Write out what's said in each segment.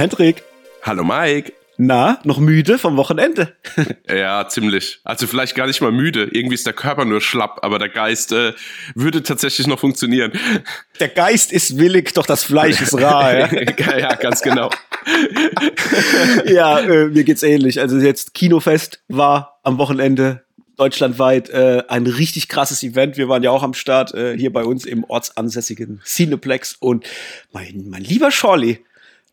Hendrik. Hallo Mike. Na, noch müde vom Wochenende? ja, ziemlich. Also vielleicht gar nicht mal müde. Irgendwie ist der Körper nur schlapp, aber der Geist äh, würde tatsächlich noch funktionieren. Der Geist ist willig, doch das Fleisch ist rar. ja, ja ganz genau. ja, äh, mir geht's ähnlich. Also jetzt Kinofest war am Wochenende deutschlandweit äh, ein richtig krasses Event. Wir waren ja auch am Start äh, hier bei uns im ortsansässigen Cineplex und mein, mein lieber Shorley,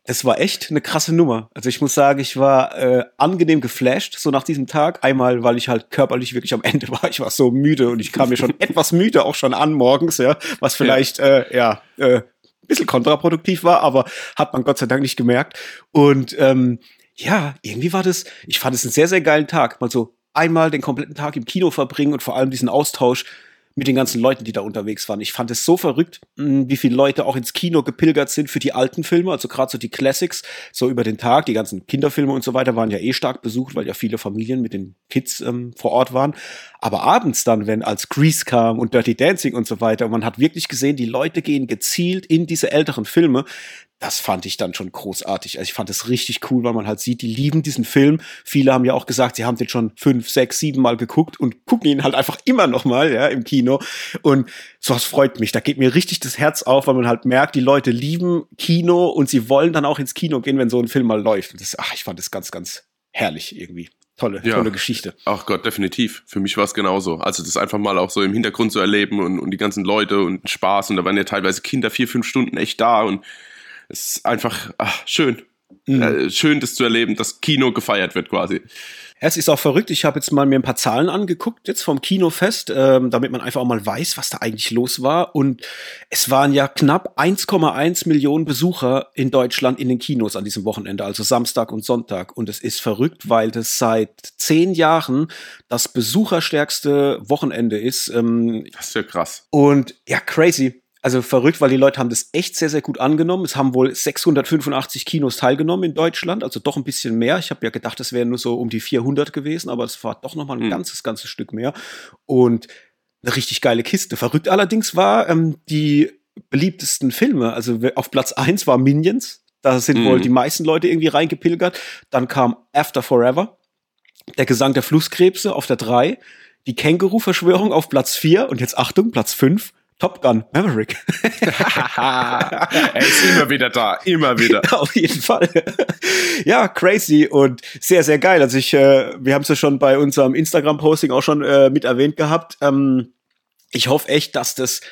es war echt eine krasse Nummer. Also ich muss sagen, ich war äh, angenehm geflasht, so nach diesem Tag. Einmal, weil ich halt körperlich wirklich am Ende war. Ich war so müde und ich kam mir schon etwas müde auch schon an morgens, ja, was vielleicht, ja, äh, ja äh, bisschen kontraproduktiv war, aber hat man Gott sei Dank nicht gemerkt. Und ähm, ja, irgendwie war das, ich fand es einen sehr, sehr geilen Tag. Mal so einmal den kompletten Tag im Kino verbringen und vor allem diesen Austausch mit den ganzen Leuten, die da unterwegs waren. Ich fand es so verrückt, hm, wie viele Leute auch ins Kino gepilgert sind für die alten Filme, also gerade so die Classics, so über den Tag. Die ganzen Kinderfilme und so weiter waren ja eh stark besucht, weil ja viele Familien mit den Kids ähm, vor Ort waren. Aber abends dann, wenn als Grease kam und Dirty Dancing und so weiter, und man hat wirklich gesehen, die Leute gehen gezielt in diese älteren Filme, das fand ich dann schon großartig. Also ich fand es richtig cool, weil man halt sieht, die lieben diesen Film. Viele haben ja auch gesagt, sie haben den schon fünf, sechs, sieben Mal geguckt und gucken ihn halt einfach immer noch mal, ja, im Kino. Und sowas freut mich. Da geht mir richtig das Herz auf, weil man halt merkt, die Leute lieben Kino und sie wollen dann auch ins Kino gehen, wenn so ein Film mal läuft. Das, ach, ich fand das ganz, ganz herrlich irgendwie. Tolle, ja. tolle Geschichte. Ach Gott, definitiv. Für mich war es genauso. Also das einfach mal auch so im Hintergrund zu erleben und, und die ganzen Leute und Spaß. Und da waren ja teilweise Kinder vier, fünf Stunden echt da und es ist einfach ach, schön. Mhm. Äh, schön, das zu erleben, dass Kino gefeiert wird quasi. Es ist auch verrückt. Ich habe jetzt mal mir ein paar Zahlen angeguckt jetzt vom Kinofest, ähm, damit man einfach auch mal weiß, was da eigentlich los war. Und es waren ja knapp 1,1 Millionen Besucher in Deutschland in den Kinos an diesem Wochenende, also Samstag und Sonntag. Und es ist verrückt, weil das seit zehn Jahren das besucherstärkste Wochenende ist. Ähm, das ist ja krass. Und ja, crazy also verrückt, weil die Leute haben das echt sehr, sehr gut angenommen. Es haben wohl 685 Kinos teilgenommen in Deutschland, also doch ein bisschen mehr. Ich habe ja gedacht, es wären nur so um die 400 gewesen, aber es war doch noch mal ein mhm. ganzes, ganzes Stück mehr. Und eine richtig geile Kiste. Verrückt allerdings war ähm, die beliebtesten Filme. Also auf Platz eins war Minions. Da sind mhm. wohl die meisten Leute irgendwie reingepilgert. Dann kam After Forever. Der Gesang der Flusskrebse auf der drei. Die Känguru-Verschwörung auf Platz vier und jetzt Achtung, Platz fünf. Top Gun Maverick. er ist immer wieder da, immer wieder. Auf jeden Fall. ja, crazy und sehr, sehr geil. Also ich, äh, wir haben es ja schon bei unserem Instagram-Posting auch schon äh, mit erwähnt gehabt. Ähm, ich hoffe echt, dass das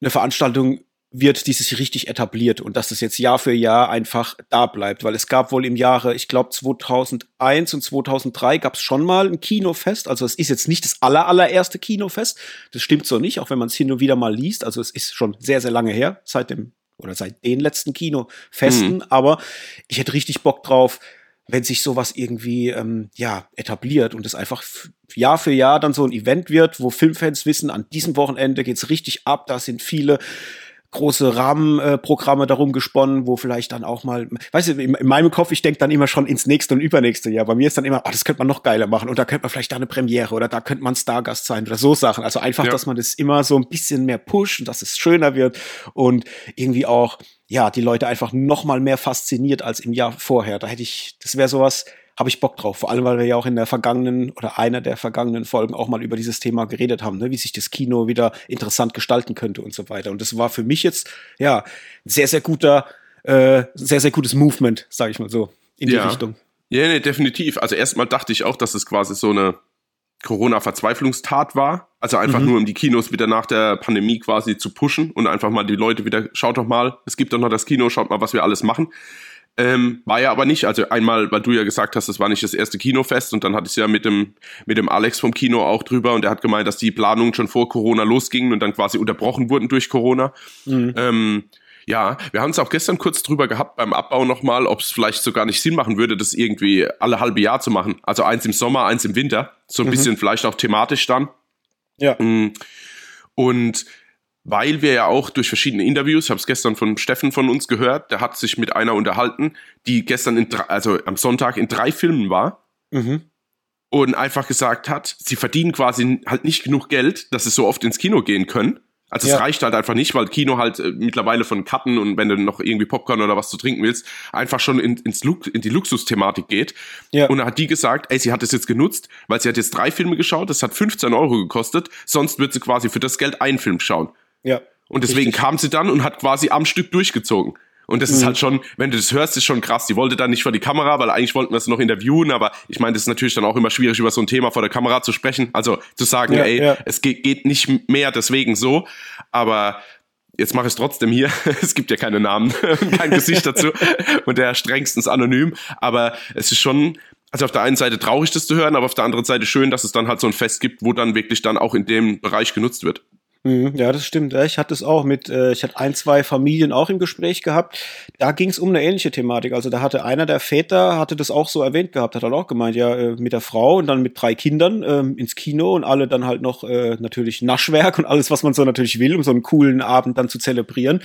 eine Veranstaltung wird dieses richtig etabliert und dass das jetzt Jahr für Jahr einfach da bleibt, weil es gab wohl im Jahre, ich glaube 2001 und 2003 gab es schon mal ein Kinofest, also es ist jetzt nicht das aller allererste Kinofest, das stimmt so nicht, auch wenn man es hin und wieder mal liest, also es ist schon sehr sehr lange her, seit dem oder seit den letzten Kinofesten, mhm. aber ich hätte richtig Bock drauf, wenn sich sowas irgendwie ähm, ja etabliert und es einfach Jahr für Jahr dann so ein Event wird, wo Filmfans wissen, an diesem Wochenende geht's richtig ab, da sind viele große Rahmenprogramme darum gesponnen, wo vielleicht dann auch mal, weißt du, in, in meinem Kopf, ich denke dann immer schon ins nächste und übernächste Jahr. Bei mir ist dann immer, oh, das könnte man noch geiler machen und da könnte man vielleicht da eine Premiere oder da könnte man Stargast sein oder so Sachen. Also einfach, ja. dass man das immer so ein bisschen mehr pusht und dass es schöner wird und irgendwie auch, ja, die Leute einfach noch mal mehr fasziniert als im Jahr vorher. Da hätte ich, das wäre sowas, habe ich Bock drauf. Vor allem, weil wir ja auch in der vergangenen oder einer der vergangenen Folgen auch mal über dieses Thema geredet haben, ne? wie sich das Kino wieder interessant gestalten könnte und so weiter. Und das war für mich jetzt ja sehr, sehr guter, äh, sehr, sehr gutes Movement, sage ich mal so, in die ja. Richtung. Ja, nee, definitiv. Also erstmal dachte ich auch, dass es quasi so eine Corona-Verzweiflungstat war. Also einfach mhm. nur, um die Kinos wieder nach der Pandemie quasi zu pushen und einfach mal die Leute wieder, schaut doch mal, es gibt doch noch das Kino, schaut mal, was wir alles machen. Ähm, war ja aber nicht. Also einmal, weil du ja gesagt hast, das war nicht das erste Kinofest und dann hatte ich ja mit dem, mit dem Alex vom Kino auch drüber und der hat gemeint, dass die Planungen schon vor Corona losgingen und dann quasi unterbrochen wurden durch Corona. Mhm. Ähm, ja, wir haben es auch gestern kurz drüber gehabt beim Abbau nochmal, ob es vielleicht sogar nicht Sinn machen würde, das irgendwie alle halbe Jahr zu machen. Also eins im Sommer, eins im Winter. So ein mhm. bisschen vielleicht auch thematisch dann. Ja. Mm. Und weil wir ja auch durch verschiedene Interviews, ich habe es gestern von Steffen von uns gehört, der hat sich mit einer unterhalten, die gestern in drei, also am Sonntag in drei Filmen war mhm. und einfach gesagt hat, sie verdienen quasi halt nicht genug Geld, dass sie so oft ins Kino gehen können Also ja. es reicht halt einfach nicht, weil Kino halt äh, mittlerweile von Cutten und wenn du noch irgendwie Popcorn oder was zu trinken willst, einfach schon in, ins Lux, in die Luxusthematik geht. Ja. Und da hat die gesagt, ey, sie hat es jetzt genutzt, weil sie hat jetzt drei Filme geschaut, das hat 15 Euro gekostet, sonst wird sie quasi für das Geld einen Film schauen. Ja. Und deswegen Richtig. kam sie dann und hat quasi am Stück durchgezogen. Und das mhm. ist halt schon, wenn du das hörst, ist schon krass. Die wollte dann nicht vor die Kamera, weil eigentlich wollten wir es noch interviewen, aber ich meine, das ist natürlich dann auch immer schwierig, über so ein Thema vor der Kamera zu sprechen. Also zu sagen, ja, ey, ja. es geht, geht nicht mehr deswegen so, aber jetzt mache ich es trotzdem hier. es gibt ja keine Namen, kein Gesicht dazu und der strengstens anonym, aber es ist schon, also auf der einen Seite traurig, das zu hören, aber auf der anderen Seite schön, dass es dann halt so ein Fest gibt, wo dann wirklich dann auch in dem Bereich genutzt wird. Mhm, ja, das stimmt. Ich hatte es auch mit, äh, ich hatte ein, zwei Familien auch im Gespräch gehabt. Da ging es um eine ähnliche Thematik. Also da hatte einer der Väter, hatte das auch so erwähnt gehabt, hat halt auch gemeint, ja, äh, mit der Frau und dann mit drei Kindern ähm, ins Kino und alle dann halt noch äh, natürlich Naschwerk und alles, was man so natürlich will, um so einen coolen Abend dann zu zelebrieren.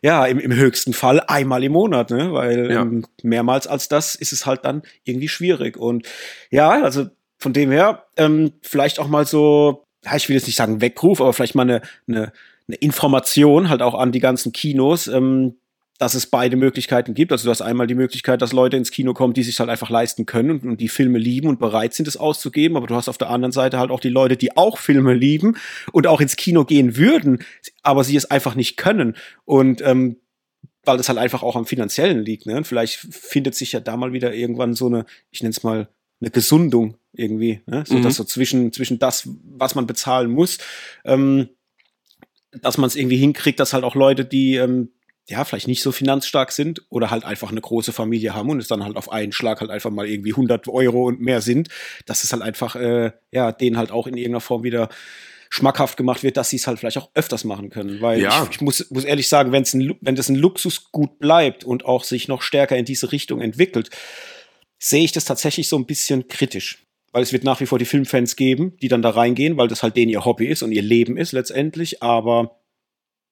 Ja, im, im höchsten Fall einmal im Monat, ne? weil ja. ähm, mehrmals als das ist es halt dann irgendwie schwierig. Und ja, also von dem her, ähm, vielleicht auch mal so ja, ich will jetzt nicht sagen Weckruf, aber vielleicht mal eine, eine, eine Information halt auch an die ganzen Kinos, ähm, dass es beide Möglichkeiten gibt. Also du hast einmal die Möglichkeit, dass Leute ins Kino kommen, die sich halt einfach leisten können und, und die Filme lieben und bereit sind, es auszugeben. Aber du hast auf der anderen Seite halt auch die Leute, die auch Filme lieben und auch ins Kino gehen würden, aber sie es einfach nicht können. Und ähm, weil das halt einfach auch am finanziellen liegt. Ne? Und vielleicht findet sich ja da mal wieder irgendwann so eine, ich nenne es mal, eine Gesundung irgendwie, ne? so mhm. dass so zwischen zwischen das, was man bezahlen muss, ähm, dass man es irgendwie hinkriegt, dass halt auch Leute, die ähm, ja vielleicht nicht so finanzstark sind oder halt einfach eine große Familie haben und es dann halt auf einen Schlag halt einfach mal irgendwie 100 Euro und mehr sind, dass es halt einfach äh, ja denen halt auch in irgendeiner Form wieder schmackhaft gemacht wird, dass sie es halt vielleicht auch öfters machen können. Weil ja. ich, ich, muss, muss ehrlich sagen, wenn's ein, wenn das ein Luxusgut bleibt und auch sich noch stärker in diese Richtung entwickelt, sehe ich das tatsächlich so ein bisschen kritisch. Weil es wird nach wie vor die Filmfans geben, die dann da reingehen, weil das halt denen ihr Hobby ist und ihr Leben ist letztendlich. Aber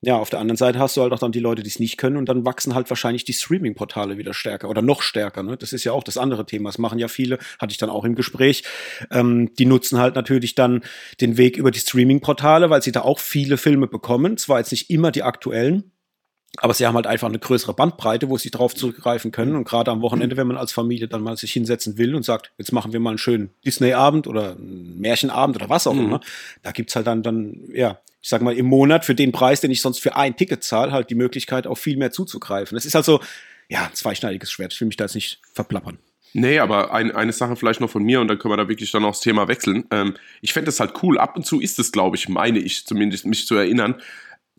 ja, auf der anderen Seite hast du halt auch dann die Leute, die es nicht können und dann wachsen halt wahrscheinlich die Streaming-Portale wieder stärker oder noch stärker. Ne? Das ist ja auch das andere Thema. Das machen ja viele, hatte ich dann auch im Gespräch. Ähm, die nutzen halt natürlich dann den Weg über die Streaming-Portale, weil sie da auch viele Filme bekommen. Zwar jetzt nicht immer die aktuellen, aber sie haben halt einfach eine größere Bandbreite, wo sie drauf zurückgreifen können. Und gerade am Wochenende, wenn man als Familie dann mal sich hinsetzen will und sagt, jetzt machen wir mal einen schönen Disney-Abend oder einen Märchenabend oder was auch mhm. immer, da gibt's halt dann, dann, ja, ich sag mal, im Monat für den Preis, den ich sonst für ein Ticket zahle, halt die Möglichkeit, auf viel mehr zuzugreifen. Das ist halt so, ja, ein zweischneidiges Schwert. Ich will mich da jetzt nicht verplappern. Nee, aber ein, eine Sache vielleicht noch von mir und dann können wir da wirklich dann auch das Thema wechseln. Ähm, ich fände es halt cool. Ab und zu ist es, glaube ich, meine ich zumindest, mich zu erinnern,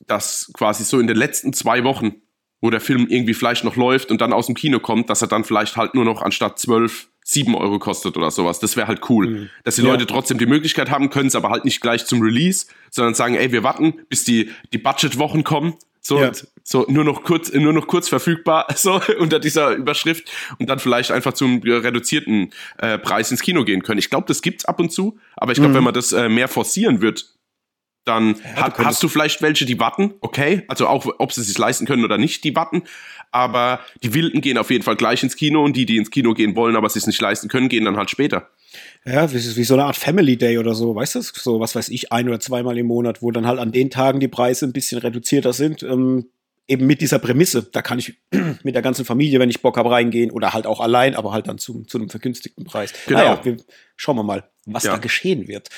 dass quasi so in den letzten zwei Wochen, wo der Film irgendwie vielleicht noch läuft und dann aus dem Kino kommt, dass er dann vielleicht halt nur noch anstatt zwölf sieben Euro kostet oder sowas. Das wäre halt cool. Mhm. Dass die ja. Leute trotzdem die Möglichkeit haben, können es aber halt nicht gleich zum Release, sondern sagen, ey, wir warten, bis die, die Budgetwochen kommen. So, ja. so nur noch kurz, nur noch kurz verfügbar, so unter dieser Überschrift und dann vielleicht einfach zum reduzierten äh, Preis ins Kino gehen können. Ich glaube, das gibt's ab und zu, aber ich glaube, mhm. wenn man das äh, mehr forcieren wird, dann ja, hat, hast du vielleicht welche, die warten, okay, also auch ob sie es sich leisten können oder nicht, die warten, aber die Wilden gehen auf jeden Fall gleich ins Kino und die, die ins Kino gehen wollen, aber sie es nicht leisten können, gehen dann halt später. Ja, wie, wie so eine Art Family Day oder so, weißt du? So, was weiß ich, ein oder zweimal im Monat, wo dann halt an den Tagen die Preise ein bisschen reduzierter sind. Ähm, eben mit dieser Prämisse, da kann ich mit der ganzen Familie, wenn ich Bock habe, reingehen oder halt auch allein, aber halt dann zu, zu einem vergünstigten Preis. Genau. Naja, wir, schauen wir mal, was ja. da geschehen wird.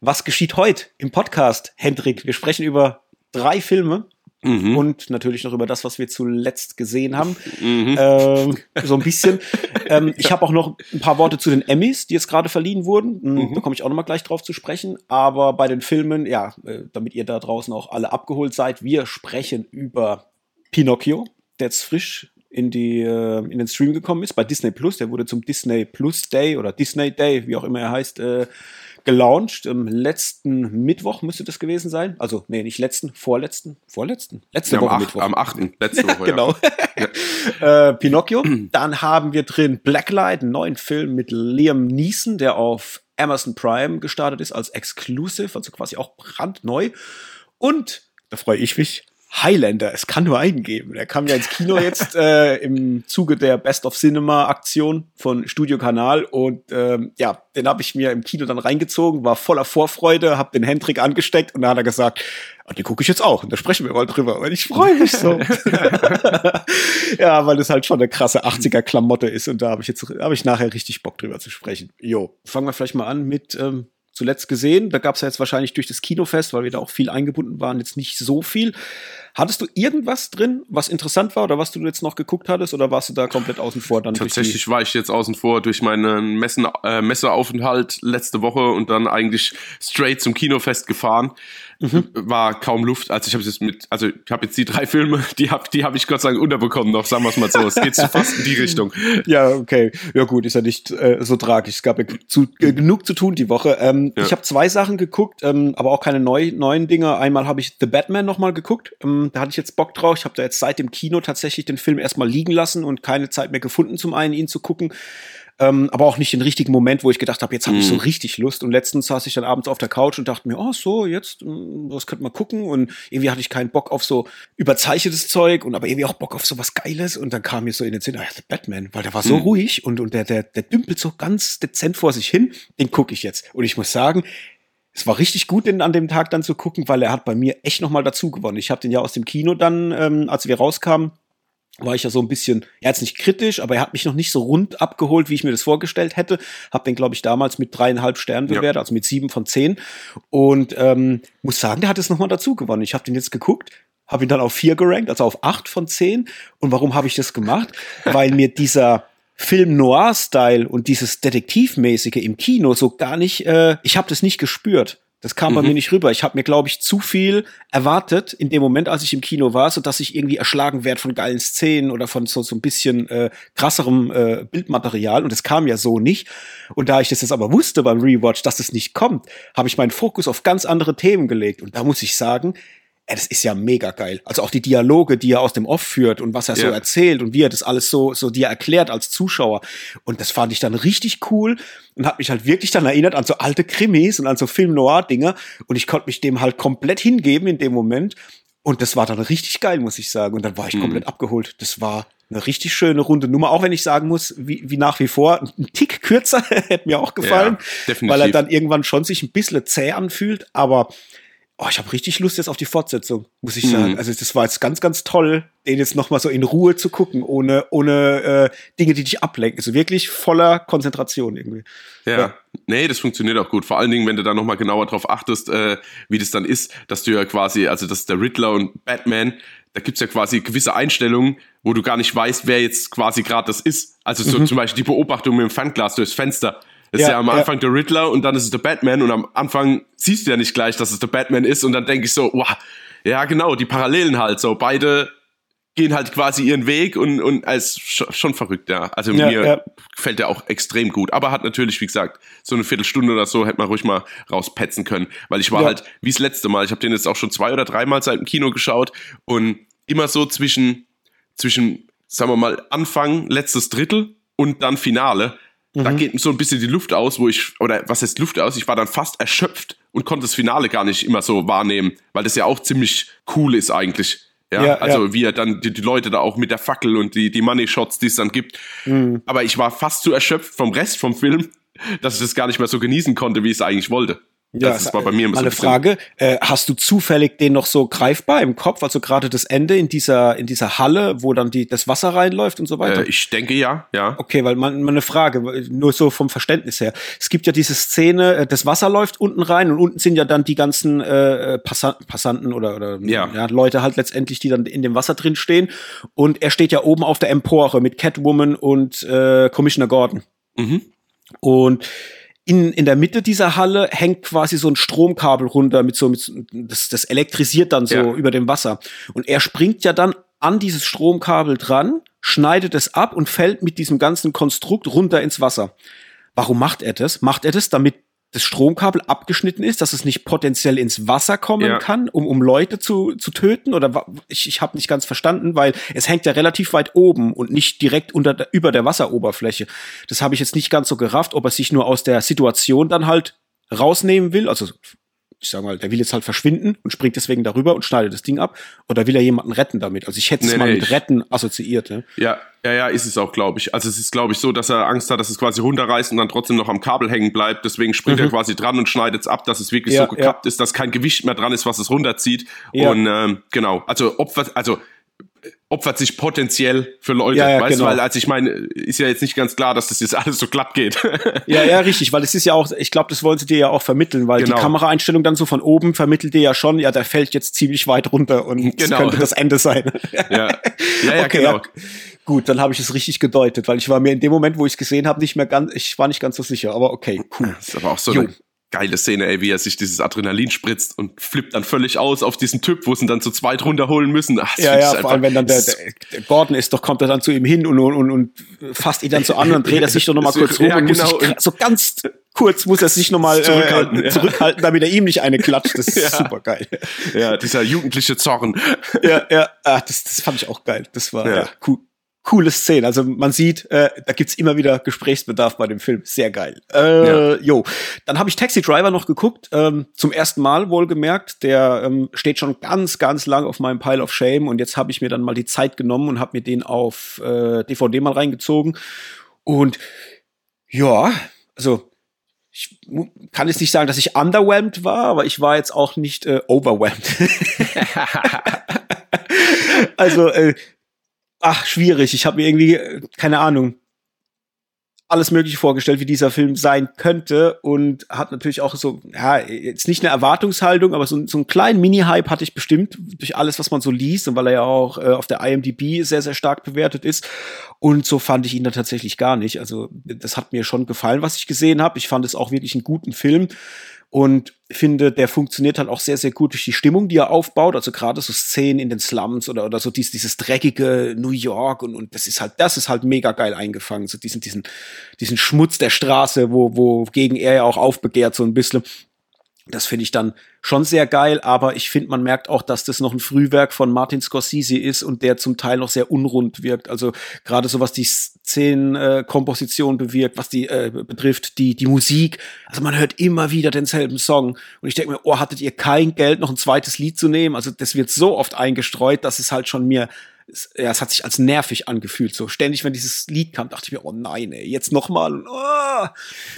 Was geschieht heute im Podcast, Hendrik? Wir sprechen über drei Filme. Mhm. Und natürlich noch über das, was wir zuletzt gesehen haben. Mhm. Ähm, so ein bisschen. ähm, ich habe auch noch ein paar Worte zu den Emmys, die jetzt gerade verliehen wurden. Hm, mhm. Da komme ich auch noch mal gleich drauf zu sprechen. Aber bei den Filmen, ja, äh, damit ihr da draußen auch alle abgeholt seid, wir sprechen über Pinocchio, der jetzt frisch in die äh, in den Stream gekommen ist bei Disney Plus. Der wurde zum Disney Plus Day oder Disney Day, wie auch immer er heißt, äh, gelauncht. Im letzten Mittwoch müsste das gewesen sein. Also, nee, nicht letzten, vorletzten, vorletzten, letzte ja, Woche am Mittwoch. Am 8. letzte Woche, genau. Ja. äh, Pinocchio. Dann haben wir drin Blacklight, einen neuen Film mit Liam Neeson, der auf Amazon Prime gestartet ist als Exclusive, also quasi auch brandneu. Und, da freue ich mich, Highlander, es kann nur einen geben. Der kam ja ins Kino jetzt äh, im Zuge der Best of Cinema Aktion von Studio Kanal und ähm, ja, den habe ich mir im Kino dann reingezogen, war voller Vorfreude, habe den Hendrik angesteckt und dann hat er gesagt, oh, den gucke ich jetzt auch und da sprechen wir mal drüber und ich freue mich so. ja, weil das halt schon eine krasse 80er Klamotte ist und da habe ich jetzt habe ich nachher richtig Bock drüber zu sprechen. Jo, fangen wir vielleicht mal an mit ähm, zuletzt gesehen. Da gab es ja jetzt wahrscheinlich durch das Kinofest, weil wir da auch viel eingebunden waren, jetzt nicht so viel. Hattest du irgendwas drin, was interessant war oder was du jetzt noch geguckt hattest oder warst du da komplett außen vor? Dann Tatsächlich war ich jetzt außen vor durch meinen Messen, äh, Messeaufenthalt letzte Woche und dann eigentlich straight zum Kinofest gefahren mhm. war kaum Luft. Also ich habe jetzt mit, also ich habe jetzt die drei Filme, die habe die hab ich Gott sei Dank unterbekommen noch, sagen wir es mal so. Es geht so fast in die Richtung. Ja, okay. Ja gut, ist ja nicht äh, so tragisch. Es gab ja zu, äh, genug zu tun die Woche. Ähm, ja. Ich habe zwei Sachen geguckt, ähm, aber auch keine neu, neuen Dinge. Einmal habe ich The Batman nochmal geguckt. Ähm, da hatte ich jetzt Bock drauf. Ich habe da jetzt seit dem Kino tatsächlich den Film erstmal liegen lassen und keine Zeit mehr gefunden, zum einen ihn zu gucken ähm, aber auch nicht den richtigen Moment, wo ich gedacht habe, jetzt habe ich so mhm. richtig Lust. Und letztens saß ich dann abends auf der Couch und dachte mir, oh so, jetzt, hm, was könnte man gucken? Und irgendwie hatte ich keinen Bock auf so überzeichnetes Zeug und aber irgendwie auch Bock auf so was Geiles. Und dann kam mir so in den Sinn, ah, der Batman, weil der war so mhm. ruhig und, und der, der, der dümpelt so ganz dezent vor sich hin. Den gucke ich jetzt. Und ich muss sagen, es war richtig gut, den an dem Tag dann zu gucken, weil er hat bei mir echt nochmal dazu gewonnen. Ich habe den ja aus dem Kino dann, ähm, als wir rauskamen, war ich ja so ein bisschen, er jetzt nicht kritisch, aber er hat mich noch nicht so rund abgeholt, wie ich mir das vorgestellt hätte. Hab den, glaube ich, damals mit dreieinhalb Sternen bewertet, ja. also mit sieben von zehn. Und ähm, muss sagen, der hat es nochmal dazu gewonnen. Ich habe den jetzt geguckt, habe ihn dann auf vier gerankt, also auf acht von zehn. Und warum habe ich das gemacht? Weil mir dieser Film Noir-Style und dieses Detektivmäßige im Kino so gar nicht, äh, ich habe das nicht gespürt. Das kam mhm. bei mir nicht rüber. Ich habe mir, glaube ich, zu viel erwartet in dem Moment, als ich im Kino war, so dass ich irgendwie erschlagen werde von geilen Szenen oder von so, so ein bisschen äh, krasserem äh, Bildmaterial. Und es kam ja so nicht. Und da ich das jetzt aber wusste beim Rewatch, dass es nicht kommt, habe ich meinen Fokus auf ganz andere Themen gelegt. Und da muss ich sagen, ey, das ist ja mega geil. Also auch die Dialoge, die er aus dem Off führt und was er ja. so erzählt und wie er das alles so, so dir erklärt als Zuschauer. Und das fand ich dann richtig cool und hat mich halt wirklich dann erinnert an so alte Krimis und an so Film-Noir-Dinger. Und ich konnte mich dem halt komplett hingeben in dem Moment. Und das war dann richtig geil, muss ich sagen. Und dann war ich mhm. komplett abgeholt. Das war eine richtig schöne runde Nummer, auch wenn ich sagen muss, wie, wie nach wie vor, ein Tick kürzer hätte mir auch gefallen, ja, weil er dann irgendwann schon sich ein bisschen zäh anfühlt, aber oh, ich habe richtig Lust jetzt auf die Fortsetzung, muss ich sagen. Mhm. Also das war jetzt ganz, ganz toll, den jetzt noch mal so in Ruhe zu gucken, ohne, ohne äh, Dinge, die dich ablenken. Also wirklich voller Konzentration irgendwie. Ja. ja. Nee, das funktioniert auch gut. Vor allen Dingen, wenn du da noch mal genauer drauf achtest, äh, wie das dann ist, dass du ja quasi, also dass der Riddler und Batman, da gibt's ja quasi gewisse Einstellungen, wo du gar nicht weißt, wer jetzt quasi gerade das ist. Also so mhm. zum Beispiel die Beobachtung mit dem Fernglas durchs Fenster ist ja, ja am Anfang ja. der Riddler und dann ist es der Batman und am Anfang siehst du ja nicht gleich, dass es der Batman ist und dann denke ich so, wow, ja genau, die Parallelen halt so, beide gehen halt quasi ihren Weg und, und als schon verrückt, ja. Also ja, mir ja. gefällt der auch extrem gut. Aber hat natürlich, wie gesagt, so eine Viertelstunde oder so hätte man ruhig mal rauspetzen können. Weil ich war halt, wie das letzte Mal, ich habe den jetzt auch schon zwei oder dreimal seit dem Kino geschaut und immer so zwischen, zwischen, sagen wir mal, Anfang, letztes Drittel und dann Finale Mhm. Da geht so ein bisschen die Luft aus, wo ich, oder was heißt Luft aus? Ich war dann fast erschöpft und konnte das Finale gar nicht immer so wahrnehmen, weil das ja auch ziemlich cool ist eigentlich. Ja, ja also ja. wie er dann die, die, Leute da auch mit der Fackel und die, die Money Shots, die es dann gibt. Mhm. Aber ich war fast zu erschöpft vom Rest vom Film, dass ich das gar nicht mehr so genießen konnte, wie ich es eigentlich wollte. Ja, das war bei mir immer so eine Frage. Äh, hast du zufällig den noch so greifbar im Kopf? Also gerade das Ende in dieser in dieser Halle, wo dann die das Wasser reinläuft und so weiter? Äh, ich denke ja, ja. Okay, weil man, man eine Frage, nur so vom Verständnis her. Es gibt ja diese Szene, äh, das Wasser läuft unten rein und unten sind ja dann die ganzen äh, Passanten oder oder ja. ja. Leute halt letztendlich, die dann in dem Wasser drin stehen. Und er steht ja oben auf der Empore mit Catwoman und äh, Commissioner Gordon. Mhm. Und in, in der Mitte dieser Halle hängt quasi so ein Stromkabel runter mit so, mit, das, das elektrisiert dann so ja. über dem Wasser. Und er springt ja dann an dieses Stromkabel dran, schneidet es ab und fällt mit diesem ganzen Konstrukt runter ins Wasser. Warum macht er das? Macht er das, damit das Stromkabel abgeschnitten ist, dass es nicht potenziell ins Wasser kommen ja. kann, um, um Leute zu, zu töten? Oder ich, ich habe nicht ganz verstanden, weil es hängt ja relativ weit oben und nicht direkt unter über der Wasseroberfläche. Das habe ich jetzt nicht ganz so gerafft, ob er sich nur aus der Situation dann halt rausnehmen will, also ich sag mal, der will jetzt halt verschwinden und springt deswegen darüber und schneidet das Ding ab. Oder will er jemanden retten damit? Also ich hätte es Nee, mal nee, mit ich- Retten assoziiert. Ne? Ja, ja, ja, ist es auch, glaube ich. Also es ist, glaube ich, so, dass er Angst hat, dass es quasi runterreißt und dann trotzdem noch am Kabel hängen bleibt. Deswegen springt er quasi dran und schneidet es ab, dass es wirklich Mhm. Ja, so gekappt ist, dass kein Gewicht mehr dran ist, was es runterzieht. Ja. Und ähm, genau, also opfert, also opfert sich potenziell für Leute, Ja, ja, weißt du, genau. weil also ich meine, ist ja jetzt nicht ganz klar, dass das jetzt alles so glatt geht. Ja, ja, richtig, weil es ist ja auch, ich glaube, das wollen sie dir ja auch vermitteln, weil Genau. die Kameraeinstellung dann so von oben vermittelt dir ja schon, ja, der fällt jetzt ziemlich weit runter und das Genau. könnte das Ende sein. ja, ja, ja Okay, genau. ja. Gut, dann habe ich es richtig gedeutet, weil ich war mir in dem Moment, wo ich es gesehen habe, nicht mehr ganz, ich war nicht ganz so sicher, aber okay, cool. Das ist aber auch so Jo. eine geile Szene, ey, wie er sich dieses Adrenalin spritzt und flippt dann völlig aus auf diesen Typ, wo sie ihn dann zu zweit runterholen müssen. Ach, Ja, ja, vor allem, wenn dann der, der, Gordon ist, doch kommt er dann zu ihm hin und, und, und, fasst ihn dann so an und dreht er sich doch nochmal kurz rum ja, und muss genau. sich so ganz kurz muss er sich nochmal Zurückhalten, äh, ja. zurückhalten, damit er ihm nicht eine klatscht. Das ist Ja. super geil. ja, dieser jugendliche Zorn. ja, ja, ah, das, das fand ich auch geil. Das war Ja. ja. cool. Coole Szene. Also man sieht, äh, da gibt's immer wieder Gesprächsbedarf bei dem Film. Sehr geil. Äh, Jo, dann habe ich Taxi Driver noch geguckt, ähm, zum ersten Mal wohlgemerkt. Der ähm, steht schon ganz, ganz lang auf meinem Pile of Shame und jetzt habe ich mir dann mal die Zeit genommen und habe mir den auf äh, DVD mal reingezogen. Und ja, also ich kann jetzt nicht sagen, dass ich underwhelmed war, aber ich war jetzt auch nicht äh, overwhelmed. also, äh, ach, schwierig. Ich habe mir irgendwie, keine Ahnung, alles Mögliche vorgestellt, wie dieser Film sein könnte und hat natürlich auch so, ja, jetzt nicht eine Erwartungshaltung, aber so, so einen kleinen Mini-Hype hatte ich bestimmt durch alles, was man so liest und weil er ja auch äh, auf der IMDb sehr, sehr stark bewertet ist. Und so fand ich ihn dann tatsächlich gar nicht. Also das hat mir schon gefallen, was ich gesehen habe. Ich fand es auch wirklich einen guten Film und finde, der funktioniert halt auch sehr, sehr gut durch die Stimmung, die er aufbaut. Also gerade so Szenen in den Slums oder, oder so dieses, dieses dreckige New York und, und das ist halt, das ist halt mega geil eingefangen. So diesen, diesen, diesen Schmutz der Straße, wo, wogegen er ja auch aufbegehrt, so ein bisschen. Das finde ich dann schon sehr geil, aber ich finde, man merkt auch, dass das noch ein Frühwerk von Martin Scorsese ist und der zum Teil noch sehr unrund wirkt. Also gerade so was die Szenenkomposition bewirkt, was die äh, betrifft, die die Musik. Also man hört immer wieder denselben Song und ich denke mir, oh, hattet ihr kein Geld, noch ein zweites Lied zu nehmen? Also das wird so oft eingestreut, dass es halt schon mir ja, es hat sich als nervig angefühlt. So ständig, wenn dieses Lied kam, dachte ich mir, oh nein, ey, jetzt noch mal. Oh.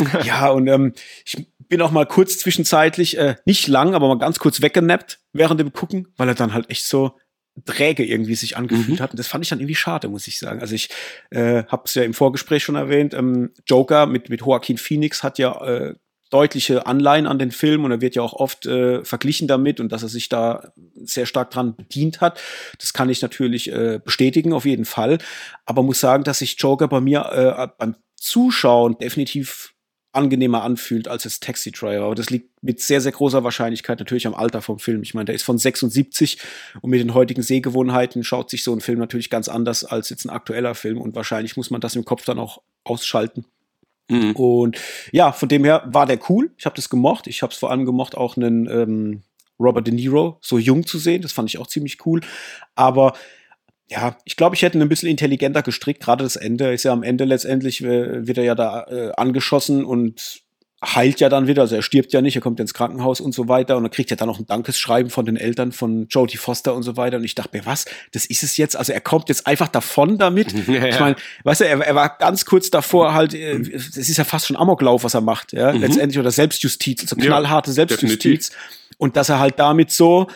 ja, und ähm, ich bin auch mal kurz zwischenzeitlich, äh, nicht lang, aber mal ganz kurz weggenappt während dem Gucken, weil er dann halt echt so träge irgendwie sich angefühlt Mhm. hat. Und das fand ich dann irgendwie schade, muss ich sagen. Also ich äh, habe es ja im Vorgespräch schon erwähnt. Ähm, Joker mit, mit Joaquin Phoenix hat ja äh, deutliche Anleihen an den Film und er wird ja auch oft äh, verglichen damit und dass er sich da sehr stark dran bedient hat. Das kann ich natürlich äh, bestätigen, auf jeden Fall. Aber muss sagen, dass sich Joker bei mir äh, beim Zuschauen definitiv angenehmer anfühlt als das Taxi Driver. Aber das liegt mit sehr, sehr großer Wahrscheinlichkeit natürlich am Alter vom Film. Ich meine, der ist von 76 und mit den heutigen Sehgewohnheiten schaut sich so ein Film natürlich ganz anders als jetzt ein aktueller Film und wahrscheinlich muss man das im Kopf dann auch ausschalten. Mhm. Und ja, von dem her war der cool. Ich habe das gemocht. Ich habe es vor allem gemocht, auch einen ähm, Robert De Niro so jung zu sehen. Das fand ich auch ziemlich cool. Aber ja, ich glaube, ich hätte ihn ein bisschen intelligenter gestrickt. Gerade das Ende ist ja am Ende letztendlich, äh, wird er ja da äh, angeschossen und heilt ja dann wieder. Also er stirbt ja nicht, er kommt ins Krankenhaus und so weiter. Und er kriegt ja dann noch ein Dankesschreiben von den Eltern von Jodie Foster und so weiter. Und ich dachte mir, was? Das ist es jetzt? Also er kommt jetzt einfach davon damit. Ja, Ich meine, weißt du, er, er war ganz kurz davor halt, äh, es ist ja fast schon Amoklauf, was er macht, ja, letztendlich oder Selbstjustiz, also Ja, knallharte Selbstjustiz. Und dass er halt damit so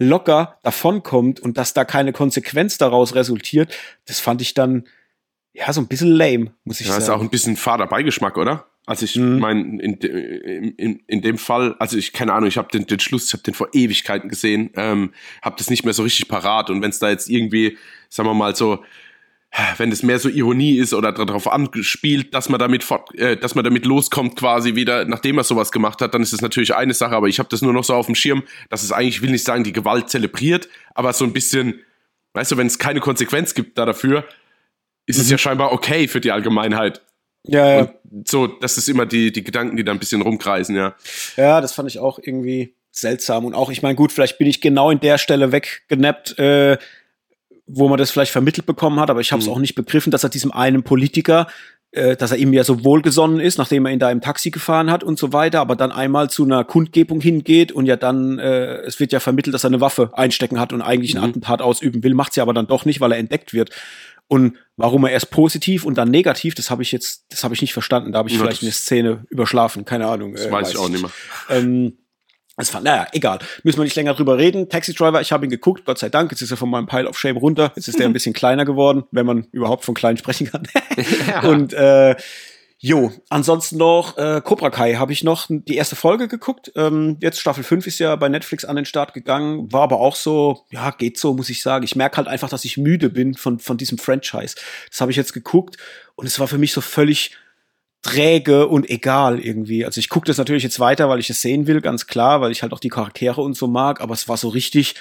locker davonkommt und dass da keine Konsequenz daraus resultiert, das fand ich dann ja so ein bisschen lame, muss ich Ja, ist auch sagen. ein bisschen fader Beigeschmack, oder? Also ich Mhm. meine, in, in, in, in dem Fall, also ich keine Ahnung, ich habe den, den Schluss, ich habe den vor Ewigkeiten gesehen, ähm, habe das nicht mehr so richtig parat und wenn es da jetzt irgendwie, sagen wir mal so, wenn es mehr so Ironie ist oder darauf anspielt, dass man damit fort, äh, dass man damit loskommt quasi wieder, nachdem er sowas gemacht hat, dann ist es natürlich eine Sache, aber ich habe das nur noch so auf dem Schirm, dass es eigentlich, ich will nicht sagen, die Gewalt zelebriert, aber so ein bisschen, weißt du, wenn es keine Konsequenz gibt da dafür, ist es ja scheinbar okay für die Allgemeinheit. ja, ja. Und so, das ist immer die, die Gedanken, die da ein bisschen rumkreisen, ja. Ja, das fand ich auch irgendwie seltsam. Und auch, ich meine, gut, vielleicht bin ich genau in der Stelle weggenappt, äh, wo man das vielleicht vermittelt bekommen hat, aber ich habe es Mhm. auch nicht begriffen, dass er diesem einen Politiker, äh, dass er ihm ja so wohlgesonnen ist, nachdem er ihn da im Taxi gefahren hat und so weiter, aber dann einmal zu einer Kundgebung hingeht und ja dann, äh, es wird ja vermittelt, dass er eine Waffe einstecken hat und eigentlich ein mhm. Attentat ausüben will, macht sie aber dann doch nicht, weil er entdeckt wird. Und warum er erst positiv und dann negativ, das habe ich jetzt, das habe ich nicht verstanden. Da habe ich ja, vielleicht eine Szene überschlafen, keine Ahnung. Das äh, weiß, weiß ich auch nicht mehr. Ähm, es war, naja, egal. Müssen wir nicht länger drüber reden. Taxi Driver, ich habe ihn geguckt, Gott sei Dank. Jetzt ist er von meinem Pile of Shame runter. Jetzt ist er ein bisschen kleiner geworden, wenn man überhaupt von klein sprechen kann. ja. Und äh, Jo, ansonsten noch äh, Cobra Kai habe ich noch die erste Folge geguckt. Ähm, jetzt Staffel 5 ist ja bei Netflix an den Start gegangen, war aber auch so, ja, geht so, muss ich sagen. Ich merke halt einfach, dass ich müde bin von, von diesem Franchise. Das habe ich jetzt geguckt und es war für mich so völlig träge und egal irgendwie. Also ich gucke das natürlich jetzt weiter, weil ich es sehen will, ganz klar, weil ich halt auch die Charaktere und so mag, aber es war so richtig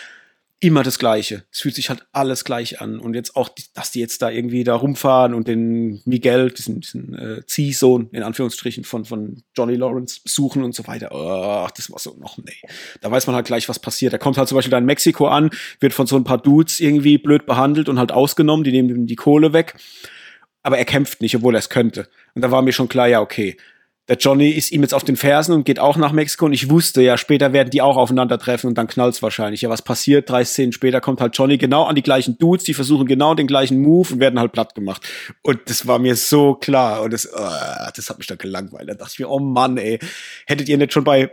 immer das Gleiche. Es fühlt sich halt alles gleich an. Und jetzt auch, dass die jetzt da irgendwie da rumfahren und den Miguel, diesen, diesen äh, Ziehsohn, in Anführungsstrichen, von, von Johnny Lawrence suchen und so weiter. Oh, das war so noch, nee. Da weiß man halt gleich, was passiert. Er kommt halt zum Beispiel da in Mexiko an, wird von so ein paar Dudes irgendwie blöd behandelt und halt ausgenommen, die nehmen ihm die Kohle weg. Aber er kämpft nicht, obwohl er es könnte. Und da war mir schon klar, ja, okay, der Johnny ist ihm jetzt auf den Fersen und geht auch nach Mexiko und ich wusste ja, später werden die auch aufeinandertreffen und dann knallt's wahrscheinlich. Ja, was passiert? Drei Szenen später kommt halt Johnny genau an die gleichen Dudes, die versuchen genau den gleichen Move und werden halt platt gemacht. Und das war mir so klar und das, oh, das hat mich dann gelangweilt. Da dachte ich mir, oh Mann, ey, hättet ihr nicht schon bei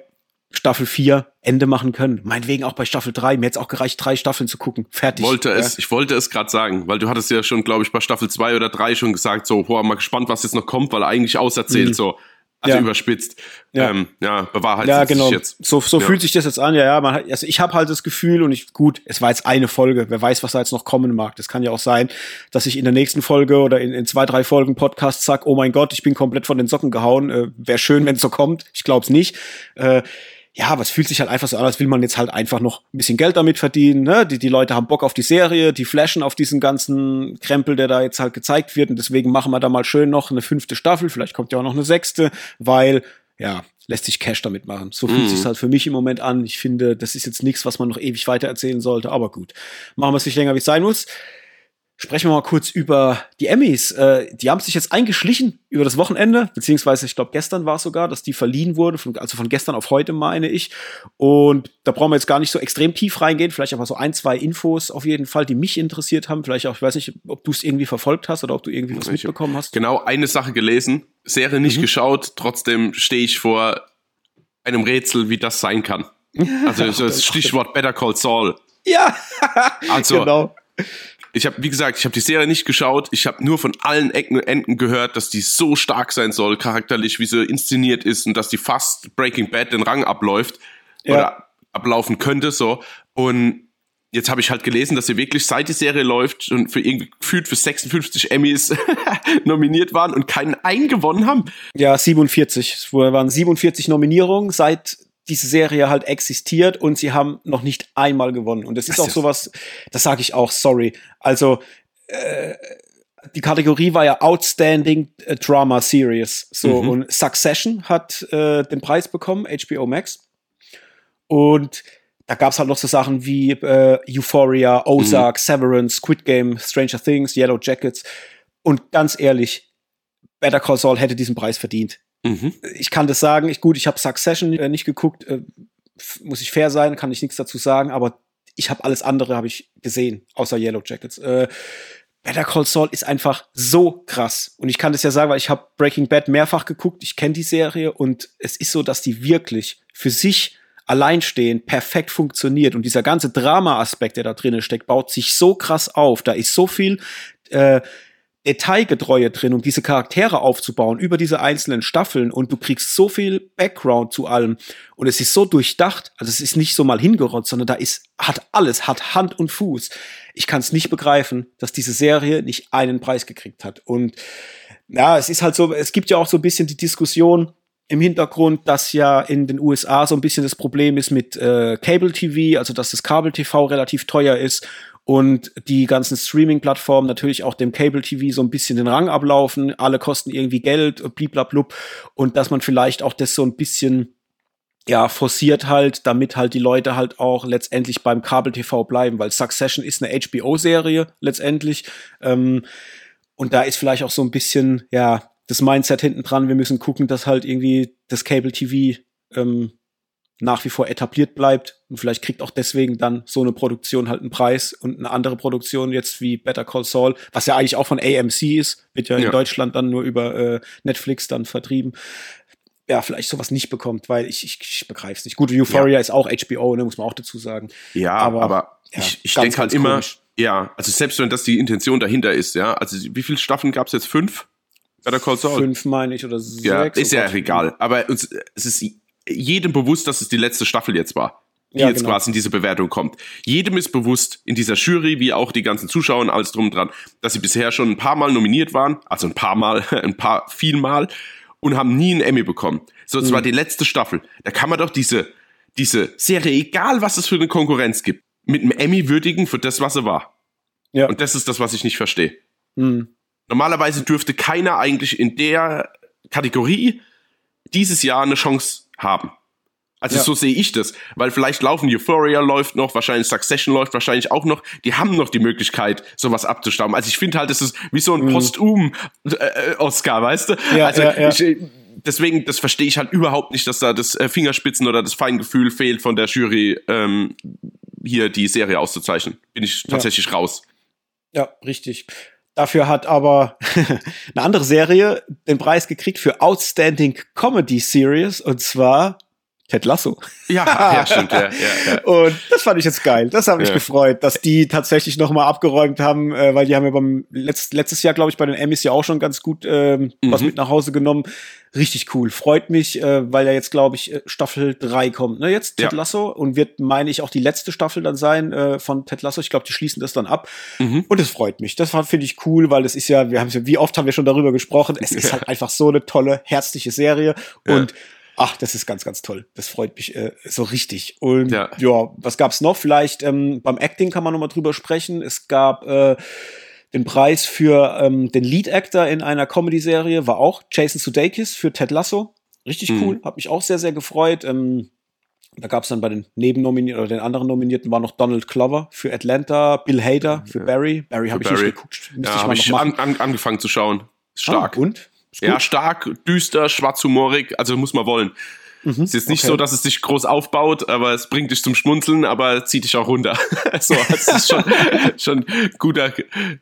Staffel 4 Ende machen können. Meinetwegen auch bei Staffel 3. Mir hätte auch gereicht, drei Staffeln zu gucken. Fertig. Wollte es, ja. Ich wollte es gerade sagen, weil du hattest ja schon, glaube ich, bei Staffel 2 oder 3 schon gesagt, so, boah, mal gespannt, was jetzt noch kommt, weil eigentlich auserzählt, mhm. so also ja. überspitzt. Ja, ähm, ja bewahrheitet ja, genau. sich jetzt. So, so ja. fühlt sich das jetzt an. Ja, ja, man hat, also ich habe halt das Gefühl und ich, gut, es war jetzt eine Folge. Wer weiß, was da jetzt noch kommen mag. Das kann ja auch sein, dass ich in der nächsten Folge oder in, in zwei, drei Folgen Podcast sag, oh mein Gott, ich bin komplett von den Socken gehauen. Äh, Wäre schön, wenn es so kommt. Ich glaube es nicht. Äh, ja, aber es fühlt sich halt einfach so an, als will man jetzt halt einfach noch ein bisschen Geld damit verdienen. Ne? Die, die Leute haben Bock auf die Serie, die flashen auf diesen ganzen Krempel, der da jetzt halt gezeigt wird. Und deswegen machen wir da mal schön noch eine fünfte Staffel. Vielleicht kommt ja auch noch eine sechste, weil, ja, lässt sich Cash damit machen. So fühlt mhm. sich halt für mich im Moment an. Ich finde, das ist jetzt nichts, was man noch ewig weiter erzählen sollte. Aber gut, machen wir es nicht länger, wie es sein muss. Sprechen wir mal kurz über die Emmys. Äh, die haben sich jetzt eingeschlichen über das Wochenende, beziehungsweise ich glaube gestern war es sogar, dass die verliehen wurde, von, also von gestern auf heute meine ich. Und da brauchen wir jetzt gar nicht so extrem tief reingehen, vielleicht aber so ein, zwei Infos auf jeden Fall, die mich interessiert haben. Vielleicht auch, ich weiß nicht, ob du es irgendwie verfolgt hast oder ob du irgendwie was mitbekommen hast. Genau, eine Sache gelesen, Serie nicht mhm. geschaut, trotzdem stehe ich vor einem Rätsel, wie das sein kann. Also das Stichwort Better Call Saul. Ja, also genau ich habe, wie gesagt, ich habe die Serie nicht geschaut. Ich habe nur von allen Ecken und Enden gehört, dass die so stark sein soll, charakterlich, wie sie inszeniert ist und dass die fast Breaking Bad den Rang abläuft ja. oder ablaufen könnte. So und jetzt habe ich halt gelesen, dass sie wirklich seit die Serie läuft und für irgendwie gefühlt für 56 Emmys nominiert waren und keinen eingewonnen haben. Ja, 47. Es waren 47 Nominierungen seit diese Serie halt existiert und sie haben noch nicht einmal gewonnen. Und das ist auch sowas, das sage ich auch, sorry. Also äh, die Kategorie war ja Outstanding äh, Drama Series. So, mhm. und Succession hat äh, den Preis bekommen, HBO Max. Und da gab's halt noch so Sachen wie äh, Euphoria, Ozark, mhm. Severance, Squid Game, Stranger Things, Yellow Jackets. Und ganz ehrlich, Better Call Saul hätte diesen Preis verdient. Mhm. Ich kann das sagen. Ich, gut, ich habe Succession äh, nicht geguckt. Äh, muss ich fair sein, kann ich nichts dazu sagen, aber ich habe alles andere habe ich gesehen, außer Yellow Jackets. Äh, Better Call Saul ist einfach so krass. Und ich kann das ja sagen, weil ich habe Breaking Bad mehrfach geguckt. Ich kenne die Serie und es ist so, dass die wirklich für sich alleinstehend perfekt funktioniert. Und dieser ganze Drama-Aspekt, der da drinnen steckt, baut sich so krass auf. Da ist so viel äh, Detailgetreue drin, um diese Charaktere aufzubauen über diese einzelnen Staffeln und du kriegst so viel Background zu allem. Und es ist so durchdacht, also es ist nicht so mal hingerotzt, sondern da ist, hat alles, hat Hand und Fuß. Ich kann es nicht begreifen, dass diese Serie nicht einen Preis gekriegt hat. Und ja, es ist halt so, es gibt ja auch so ein bisschen die Diskussion, im Hintergrund, dass ja in den USA so ein bisschen das Problem ist mit äh, Cable TV, also dass das Kabel TV relativ teuer ist und die ganzen Streaming-Plattformen natürlich auch dem Cable-TV so ein bisschen den Rang ablaufen. Alle kosten irgendwie Geld, bliblablub. Und dass man vielleicht auch das so ein bisschen ja, forciert halt, damit halt die Leute halt auch letztendlich beim Kabel-TV bleiben, weil Succession ist eine HBO-Serie letztendlich. Ähm, und da ist vielleicht auch so ein bisschen, ja, das Mindset hinten dran, wir müssen gucken, dass halt irgendwie das Cable TV ähm, nach wie vor etabliert bleibt. Und vielleicht kriegt auch deswegen dann so eine Produktion halt einen Preis und eine andere Produktion jetzt wie Better Call Saul, was ja eigentlich auch von AMC ist, wird ja, ja. in Deutschland dann nur über äh, Netflix dann vertrieben. Ja, vielleicht sowas nicht bekommt, weil ich, ich, ich begreife es nicht. Gut, Euphoria ja. ist auch HBO, ne, muss man auch dazu sagen. Ja, aber, aber ja, ich, ich denke halt immer, komisch. ja, also selbst wenn das die Intention dahinter ist, ja, also wie viele Staffeln gab es jetzt? Fünf? Better Call Saul? Fünf meine ich oder sechs. Ja, ist ja egal. Aber es ist jedem bewusst, dass es die letzte Staffel jetzt war, die ja, jetzt genau. quasi in diese Bewertung kommt. Jedem ist bewusst in dieser Jury, wie auch die ganzen Zuschauer und alles drum dran, dass sie bisher schon ein paar Mal nominiert waren, also ein paar Mal, ein paar vielmal und haben nie einen Emmy bekommen. So, es mhm. war die letzte Staffel. Da kann man doch diese, diese Serie, egal was es für eine Konkurrenz gibt, mit einem Emmy würdigen für das, was sie war. Ja. Und das ist das, was ich nicht verstehe. Mhm. Normalerweise dürfte keiner eigentlich in der Kategorie dieses Jahr eine Chance haben. Also ja. so sehe ich das, weil vielleicht laufen Euphoria läuft noch, wahrscheinlich Succession läuft wahrscheinlich auch noch. Die haben noch die Möglichkeit, sowas abzustauben. Also ich finde halt, das ist wie so ein mhm. Postum-Oscar, äh, weißt du? Ja, also ja, ich, äh, deswegen, das verstehe ich halt überhaupt nicht, dass da das äh, Fingerspitzen oder das Feingefühl fehlt von der Jury, ähm, hier die Serie auszuzeichnen. Bin ich tatsächlich raus. Ja, richtig. Dafür hat aber eine andere Serie den Preis gekriegt für Outstanding Comedy Series und zwar Ted Lasso. Ja, ja stimmt, ja, ja, ja. Und das fand ich jetzt geil. Das hat mich ja. gefreut, dass die tatsächlich noch mal abgeräumt haben, äh, weil die haben ja beim letzt, letztes Jahr, glaube ich, bei den Emmys ja auch schon ganz gut ähm, mhm. was mit nach Hause genommen. Richtig cool. Freut mich, äh, weil ja jetzt, glaube ich, äh, Staffel 3 kommt. Ne, jetzt Ted. Lasso und wird, meine ich, auch die letzte Staffel dann sein äh, von Ted Lasso. Ich glaube, die schließen das dann ab. Mhm. Und es freut mich. Das finde ich cool, weil es ist ja, wir haben ja, wie oft haben wir schon darüber gesprochen, es ist halt einfach so eine tolle, herzliche Serie. Und Ach, das ist ganz, ganz toll. Das freut mich äh, so richtig. Und ja, ja was gab's noch? Vielleicht ähm, beim Acting kann man noch mal drüber sprechen. Es gab äh, den Preis für ähm, den Lead Actor in einer Comedy-Serie, war auch Jason Sudeikis für Ted Lasso. Richtig mhm. cool, hat mich auch sehr, sehr gefreut. Ähm, da gab es dann bei den Nebennominierten oder den anderen Nominierten war noch Donald Clover für Atlanta, Bill Hader für ja. Barry. Barry habe ich nicht geguckt. Müsste ja, ich, hab ich an, angefangen zu schauen. Stark. Ah, und? Ja, stark, düster, schwarzhumorig, also muss man wollen. Mhm, es ist jetzt nicht okay. so, dass es dich groß aufbaut, aber es bringt dich zum Schmunzeln, aber zieht dich auch runter. so, das ist schon, schon guter,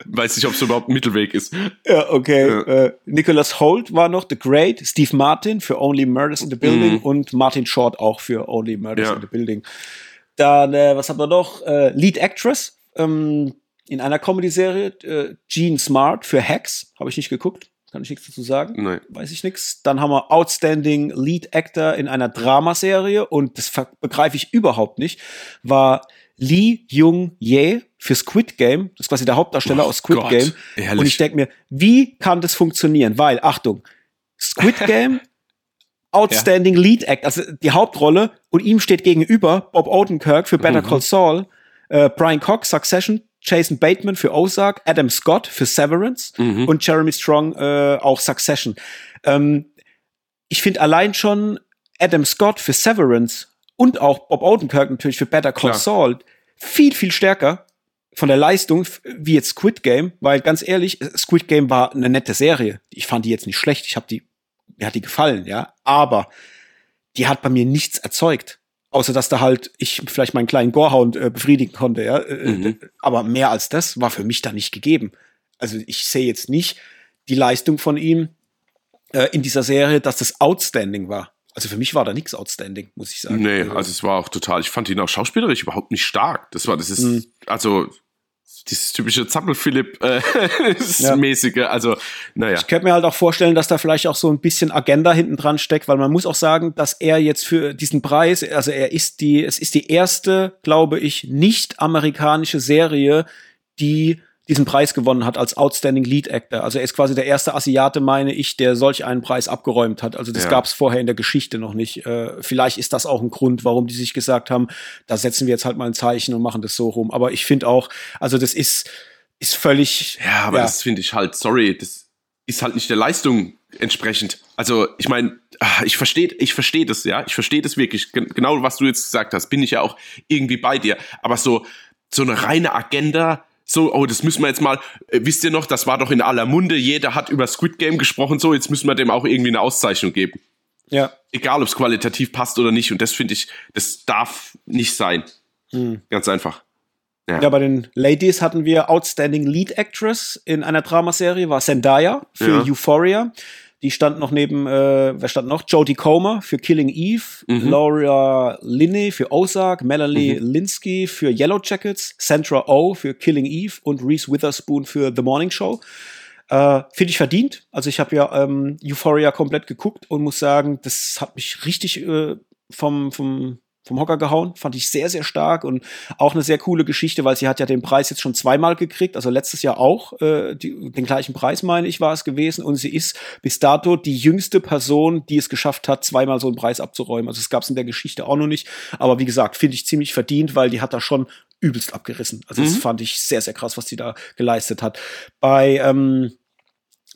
weiß nicht, ob es überhaupt ein Mittelweg ist. Ja, okay. Ja. Äh, Nicholas Holt war noch The Great, Steve Martin für Only Murders in the Building mhm. und Martin Short auch für Only Murders ja. in the Building. Dann, äh, was haben wir noch? Äh, Lead Actress ähm, in einer Comedy-Serie, äh, Gene Smart für Hacks, habe ich nicht geguckt. Kann ich nichts dazu sagen? Nein. Weiß ich nichts. Dann haben wir Outstanding Lead Actor in einer Dramaserie und das begreife ich überhaupt nicht, war Lee Jung Ye für Squid Game. Das ist quasi der Hauptdarsteller oh aus Squid Gott, Game. Ehrlich? Und ich denke mir, wie kann das funktionieren? Weil, Achtung, Squid Game Outstanding ja. Lead Act, also die Hauptrolle und ihm steht gegenüber Bob Odenkirk für Better mhm. Call Saul, äh, Brian Cox Succession, Jason Bateman für Ozark, Adam Scott für Severance mhm. und Jeremy Strong äh, auch Succession. Ähm, ich finde allein schon Adam Scott für Severance und auch Bob Odenkirk natürlich für Better Call. Saul viel, viel stärker von der Leistung wie jetzt Squid Game, weil ganz ehrlich, Squid Game war eine nette Serie. Ich fand die jetzt nicht schlecht, ich habe die, mir hat die gefallen, ja, aber die hat bei mir nichts erzeugt. Außer dass da halt ich vielleicht meinen kleinen Gorehound äh, befriedigen konnte, ja. Äh, äh, mhm. Aber mehr als das war für mich da nicht gegeben. Also ich sehe jetzt nicht die Leistung von ihm äh, in dieser Serie, dass das outstanding war. Also für mich war da nichts outstanding, muss ich sagen. Nee, also es war auch total, ich fand ihn auch schauspielerisch überhaupt nicht stark. Das war, das ist, mhm. also dieses typische Zappel-Philipp-mäßige, äh, ja. also naja. Ich könnte mir halt auch vorstellen, dass da vielleicht auch so ein bisschen Agenda hinten dran steckt, weil man muss auch sagen, dass er jetzt für diesen Preis, also er ist die, es ist die erste, glaube ich, nicht amerikanische Serie, die diesen Preis gewonnen hat als Outstanding Lead Actor. Also er ist quasi der erste Asiate, meine ich, der solch einen Preis abgeräumt hat. Also das ja. gab es vorher in der Geschichte noch nicht. Äh, vielleicht ist das auch ein Grund, warum die sich gesagt haben, da setzen wir jetzt halt mal ein Zeichen und machen das so rum. Aber ich finde auch, also das ist, ist völlig. Ja, aber ja. das finde ich halt, sorry, das ist halt nicht der Leistung entsprechend. Also ich meine, ah, ich verstehe, ich verstehe das, ja, ich verstehe das wirklich. Genau was du jetzt gesagt hast, bin ich ja auch irgendwie bei dir. Aber so so eine reine Agenda So, oh, das müssen wir jetzt mal, äh, wisst ihr noch, das war doch in aller Munde, jeder hat über Squid Game gesprochen, so, jetzt müssen wir dem auch irgendwie eine Auszeichnung geben. Ja. Egal, ob es qualitativ passt oder nicht. Und das finde ich, das darf nicht sein. Hm. Ganz einfach. Ja. ja. bei den Ladies hatten wir Outstanding Lead Actress in einer Dramaserie, war Zendaya für ja. Euphoria. Die stand noch neben, äh, wer stand noch? Jodie Comer für Killing Eve, mhm. Laura Linney für Ozark, Melanie mhm. Linsky für Yellow Jackets, Sandra Oh für Killing Eve und Reese Witherspoon für The Morning Show. Äh, Finde ich verdient. Also ich habe ja ähm, Euphoria komplett geguckt und muss sagen, das hat mich richtig äh, vom, vom vom Hocker gehauen. Fand ich sehr, sehr stark und auch eine sehr coole Geschichte, weil sie hat ja den Preis jetzt schon zweimal gekriegt, also letztes Jahr auch äh, die, den gleichen Preis, meine ich, war es gewesen. Und sie ist bis dato die jüngste Person, die es geschafft hat, zweimal so einen Preis abzuräumen. Also es gab es in der Geschichte auch noch nicht. Aber wie gesagt, finde ich ziemlich verdient, weil die hat da schon übelst abgerissen. Also mhm. das fand ich sehr, sehr krass, was sie da geleistet hat. Bei ähm,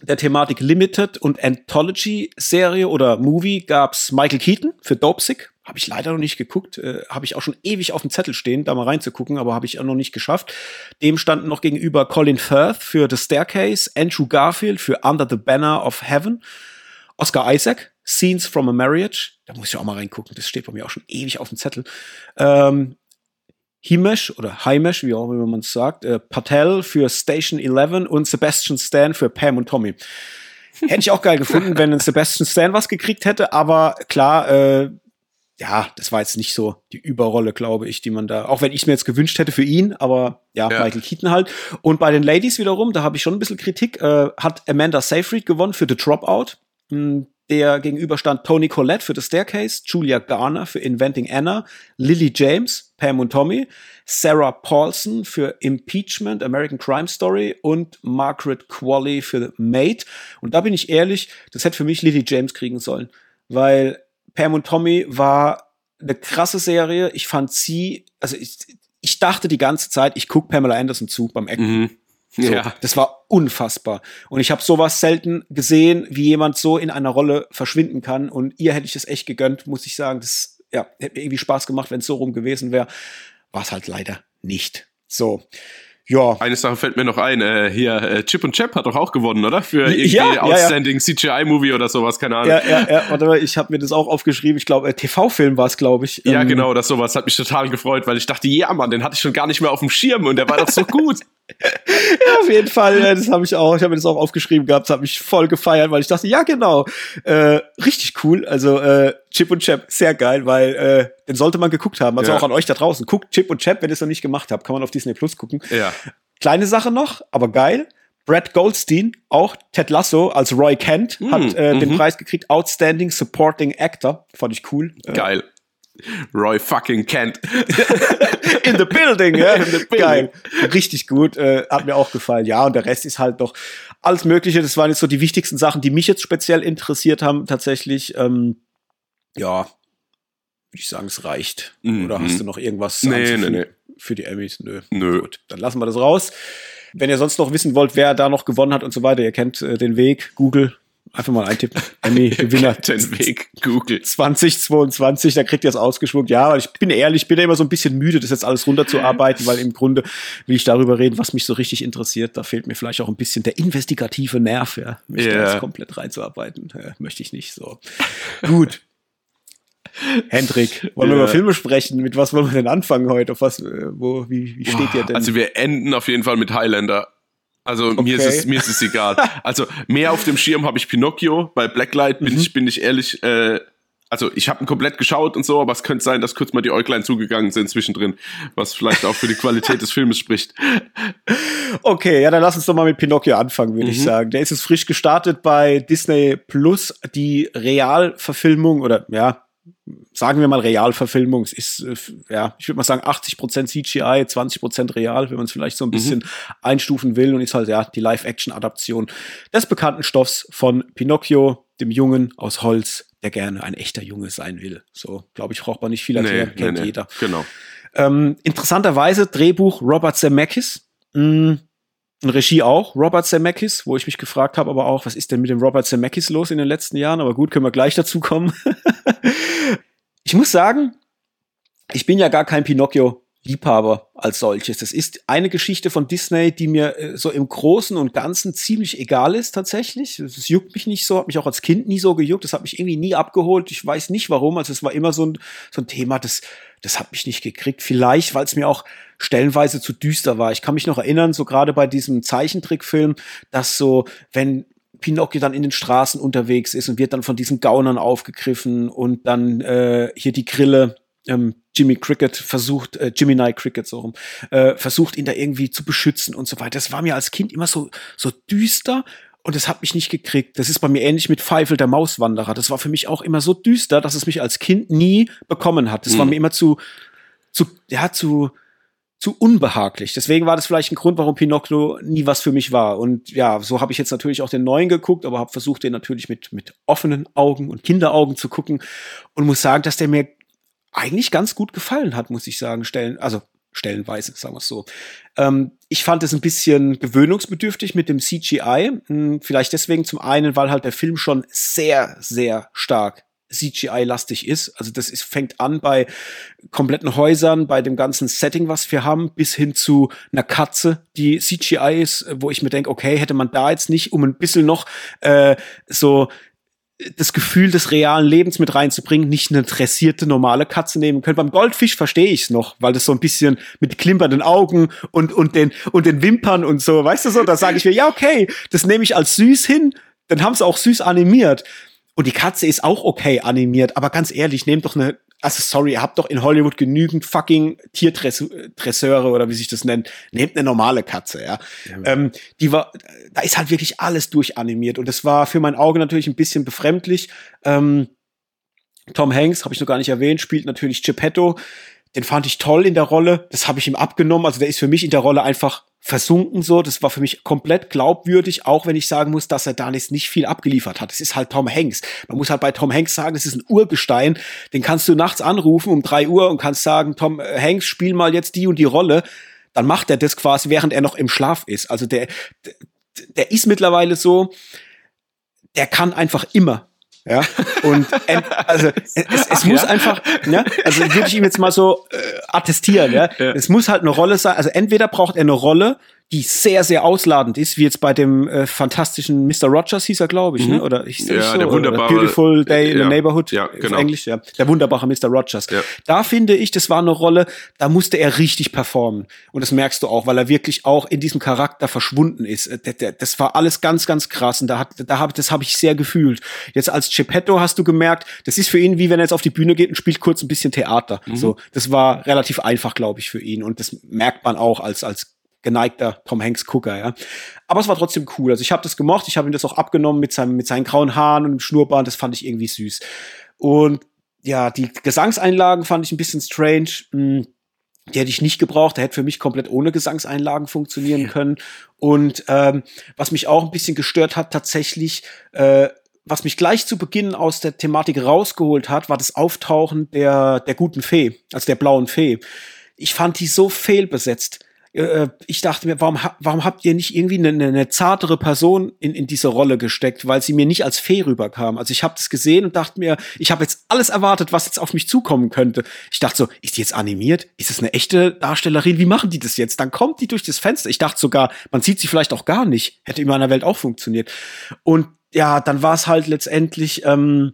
der Thematik Limited und Anthology Serie oder Movie gab's Michael Keaton für Dopesick. Habe ich leider noch nicht geguckt. Äh, habe ich auch schon ewig auf dem Zettel stehen, da mal reinzugucken, aber habe ich auch noch nicht geschafft. Dem standen noch gegenüber Colin Firth für The Staircase, Andrew Garfield für Under the Banner of Heaven, Oscar Isaac, Scenes from a Marriage. Da muss ich auch mal reingucken. Das steht bei mir auch schon ewig auf dem Zettel. Ähm, Himesh oder Himesh, wie auch immer man es sagt, äh, Patel für Station 11 und Sebastian Stan für Pam und Tommy. Hätte ich auch geil gefunden, wenn ein Sebastian Stan was gekriegt hätte, aber klar, äh, ja, das war jetzt nicht so die Überrolle, glaube ich, die man da, auch wenn ich es mir jetzt gewünscht hätte für ihn, aber ja, ja, Michael Keaton halt. Und bei den Ladies wiederum, da habe ich schon ein bisschen Kritik, äh, hat Amanda Seyfried gewonnen für The Dropout. Hm, der gegenüber stand Tony Collette für The Staircase, Julia Garner für Inventing Anna, Lily James, Pam und Tommy, Sarah Paulson für Impeachment, American Crime Story und Margaret Qualley für The Maid. Und da bin ich ehrlich, das hätte für mich Lily James kriegen sollen, weil Pam und Tommy war eine krasse Serie. Ich fand sie, also ich, ich dachte die ganze Zeit, ich gucke Pamela Anderson zu beim Ecken. Mhm. So, ja. Das war unfassbar. Und ich habe sowas selten gesehen, wie jemand so in einer Rolle verschwinden kann. Und ihr hätte ich es echt gegönnt, muss ich sagen. Das ja, hätte mir irgendwie Spaß gemacht, wenn es so rum gewesen wäre. War es halt leider nicht. So. Ja. Eine Sache fällt mir noch ein. Äh, hier, äh, Chip und Chap hat doch auch gewonnen, oder? Für irgendwie ja, Outstanding ja, ja. CGI-Movie oder sowas, keine Ahnung. Ja, ja, ja. Warte mal, ich habe mir das auch aufgeschrieben. Ich glaube, äh, TV-Film war es, glaube ich. Ja, ähm, genau, das sowas hat mich total gefreut, weil ich dachte, ja, Mann, den hatte ich schon gar nicht mehr auf dem Schirm und der war doch so gut. Ja, auf jeden Fall. Das habe ich auch. Ich habe mir das auch aufgeschrieben gehabt. Das hat mich voll gefeiert, weil ich dachte, ja, genau. Äh, richtig cool. Also äh, Chip und Chap, sehr geil, weil äh, den sollte man geguckt haben. Also ja. auch an euch da draußen. Guckt Chip und Chap, wenn ihr es noch nicht gemacht habt. Kann man auf Disney Plus gucken. Ja. Kleine Sache noch, aber geil. Brad Goldstein, auch Ted Lasso als Roy Kent, mm, hat äh, den mhm. Preis gekriegt, Outstanding Supporting Actor. Fand ich cool. Äh, geil. Roy fucking Kent. In the building, ja. In the building. Geil. Richtig gut. Äh, hat mir auch gefallen. Ja, und der Rest ist halt doch alles Mögliche. Das waren jetzt so die wichtigsten Sachen, die mich jetzt speziell interessiert haben, tatsächlich. Ähm, ja, würde ich sagen, es reicht. Mm Oder hast mhm. du noch irgendwas nee, nee, nee. für die Emmys? Nö. Nö. Gut, dann lassen wir das raus. Wenn ihr sonst noch wissen wollt, wer da noch gewonnen hat und so weiter, ihr kennt äh, den Weg. Google, Einfach mal eintippen. Emmy-Gewinner. Den Weg, Google. 2022, da kriegt ihr es ausgeschwuckt. Ja, ich bin ehrlich, ich bin ja immer so ein bisschen müde, das jetzt alles runterzuarbeiten, weil im Grunde will ich darüber reden, was mich so richtig interessiert. Da fehlt mir vielleicht auch ein bisschen der investigative Nerv, ja, mich yeah. da jetzt komplett reinzuarbeiten. Ja, möchte ich nicht so. Gut. Hendrik, wollen ja. wir über Filme sprechen? Mit was wollen wir denn anfangen heute? Auf was, äh, wo, wie, wie steht ihr denn? Also wir enden auf jeden Fall mit Highlander. Also okay. mir, ist es, mir ist es egal. Also mehr auf dem Schirm habe ich Pinocchio. Bei Blacklight bin mhm. ich bin ich ehrlich. Äh, also ich habe ihn komplett geschaut und so, aber es könnte sein, dass kurz mal die Äuglein zugegangen sind zwischendrin, was vielleicht auch für die Qualität des Filmes spricht. Okay, ja, dann lass uns doch mal mit Pinocchio anfangen, würde mhm. ich sagen. Der ist jetzt frisch gestartet bei Disney Plus, die Realverfilmung oder ja, sagen wir mal Realverfilmung. Es ist, äh, ja, ich würde mal sagen 80% CGI, 20% real, wenn man es vielleicht so ein mhm. bisschen mhm. einstufen will und ist halt ja die Live-Action-Adaption des bekannten Stoffs von Pinocchio, dem Jungen aus Holz, der gerne ein echter Junge sein will. So, glaube ich, braucht man nicht viel erklären, nee, kennt nee, jeder. Genau. Ähm, interessanterweise Drehbuch Robert Zemeckis. Mh, mm, Regie auch, Robert Zemeckis, wo ich mich gefragt habe, aber auch, was ist denn mit dem Robert Zemeckis los in den letzten Jahren? Aber gut, können wir gleich dazu kommen. ich muss sagen, ich bin ja gar kein Pinocchio Liebhaber als solches. Das ist eine Geschichte von Disney, die mir äh, so im Großen und Ganzen ziemlich egal ist tatsächlich. Es juckt mich nicht so, hat mich auch als Kind nie so gejuckt, das hat mich irgendwie nie abgeholt. Ich weiß nicht warum, also es war immer so ein, so ein Thema, das, das hat mich nicht gekriegt. Vielleicht, weil es mir auch stellenweise zu düster war. Ich kann mich noch erinnern, so gerade bei diesem Zeichentrickfilm, dass so, wenn Pinocchio dann in den Straßen unterwegs ist und wird dann von diesen Gaunern aufgegriffen und dann äh, hier die Grille ähm, Jimmy Cricket versucht, äh, Jimmy Nye Cricket so rum, äh, versucht ihn da irgendwie zu beschützen und so weiter. Das war mir als Kind immer so, so düster und es hat mich nicht gekriegt. Das ist bei mir ähnlich mit Pfeifel der Mauswanderer. Das war für mich auch immer so düster, dass es mich als Kind nie bekommen hat. Das mhm. war mir immer zu, zu, ja, zu, zu unbehaglich. Deswegen war das vielleicht ein Grund, warum Pinocchio nie was für mich war. Und ja, so habe ich jetzt natürlich auch den neuen geguckt, aber habe versucht, den natürlich mit, mit offenen Augen und Kinderaugen zu gucken und muss sagen, dass der mir eigentlich ganz gut gefallen hat, muss ich sagen. Stellen, also stellenweise, sagen wir es so. Ähm, ich fand es ein bisschen gewöhnungsbedürftig mit dem CGI. Hm, vielleicht deswegen zum einen, weil halt der Film schon sehr, sehr stark CGI-lastig ist. Also das ist, fängt an bei kompletten Häusern, bei dem ganzen Setting, was wir haben, bis hin zu einer Katze, die CGI ist, wo ich mir denke, okay, hätte man da jetzt nicht, um ein bisschen noch äh, so das Gefühl des realen Lebens mit reinzubringen, nicht eine dressierte normale Katze nehmen können. Beim Goldfisch verstehe ich es noch, weil das so ein bisschen mit klimpernden Augen und und den und den Wimpern und so, weißt du so, da sage ich mir, ja okay, das nehme ich als süß hin, dann haben sie auch süß animiert. Und die Katze ist auch okay animiert, aber ganz ehrlich, nehmt doch eine also sorry, ihr habt doch in Hollywood genügend fucking Tiertresseure oder wie sich das nennt. Nehmt eine normale Katze, ja. ja. Ähm, die war, da ist halt wirklich alles durchanimiert und das war für mein Auge natürlich ein bisschen befremdlich. Ähm, Tom Hanks, habe ich noch gar nicht erwähnt, spielt natürlich Geppetto. Den fand ich toll in der Rolle. Das habe ich ihm abgenommen. Also der ist für mich in der Rolle einfach versunken so. Das war für mich komplett glaubwürdig, auch wenn ich sagen muss, dass er da nicht viel abgeliefert hat. Es ist halt Tom Hanks. Man muss halt bei Tom Hanks sagen, es ist ein Urgestein. Den kannst du nachts anrufen um drei Uhr und kannst sagen, Tom äh, Hanks, spiel mal jetzt die und die Rolle. Dann macht er das quasi, während er noch im Schlaf ist. Also der, der ist mittlerweile so, der kann einfach immer. Ja, und also es, es Ach, muss ja? einfach, ja, also würde ich ihm jetzt mal so äh, attestieren, ja? ja. Es muss halt eine Rolle sein. Also entweder braucht er eine Rolle, die sehr, sehr ausladend ist, wie jetzt bei dem äh, fantastischen Mr. Rogers hieß er, glaube ich, ne? mhm. ne? Oder ich ja, so, der wunderbare Beautiful Day in ja, the Neighborhood ja, genau. Englisch, ja. Der wunderbare Mr. Rogers. Ja. Da finde ich, das war eine Rolle, da musste er richtig performen. Und das merkst du auch, weil er wirklich auch in diesem Charakter verschwunden ist. Äh, das war alles ganz, ganz krass. Und da hat, da hab, das habe ich sehr gefühlt. Jetzt als Geppetto hast du gemerkt, das ist für ihn, wie wenn er jetzt auf die Bühne geht und spielt kurz ein bisschen Theater. Mhm. So, das war relativ einfach, glaube ich, für ihn. Und das merkt man auch als, als geneigter Tom Hanks Gucker, ja. Aber es war trotzdem cool. Also ich habe das gemocht, ich habe ihm das auch abgenommen mit seinem mit seinen grauen Haaren und dem Schnurrbart, das fand ich irgendwie süß. Und ja, die Gesangseinlagen fand ich ein bisschen strange. Hm, die hätte ich nicht gebraucht. Der hätte für mich komplett ohne Gesangseinlagen funktionieren ja. können. Und ähm, was mich auch ein bisschen gestört hat, tatsächlich, äh, was mich gleich zu Beginn aus der Thematik rausgeholt hat, war das Auftauchen der, der guten Fee, also der blauen Fee. Ich fand die so fehlbesetzt. Äh, ich dachte mir, warum, warum habt ihr nicht irgendwie eine, eine zartere Person in, in diese Rolle gesteckt, weil sie mir nicht als Fee rüberkam. Also ich habe das gesehen und dachte mir, ich habe jetzt alles erwartet, was jetzt auf mich zukommen könnte. Ich dachte so, ist die jetzt animiert? Ist es eine echte Darstellerin? Wie machen die das jetzt? Dann kommt die durch das Fenster. Ich dachte sogar, man sieht sie vielleicht auch gar nicht. Hätte in meiner Welt auch funktioniert. Und ja, dann war es halt letztendlich, ähm,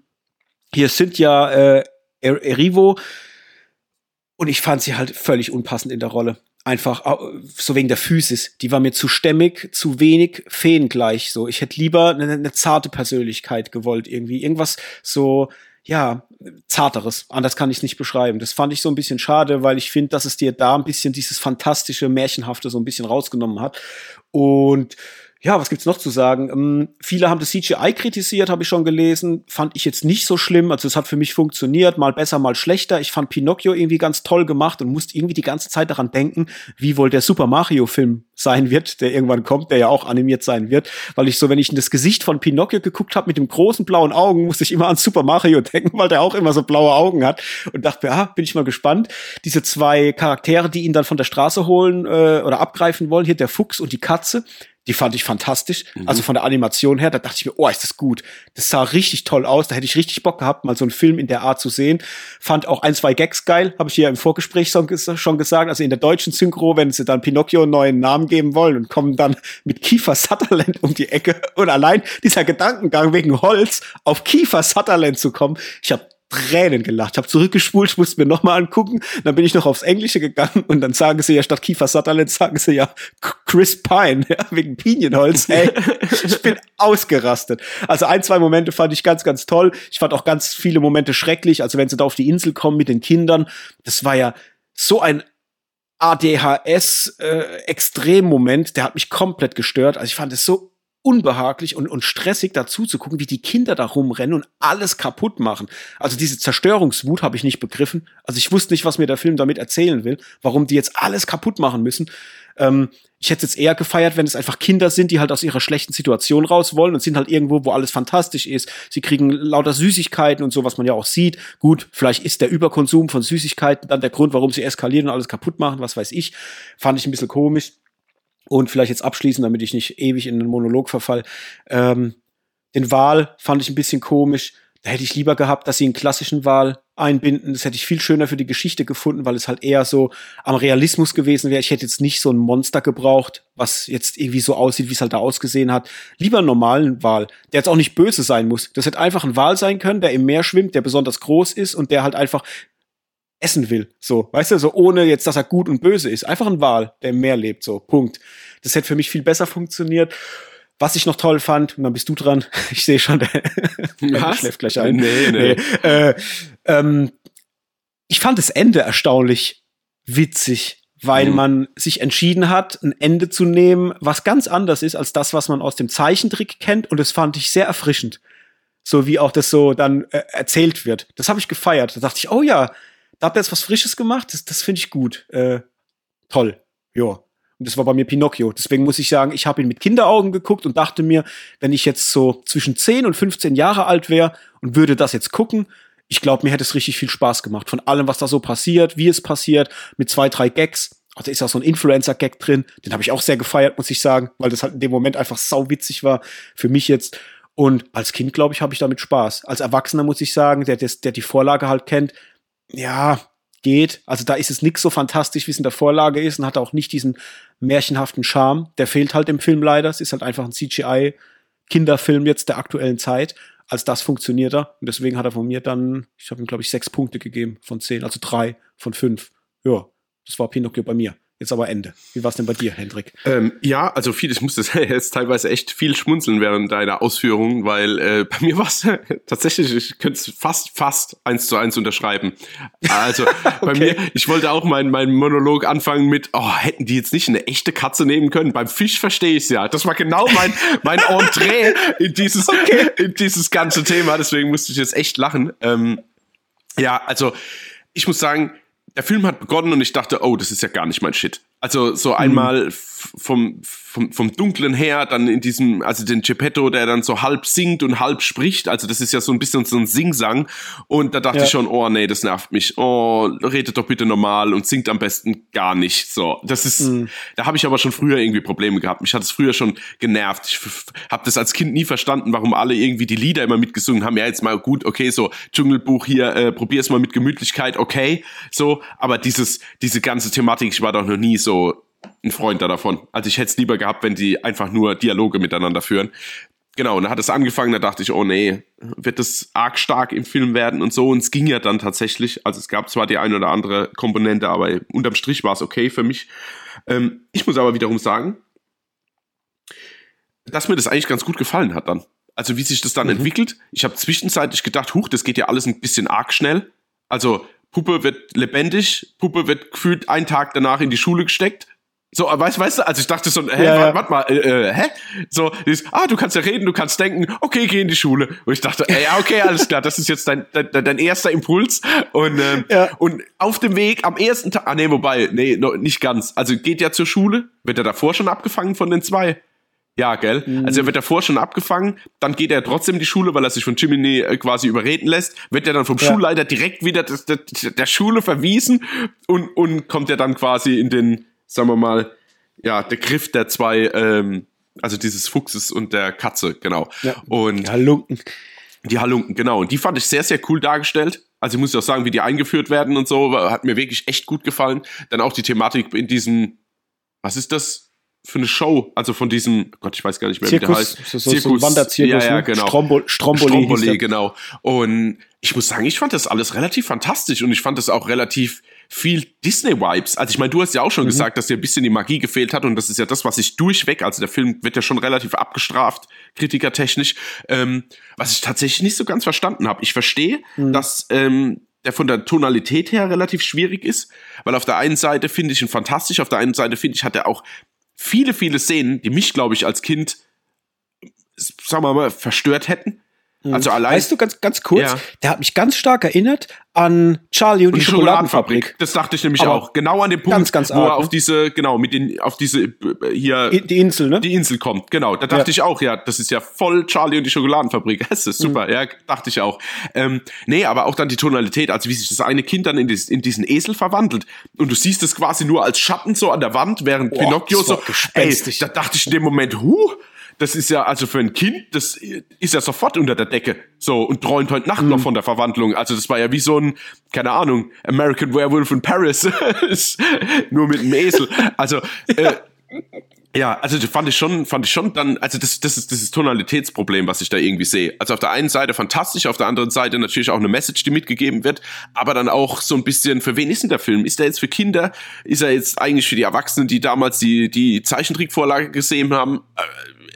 hier sind ja äh, Erivo und ich fand sie halt völlig unpassend in der Rolle einfach so wegen der Physis. Die war mir zu stämmig, zu wenig feengleich. So, ich hätte lieber eine, eine zarte Persönlichkeit gewollt, irgendwie irgendwas so ja, zarteres. Anders kann ich es nicht beschreiben. Das fand ich so ein bisschen schade, weil ich finde, dass es dir da ein bisschen dieses fantastische, märchenhafte so ein bisschen rausgenommen hat. Und ja, was gibt's noch zu sagen? Ähm, viele haben das CGI kritisiert, habe ich schon gelesen. Fand ich jetzt nicht so schlimm. Also es hat für mich funktioniert, mal besser, mal schlechter. Ich fand Pinocchio irgendwie ganz toll gemacht und musste irgendwie die ganze Zeit daran denken, wie wohl der Super Mario Film sein wird, der irgendwann kommt, der ja auch animiert sein wird, weil ich so, wenn ich in das Gesicht von Pinocchio geguckt habe mit dem großen blauen Augen, musste ich immer an Super Mario denken, weil der auch immer so blaue Augen hat und dachte, ja, bin ich mal gespannt. Diese zwei Charaktere, die ihn dann von der Straße holen äh, oder abgreifen wollen, hier der Fuchs und die Katze, die fand ich fantastisch. Mhm. Also von der Animation her, da dachte ich mir, oh, ist das gut. Das sah richtig toll aus. Da hätte ich richtig Bock gehabt, mal so einen Film in der Art zu sehen. Fand auch ein, zwei Gags geil, habe ich hier im Vorgespräch schon, gesagt. Also in der deutschen Synchro, wenn sie dann Pinocchio einen neuen Namen geben wollen und kommen dann mit Kiefer Sutherland um die Ecke. Und allein dieser Gedankengang wegen Holz auf Kiefer Sutherland zu kommen, ich habe Tränen gelacht. Ich habe zurückgespult, ich musste mir nochmal angucken. Dann bin ich noch aufs Englische gegangen und dann sagen sie ja statt Kiefer Sutherland, sagen sie ja Chris Pine, ja, wegen Pinienholz. Ey, ich bin ausgerastet. Also ein, zwei Momente fand ich ganz, ganz toll. Ich fand auch ganz viele Momente schrecklich. Also wenn sie da auf die Insel kommen mit den Kindern, das war ja so ein ADHS-Extremmoment, äh, der hat mich komplett gestört. Also ich fand es so unbehaglich und, und stressig dazu zu gucken, wie die Kinder da rumrennen und alles kaputt machen. Also diese Zerstörungswut habe ich nicht begriffen. Also ich wusste nicht, was mir der Film damit erzählen will, warum die jetzt alles kaputt machen müssen. Ähm, ich hätte jetzt eher gefeiert, wenn es einfach Kinder sind, die halt aus ihrer schlechten Situation raus wollen und sind halt irgendwo, wo alles fantastisch ist. Sie kriegen lauter Süßigkeiten und so, was man ja auch sieht. Gut, vielleicht ist der Überkonsum von Süßigkeiten dann der Grund, warum sie eskalieren und alles kaputt machen, was weiß ich. Fand ich ein bisschen komisch. Und vielleicht jetzt abschließen, damit ich nicht ewig in einen Monolog verfall. Ähm, den Wahl fand ich ein bisschen komisch. Da hätte ich lieber gehabt, dass sie einen klassischen Wahl einbinden. Das hätte ich viel schöner für die Geschichte gefunden, weil es halt eher so am Realismus gewesen wäre. Ich hätte jetzt nicht so ein Monster gebraucht, was jetzt irgendwie so aussieht, wie es halt da ausgesehen hat. Lieber einen normalen Wal, der jetzt auch nicht böse sein muss. Das hätte einfach ein Wal sein können, der im Meer schwimmt, der besonders groß ist und der halt einfach essen will. So, weißt du, so ohne jetzt, dass er gut und böse ist. Einfach ein Wal, der im Meer lebt. So, Punkt. Das hätte für mich viel besser funktioniert. Was ich noch toll fand, und dann bist du dran. Ich sehe schon, der, schläft gleich ein. Nee, nee. nee. Äh, ähm, ich fand das Ende erstaunlich witzig, weil mhm. man sich entschieden hat, ein Ende zu nehmen, was ganz anders ist als das, was man aus dem Zeichentrick kennt. Und das fand ich sehr erfrischend. So wie auch das so dann äh, erzählt wird. Das habe ich gefeiert. Da dachte ich, oh ja, da habt ihr jetzt was Frisches gemacht. Das, das finde ich gut. Äh, toll. Ja. Und das war bei mir Pinocchio. Deswegen muss ich sagen, ich habe ihn mit Kinderaugen geguckt und dachte mir, wenn ich jetzt so zwischen 10 und 15 Jahre alt wäre und würde das jetzt gucken, ich glaube, mir hätte es richtig viel Spaß gemacht. Von allem, was da so passiert, wie es passiert, mit zwei, drei Gags. Also ist auch so ein Influencer-Gag drin. Den habe ich auch sehr gefeiert, muss ich sagen, weil das halt in dem Moment einfach sauwitzig war für mich jetzt. Und als Kind, glaube ich, habe ich damit Spaß. Als Erwachsener muss ich sagen, der, der, die Vorlage halt kennt, ja, geht. Also da ist es nix so fantastisch, wie es in der Vorlage ist und hat auch nicht diesen märchenhaften Charme. Der fehlt halt im Film leider. Es ist halt einfach ein CGI-Kinderfilm jetzt der aktuellen Zeit. Als das funktioniert er. Und deswegen hat er von mir dann, ich habe ihm, glaube ich, sechs Punkte gegeben von zehn, also drei von fünf. Ja, das war Pinocchio bei mir. Jetzt aber Ende. Wie war es denn bei dir, Hendrik? Ähm, ja, also viel, ich musste jetzt teilweise echt viel schmunzeln während deiner Ausführungen, weil äh, bei mir war es tatsächlich, ich könnte es fast, fast eins zu eins unterschreiben. Also okay. bei mir, ich wollte auch meinen mein Monolog anfangen mit, oh, hätten die jetzt nicht eine echte Katze nehmen können? Beim Fisch verstehe ich es ja. Das war genau mein, mein Entree in dieses, okay. in dieses ganze Thema, deswegen musste ich jetzt echt lachen. Ähm, ja, also ich muss sagen, der Film hat begonnen und ich dachte, oh, das ist ja gar nicht mein Shit. Also so einmal vom, vom, vom Dunklen her, dann in diesem, also den Geppetto, der dann so halb singt und halb spricht. Also das ist ja so ein bisschen so ein Singsang. Und da dachte ja. ich schon, oh nee, das nervt mich. Oh, redet doch bitte normal und singt am besten gar nicht. So, das ist, mhm. da habe ich aber schon früher irgendwie Probleme gehabt. Mich hat es früher schon genervt. Ich habe das als Kind nie verstanden, warum alle irgendwie die Lieder immer mitgesungen haben. Ja, jetzt mal gut, okay, so Dschungelbuch hier, äh, probier's mal mit Gemütlichkeit, okay, so. Aber dieses, diese ganze Thematik, ich war doch noch nie so so ein Freund da davon. Also ich hätte es lieber gehabt, wenn die einfach nur Dialoge miteinander führen. Genau, und da hat es angefangen, da dachte ich, oh nee, wird das arg stark im Film werden und so. Und es ging ja dann tatsächlich. Also es gab zwar die eine oder andere Komponente, aber unterm Strich war es okay für mich. Ähm, ich muss aber wiederum sagen, dass mir das eigentlich ganz gut gefallen hat dann. Also wie sich das dann mhm. entwickelt. Ich habe zwischenzeitlich gedacht, huch, das geht ja alles ein bisschen arg schnell. Also Puppe wird lebendig, Puppe wird gefühlt einen Tag danach in die Schule gesteckt. So, weißt, weißt du, also ich dachte so, hä, Ja, ja. warte mal, äh, äh, hä? So, dieses, ah, du kannst ja reden, du kannst denken, okay, geh in die Schule. Und ich dachte, äh, ja, okay, alles klar, das ist jetzt dein, dein, dein erster Impuls. Und, ähm, Ja. und auf dem Weg am ersten Tag, ah, nee, wobei, nee, noch nicht ganz. Also geht ja zur Schule, wird er davor schon abgefangen von den zwei? Ja, gell? Also er wird davor schon abgefangen, dann geht er trotzdem in die Schule, weil er sich von Jiminy äh, quasi überreden lässt, wird er dann vom Ja. Schulleiter direkt wieder des, der, der Schule verwiesen und, und kommt er dann quasi in den, sagen wir mal, ja, der Griff der zwei, ähm, also dieses Fuchses und der Katze, genau. Ja. Und Ja, Lunken. die Halunken, genau. Und die fand ich sehr, sehr cool dargestellt. Also ich muss auch sagen, wie die eingeführt werden und so, hat mir wirklich echt gut gefallen. Dann auch die Thematik in diesem, was ist das für eine Show? Also von diesem, Gott, ich weiß gar nicht mehr, wie der Zirkus, heißt. so, so, so ein Wanderzirkus, ja, ja, ne? genau. Strombo Stromboli. Stromboli, genau. Und ich muss sagen, ich fand das alles relativ fantastisch und ich fand das auch relativ viel Disney-Vibes. Also ich meine, du hast ja auch Mhm. schon gesagt, dass dir ein bisschen die Magie gefehlt hat und das ist ja das, was ich durchweg, also der Film wird ja schon relativ abgestraft, kritikertechnisch, ähm, was ich tatsächlich nicht so ganz verstanden habe. Ich verstehe, Mhm. dass ähm, der von der Tonalität her relativ schwierig ist, weil auf der einen Seite finde ich ihn fantastisch, auf der einen Seite finde ich, hat er auch viele, viele Szenen, die mich, glaube ich, als Kind, sagen wir mal, verstört hätten. Also allein Mhm. Weißt du, ganz, ganz kurz, Ja. der hat mich ganz stark erinnert an Charlie und, Und die Schokoladenfabrik. Das dachte ich nämlich Aber auch. Genau an dem Punkt, ganz, ganz wo er arg, auf ne? diese, genau, mit den, auf diese, äh, hier, Die Insel, ne? die Insel kommt. Genau. Da dachte Ja. ich auch, ja, das ist ja voll Charlie und die Schokoladenfabrik. Das ist Mhm. super. Ja, dachte ich auch. Ähm, nee, aber auch dann die Tonalität, also wie sich das eine Kind dann in, dies, in diesen Esel verwandelt. Und du siehst es quasi nur als Schatten so an der Wand, während Boah, Pinocchio so, ey, da dachte ich in dem Moment, huh, das ist ja, also für ein Kind, das ist ja sofort unter der Decke. So, und träumt heute Nacht Mhm. noch von der Verwandlung. Also das war ja wie so ein, keine Ahnung, American Werewolf in Paris. Nur mit einem Esel. Also, äh, ja, also das fand ich schon, fand ich schon dann, also das, das ist dieses Tonalitätsproblem, was ich da irgendwie sehe. Also auf der einen Seite fantastisch, auf der anderen Seite natürlich auch eine Message, die mitgegeben wird, aber dann auch so ein bisschen, für wen ist denn der Film? Ist der jetzt für Kinder? Ist er jetzt eigentlich für die Erwachsenen, die damals die, die Zeichentrickvorlage gesehen haben? Äh,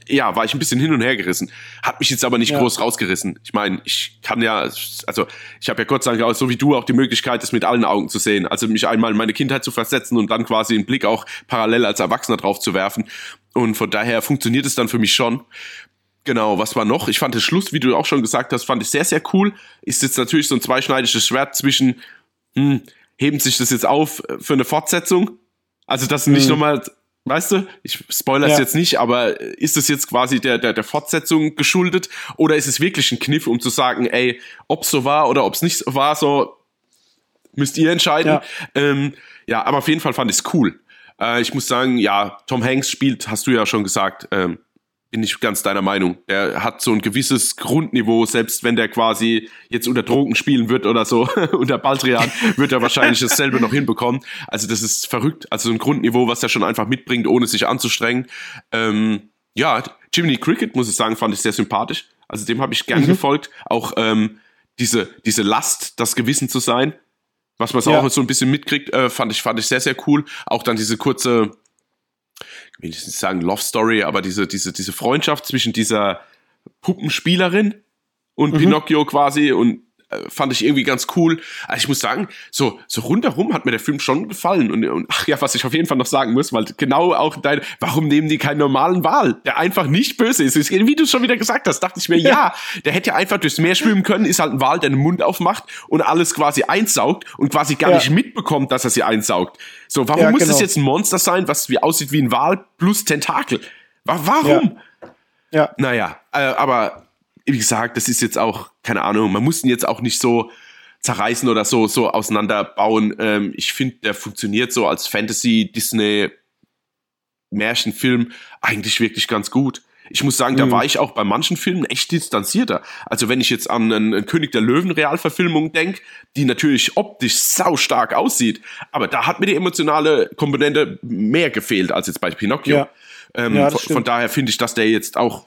ja, war ich ein bisschen hin und her gerissen. Hat mich jetzt aber nicht Ja. groß rausgerissen. Ich meine, ich kann ja, also ich habe ja Gott sei Dank auch so wie du auch die Möglichkeit, das mit allen Augen zu sehen. Also mich einmal in meine Kindheit zu versetzen und dann quasi einen Blick auch parallel als Erwachsener drauf zu werfen. Und von daher funktioniert es dann für mich schon. Genau, was war noch? Ich fand den Schluss, wie du auch schon gesagt hast, fand ich sehr, sehr cool. Ist jetzt natürlich so ein zweischneidiges Schwert zwischen, hm, heben sich das jetzt auf für eine Fortsetzung? Also, das nicht Mhm. nochmal, weißt du, ich spoilere es Ja. jetzt nicht, aber ist es jetzt quasi der, der, der Fortsetzung geschuldet? Oder ist es wirklich ein Kniff, um zu sagen, ey, ob's so war oder ob's nicht so war, so müsst ihr entscheiden. Ja. Ähm, ja, aber auf jeden Fall fand ich es cool. Äh, ich muss sagen, ja, Tom Hanks spielt, hast du ja schon gesagt, ähm, bin ich ganz deiner Meinung. Der hat so ein gewisses Grundniveau, selbst wenn der quasi jetzt unter Drogen spielen wird oder so, unter Baldrian, wird er wahrscheinlich dasselbe noch hinbekommen. Also das ist verrückt. Also ein Grundniveau, was er schon einfach mitbringt, ohne sich anzustrengen. Ähm, ja, Jiminy Cricket, muss ich sagen, fand ich sehr sympathisch. Also dem habe ich gern gefolgt. Auch ähm, diese, diese Last, das Gewissen zu sein, was man Ja. auch so ein bisschen mitkriegt, äh, fand ich, fand ich sehr, sehr cool. Auch dann diese kurze, ich will nicht sagen Love Story, aber diese, diese, diese Freundschaft zwischen dieser Puppenspielerin und Pinocchio quasi und fand ich irgendwie ganz cool. Also ich muss sagen, so, so rundherum hat mir der Film schon gefallen. Und, und ach ja, was ich auf jeden Fall noch sagen muss, weil genau auch dein, warum nehmen die keinen normalen Wal, der einfach nicht böse ist? wie du schon wieder gesagt hast, dachte ich mir, ja, der hätte ja einfach durchs Meer schwimmen können, ist halt ein Wal, der den Mund aufmacht und alles quasi einsaugt und quasi gar Ja. nicht mitbekommt, dass er sie einsaugt. So, warum Ja, muss genau. das jetzt ein Monster sein, was wie aussieht wie ein Wal plus Tentakel? Wa warum? Ja. Naja, äh, aber wie gesagt, das ist jetzt auch, keine Ahnung, man muss ihn jetzt auch nicht so zerreißen oder so, so auseinanderbauen. Ähm, ich finde, der funktioniert so als Fantasy-Disney-Märchenfilm eigentlich wirklich ganz gut. Ich muss sagen, da war ich auch bei manchen Filmen echt distanzierter. Also wenn ich jetzt an einen, König der Löwen Realverfilmung denke, die natürlich optisch sau stark aussieht, aber da hat mir die emotionale Komponente mehr gefehlt als jetzt bei Pinocchio. Ja. Ähm, Ja, von, von daher finde ich, dass der jetzt auch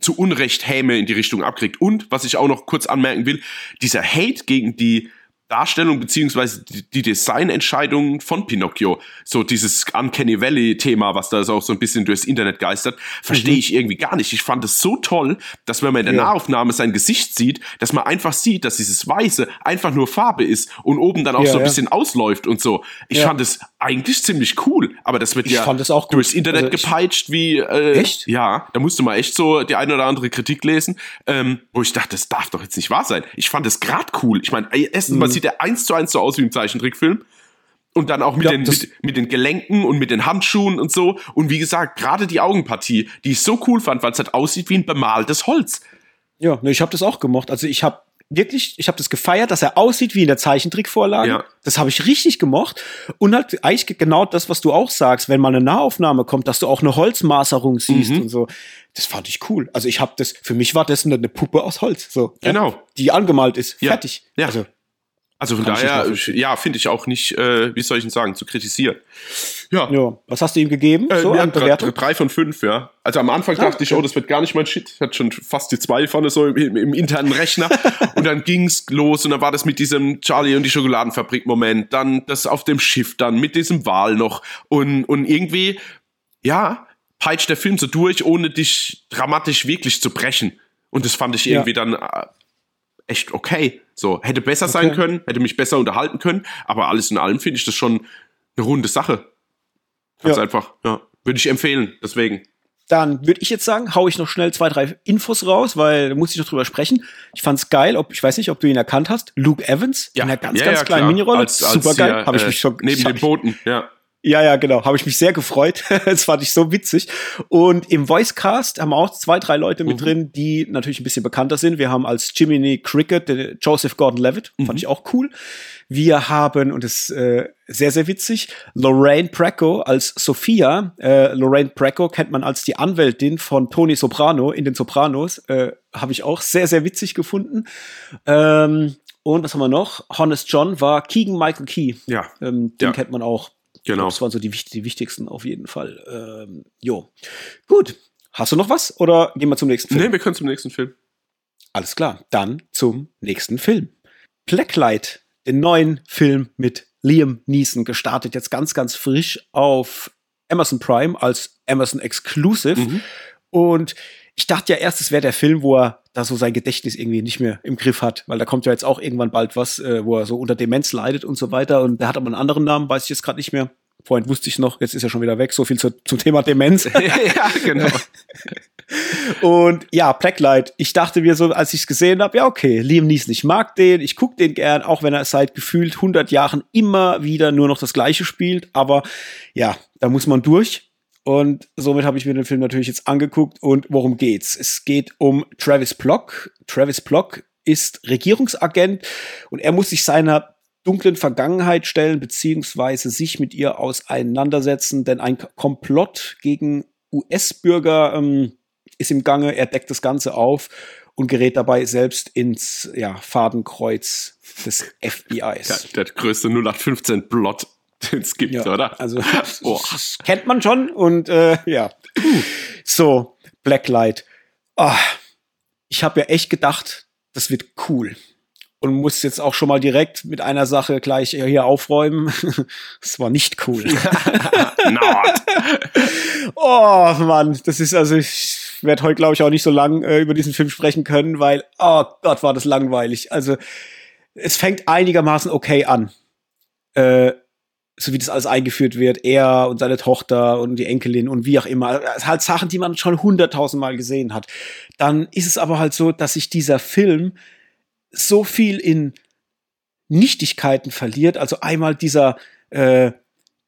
zu Unrecht Häme in die Richtung abkriegt. Und was ich auch noch kurz anmerken will, dieser Hate gegen die Darstellung beziehungsweise die, Designentscheidungen von Pinocchio, so dieses Uncanny Valley Thema, was da so auch so ein bisschen durchs Internet geistert, verstehe mhm. ich irgendwie gar nicht. Ich fand es so toll, dass wenn man in der ja. Nahaufnahme sein Gesicht sieht, dass man einfach sieht, dass dieses Weiße einfach nur Farbe ist und oben dann auch ja, so ein ja. bisschen ausläuft und so. Ich fand es eigentlich ziemlich cool, aber das wird ich ja durchs Internet also gepeitscht wie äh, echt? Ja, da musste man echt so die eine oder andere Kritik lesen, ähm, wo ich dachte, das darf doch jetzt nicht wahr sein. Ich fand es gerade cool. Ich meine, erstens mhm. mal sieht er eins zu eins so aus wie im Zeichentrickfilm. Und dann auch mit, ja, den, mit, mit, den Gelenken und mit den Handschuhen und so. Und wie gesagt, gerade die Augenpartie, die ich so cool fand, weil es halt aussieht wie ein bemaltes Holz. Ja, ne, ich habe das auch gemocht. Also ich habe wirklich, ich habe das gefeiert, dass er aussieht wie in der Zeichentrickvorlage. Ja. Das habe ich richtig gemocht. Und halt eigentlich genau das, was du auch sagst, wenn mal eine Nahaufnahme kommt, dass du auch eine Holzmaserung siehst mhm. und so. Das fand ich cool. Also ich habe das, für mich war das eine Puppe aus Holz, so. Genau. Ja, die angemalt ist. Ja. Fertig. Ja. Also also von daher, ja, finde ich auch nicht, äh, wie soll ich denn sagen, zu kritisieren. Ja. ja. Was hast du ihm gegeben? Äh, so an Bewertung? Drei von fünf, ja. Also am Anfang ah, dachte ich, oh, das wird gar nicht mein Shit. Ich hatte schon fast die zwei vorne so im, im internen Rechner. und dann ging's los und dann war das mit diesem Charlie und die Schokoladenfabrik-Moment. Dann das auf dem Schiff dann mit diesem Wal noch. Und, und irgendwie, ja, peitscht der Film so durch, ohne dich dramatisch wirklich zu brechen. Und das fand ich irgendwie ja. dann äh, echt okay. So, hätte besser okay. sein können, hätte mich besser unterhalten können, aber alles in allem finde ich das schon eine runde Sache. Ganz ja. einfach, ja. Würde ich empfehlen, deswegen. Dann würde ich jetzt sagen, hau ich noch schnell zwei, drei Infos raus, weil da muss ich noch drüber sprechen. Ich fand's geil, ob ich weiß nicht, ob du ihn erkannt hast. Luke Evans ja. in einer ganz, ja, ganz kleinen Minirolle. Super geil. Habe ich mich schon neben dem Boten, ja. Ja, ja, genau. Habe ich mich sehr gefreut. das fand ich so witzig. Und im Voicecast haben auch zwei, drei Leute mit mhm. drin, die natürlich ein bisschen bekannter sind. Wir haben als Jiminy Cricket den Joseph Gordon-Levitt. Mhm. Fand ich auch cool. Wir haben, und das ist äh, sehr, sehr witzig, Lorraine Bracco als Sophia. Äh, Lorraine Bracco kennt man als die Anwältin von Tony Soprano in den Sopranos. Äh, Habe ich auch sehr, sehr witzig gefunden. Ähm, und was haben wir noch? Honest John war Keegan Michael Key. Ja. Ähm, den ja. kennt man auch. Genau. Das waren so die, die wichtigsten auf jeden Fall. Ähm, jo. Gut. Hast du noch was oder gehen wir zum nächsten Film? Nee, wir können zum nächsten Film. Alles klar. Dann zum nächsten Film. Blacklight, den neuen Film mit Liam Neeson, gestartet jetzt ganz, ganz frisch auf Amazon Prime als Amazon Exclusive. Mhm. Und ich dachte ja erst, es wäre der Film, wo er da so sein Gedächtnis irgendwie nicht mehr im Griff hat, weil da kommt ja jetzt auch irgendwann bald was, äh, wo er so unter Demenz leidet und so weiter. Und der hat aber einen anderen Namen, weiß ich jetzt gerade nicht mehr. Vorhin wusste ich noch, jetzt ist er schon wieder weg. So viel zu, zum Thema Demenz. ja, genau. und ja, Blacklight. Ich dachte mir so, als ich es gesehen habe, ja okay, Liam Neeson, ich mag den, ich guck den gern, auch wenn er seit gefühlt 100 Jahren immer wieder nur noch das Gleiche spielt. Aber ja, da muss man durch. Und somit habe ich mir den Film natürlich jetzt angeguckt. Und worum geht's? Es geht um Travis Block. Travis Block ist Regierungsagent und er muss sich seiner dunklen Vergangenheit stellen, beziehungsweise sich mit ihr auseinandersetzen, denn ein Komplott gegen US-Bürger ähm, ist im Gange. Er deckt das Ganze auf und gerät dabei selbst ins ja, Fadenkreuz des FBIs. Ja, der größte 0815-Plot den es gibt, ja, oder? Also oh. kennt man schon und äh, ja. So, Blacklight. Oh, ich habe ja echt gedacht, das wird cool. Und muss jetzt auch schon mal direkt mit einer Sache gleich hier aufräumen. Es war nicht cool. oh Mann, das ist also, ich werde heute, glaube ich, auch nicht so lang äh, über diesen Film sprechen können, weil, oh Gott, war das langweilig. Also, es fängt einigermaßen okay an. Äh, so wie das alles eingeführt wird, er und seine Tochter und die Enkelin und wie auch immer, halt Sachen, die man schon hunderttausendmal gesehen hat. Dann ist es aber halt so, dass sich dieser Film so viel in Nichtigkeiten verliert. Also einmal dieser äh,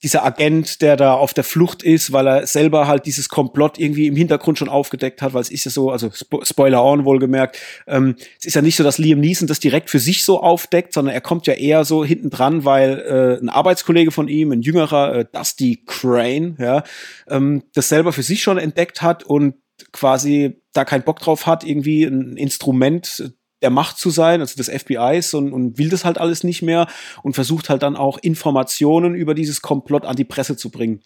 dieser Agent, der da auf der Flucht ist, weil er selber halt dieses Komplott irgendwie im Hintergrund schon aufgedeckt hat, weil es ist ja so, also Spo Spoiler on wohlgemerkt, ähm, es ist ja nicht so, dass Liam Neeson das direkt für sich so aufdeckt, sondern er kommt ja eher so hinten dran, weil äh, ein Arbeitskollege von ihm, ein jüngerer äh, Dusty Crane, ja, ähm, das selber für sich schon entdeckt hat und quasi da keinen Bock drauf hat, irgendwie ein Instrument der Macht zu sein, also des FBIs und, und will das halt alles nicht mehr und versucht halt dann auch Informationen über dieses Komplott an die Presse zu bringen.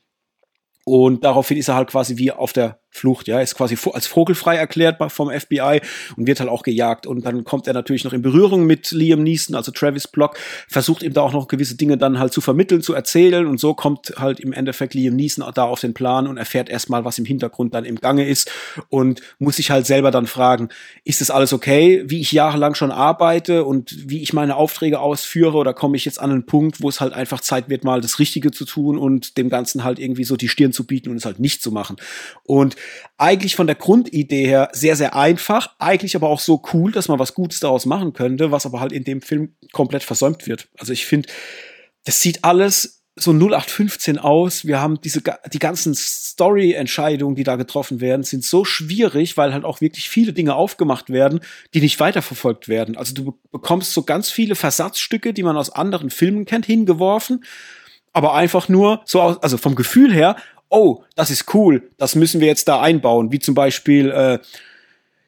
Und daraufhin ist er halt quasi wie auf der Flucht, ja, ist quasi als vogelfrei erklärt vom FBI und wird halt auch gejagt. Und dann kommt er natürlich noch in Berührung mit Liam Neeson, also Travis Block, versucht ihm da auch noch gewisse Dinge dann halt zu vermitteln, zu erzählen. Und so kommt halt im Endeffekt Liam Neeson da auf den Plan und erfährt erstmal, was im Hintergrund dann im Gange ist und muss sich halt selber dann fragen, ist das alles okay, wie ich jahrelang schon arbeite und wie ich meine Aufträge ausführe oder komme ich jetzt an einen Punkt, wo es halt einfach Zeit wird, mal das Richtige zu tun und dem Ganzen halt irgendwie so die Stirn zu bieten und es halt nicht zu machen. Und eigentlich von der Grundidee her sehr, sehr einfach, eigentlich aber auch so cool, dass man was Gutes daraus machen könnte, was aber halt in dem Film komplett versäumt wird. Also ich finde, das sieht alles so 0815 aus. Wir haben diese, die ganzen Story-Entscheidungen, die da getroffen werden, sind so schwierig, weil halt auch wirklich viele Dinge aufgemacht werden, die nicht weiterverfolgt werden. Also du bekommst so ganz viele Versatzstücke, die man aus anderen Filmen kennt, hingeworfen. Aber einfach nur so aus, also vom Gefühl her, oh, das ist cool, das müssen wir jetzt da einbauen, wie zum Beispiel, äh,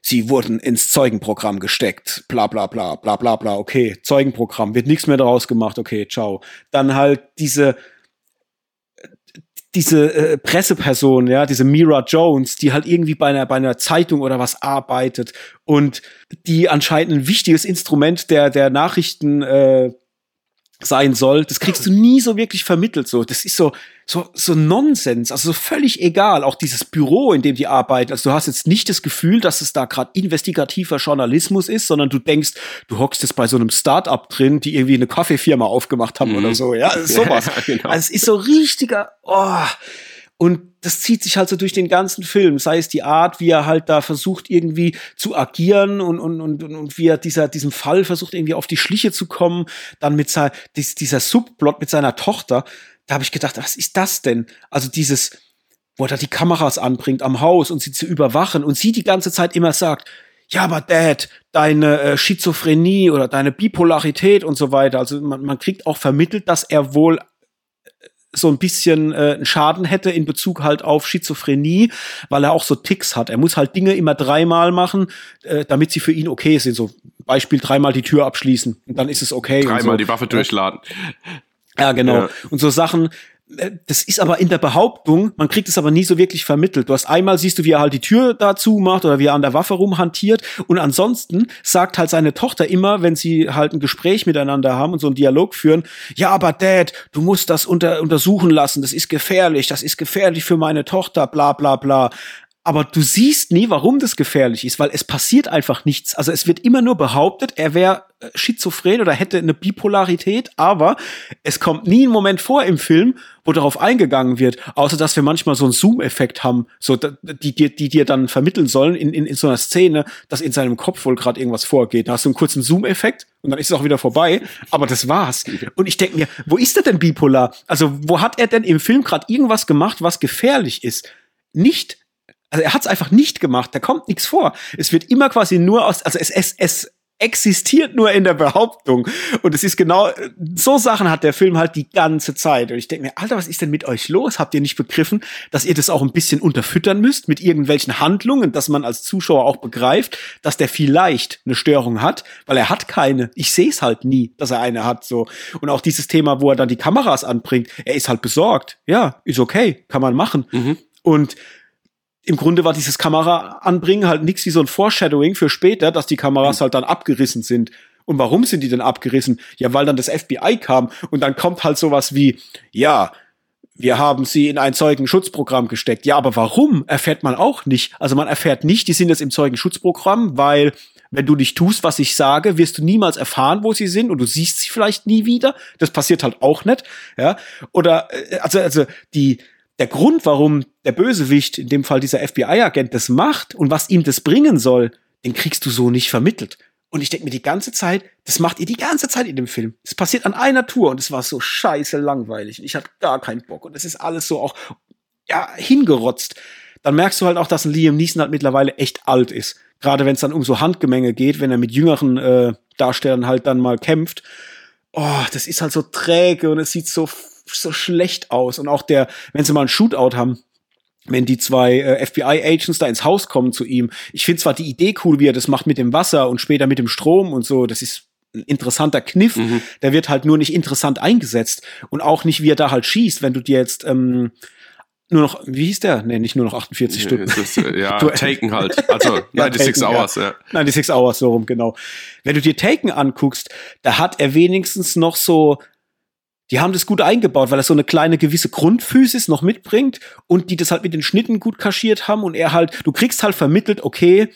sie wurden ins Zeugenprogramm gesteckt, bla bla bla, bla bla bla, okay, Zeugenprogramm, wird nichts mehr daraus gemacht, okay, ciao. Dann halt diese diese äh, Presseperson, ja, diese Mira Jones, die halt irgendwie bei einer, bei einer Zeitung oder was arbeitet und die anscheinend ein wichtiges Instrument der, der Nachrichten äh, sein soll, das kriegst du nie so wirklich vermittelt. So, das ist so so so Nonsens, also so völlig egal. Auch dieses Büro, in dem die arbeiten. Also du hast jetzt nicht das Gefühl, dass es da gerade investigativer Journalismus ist, sondern du denkst, du hockst jetzt bei so einem Start-up drin, die irgendwie eine Kaffeefirma aufgemacht haben mhm. oder so. Ja, sowas. Ja, genau. Also es ist so richtiger. Oh. Und das zieht sich halt so durch den ganzen Film, sei es die Art, wie er halt da versucht, irgendwie zu agieren und, und, und, und wie er dieser, diesem Fall versucht, irgendwie auf die Schliche zu kommen, dann mit sein, dieser Subplot mit seiner Tochter. Da habe ich gedacht, was ist das denn? Also dieses, wo er da die Kameras anbringt am Haus und sie zu überwachen und sie die ganze Zeit immer sagt, ja, aber Dad, deine äh, Schizophrenie oder deine Bipolarität und so weiter. Also man, man kriegt auch vermittelt, dass er wohl so ein bisschen äh, einen Schaden hätte in Bezug halt auf Schizophrenie, weil er auch so Ticks hat. Er muss halt Dinge immer dreimal machen, äh, damit sie für ihn okay sind. So Beispiel dreimal die Tür abschließen und dann ist es okay. Dreimal so. die Waffe durchladen. Ja, genau. Ja. Und so Sachen, das ist aber in der Behauptung, man kriegt es aber nie so wirklich vermittelt. Du hast einmal siehst du, wie er halt die Tür dazu macht oder wie er an der Waffe rumhantiert. Und ansonsten sagt halt seine Tochter immer, wenn sie halt ein Gespräch miteinander haben und so einen Dialog führen, ja, aber Dad, du musst das unter, untersuchen lassen, das ist gefährlich, das ist gefährlich für meine Tochter, bla bla bla aber du siehst nie, warum das gefährlich ist, weil es passiert einfach nichts. Also es wird immer nur behauptet, er wäre äh, schizophren oder hätte eine Bipolarität, aber es kommt nie ein Moment vor im Film, wo darauf eingegangen wird, außer dass wir manchmal so einen Zoom-Effekt haben, so die, die, die dir dann vermitteln sollen in, in, in so einer Szene, dass in seinem Kopf wohl gerade irgendwas vorgeht. Da hast du einen kurzen Zoom-Effekt und dann ist es auch wieder vorbei. Aber das war's. Und ich denke mir, wo ist er denn bipolar? Also wo hat er denn im Film gerade irgendwas gemacht, was gefährlich ist? Nicht also er hat es einfach nicht gemacht, da kommt nichts vor. Es wird immer quasi nur aus, also es, es, es existiert nur in der Behauptung. Und es ist genau, so Sachen hat der Film halt die ganze Zeit. Und ich denke mir, Alter, was ist denn mit euch los? Habt ihr nicht begriffen, dass ihr das auch ein bisschen unterfüttern müsst mit irgendwelchen Handlungen, dass man als Zuschauer auch begreift, dass der vielleicht eine Störung hat, weil er hat keine. Ich sehe es halt nie, dass er eine hat, so. Und auch dieses Thema, wo er dann die Kameras anbringt, er ist halt besorgt. Ja, ist okay, kann man machen. Mhm. Und im Grunde war dieses Kamera anbringen halt nichts wie so ein Foreshadowing für später, dass die Kameras halt dann abgerissen sind. Und warum sind die denn abgerissen? Ja, weil dann das FBI kam und dann kommt halt sowas wie, ja, wir haben sie in ein Zeugenschutzprogramm gesteckt. Ja, aber warum erfährt man auch nicht. Also man erfährt nicht, die sind jetzt im Zeugenschutzprogramm, weil wenn du nicht tust, was ich sage, wirst du niemals erfahren, wo sie sind und du siehst sie vielleicht nie wieder. Das passiert halt auch nicht, ja? Oder äh, also also die der Grund, warum der Bösewicht, in dem Fall dieser FBI-Agent, das macht und was ihm das bringen soll, den kriegst du so nicht vermittelt. Und ich denke mir die ganze Zeit, das macht ihr die ganze Zeit in dem Film. Es passiert an einer Tour und es war so scheiße langweilig. Ich hatte gar keinen Bock. Und es ist alles so auch, ja, hingerotzt. Dann merkst du halt auch, dass ein Liam Neeson halt mittlerweile echt alt ist. Gerade wenn es dann um so Handgemenge geht, wenn er mit jüngeren äh, Darstellern halt dann mal kämpft. Oh, das ist halt so träge und es sieht so so schlecht aus. Und auch der, wenn sie mal ein Shootout haben, wenn die zwei äh, FBI-Agents da ins Haus kommen zu ihm. Ich finde zwar die Idee cool, wie er das macht mit dem Wasser und später mit dem Strom und so. Das ist ein interessanter Kniff. Mhm. Der wird halt nur nicht interessant eingesetzt. Und auch nicht, wie er da halt schießt. Wenn du dir jetzt ähm, nur noch, wie hieß der? Nee, nicht nur noch 48 Stunden. Ist, äh, ja, du, Taken halt. Also 96 ja, Hours, ja. 96 Hours, so rum, genau. Wenn du dir Taken anguckst, da hat er wenigstens noch so, die haben das gut eingebaut, weil er so eine kleine gewisse Grundphysis noch mitbringt und die das halt mit den Schnitten gut kaschiert haben und er halt, du kriegst halt vermittelt, okay,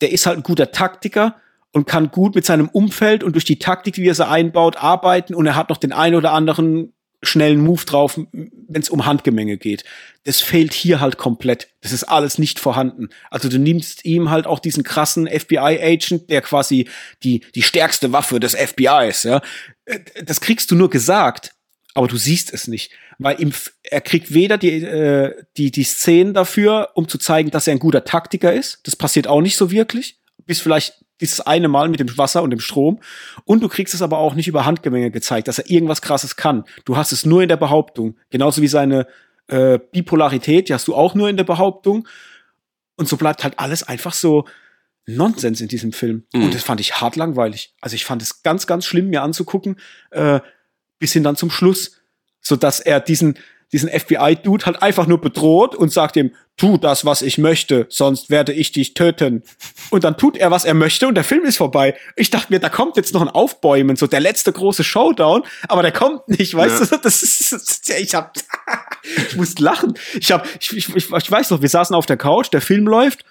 der ist halt ein guter Taktiker und kann gut mit seinem Umfeld und durch die Taktik, wie er sie einbaut, arbeiten und er hat noch den einen oder anderen schnellen Move drauf, wenn es um Handgemenge geht. Das fehlt hier halt komplett. Das ist alles nicht vorhanden. Also du nimmst ihm halt auch diesen krassen FBI-Agent, der quasi die, die stärkste Waffe des FBIs, ja. Äh, das kriegst du nur gesagt, aber du siehst es nicht. Weil ihm, er kriegt weder die, äh, die, die Szenen dafür, um zu zeigen, dass er ein guter Taktiker ist. Das passiert auch nicht so wirklich. Bis vielleicht dieses eine Mal mit dem Wasser und dem Strom. Und du kriegst es aber auch nicht über Handgemenge gezeigt, dass er irgendwas Krasses kann. Du hast es nur in der Behauptung. Genauso wie seine äh, Bipolarität, die hast du auch nur in der Behauptung. Und so bleibt halt alles einfach so Nonsens in diesem Film. Mhm. Und das fand ich hart langweilig. Also ich fand es ganz, ganz schlimm, mir anzugucken, äh, bis hin dann zum Schluss, so dass er diesen, diesen FBI-Dude halt einfach nur bedroht und sagt ihm, tu das, was ich möchte, sonst werde ich dich töten. Und dann tut er, was er möchte und der Film ist vorbei. Ich dachte mir, da kommt jetzt noch ein Aufbäumen, so der letzte große Showdown, aber der kommt nicht, weißt ja. du? Das ist, das ist ich hab, ich muss lachen. Ich hab, ich, ich, ich, ich weiß noch, wir saßen auf der Couch, der Film läuft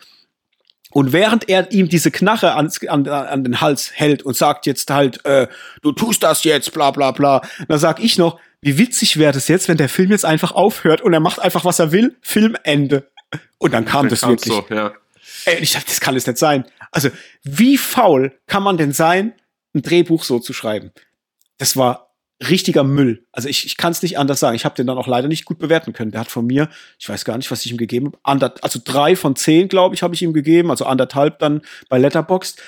und während er ihm diese Knarre an, an, an den Hals hält und sagt jetzt halt, äh, du tust das jetzt, bla bla bla, dann sag ich noch, wie witzig wäre das jetzt, wenn der Film jetzt einfach aufhört und er macht einfach, was er will, Filmende. Und dann kam dann das wirklich. So, ja. Ey, ich dachte, das kann es nicht sein. Also, wie faul kann man denn sein, ein Drehbuch so zu schreiben? Das war richtiger Müll. Also ich, ich kann es nicht anders sagen. Ich habe den dann auch leider nicht gut bewerten können. Der hat von mir, ich weiß gar nicht, was ich ihm gegeben habe, also drei von zehn, glaube ich, habe ich ihm gegeben, also anderthalb dann bei Letterboxd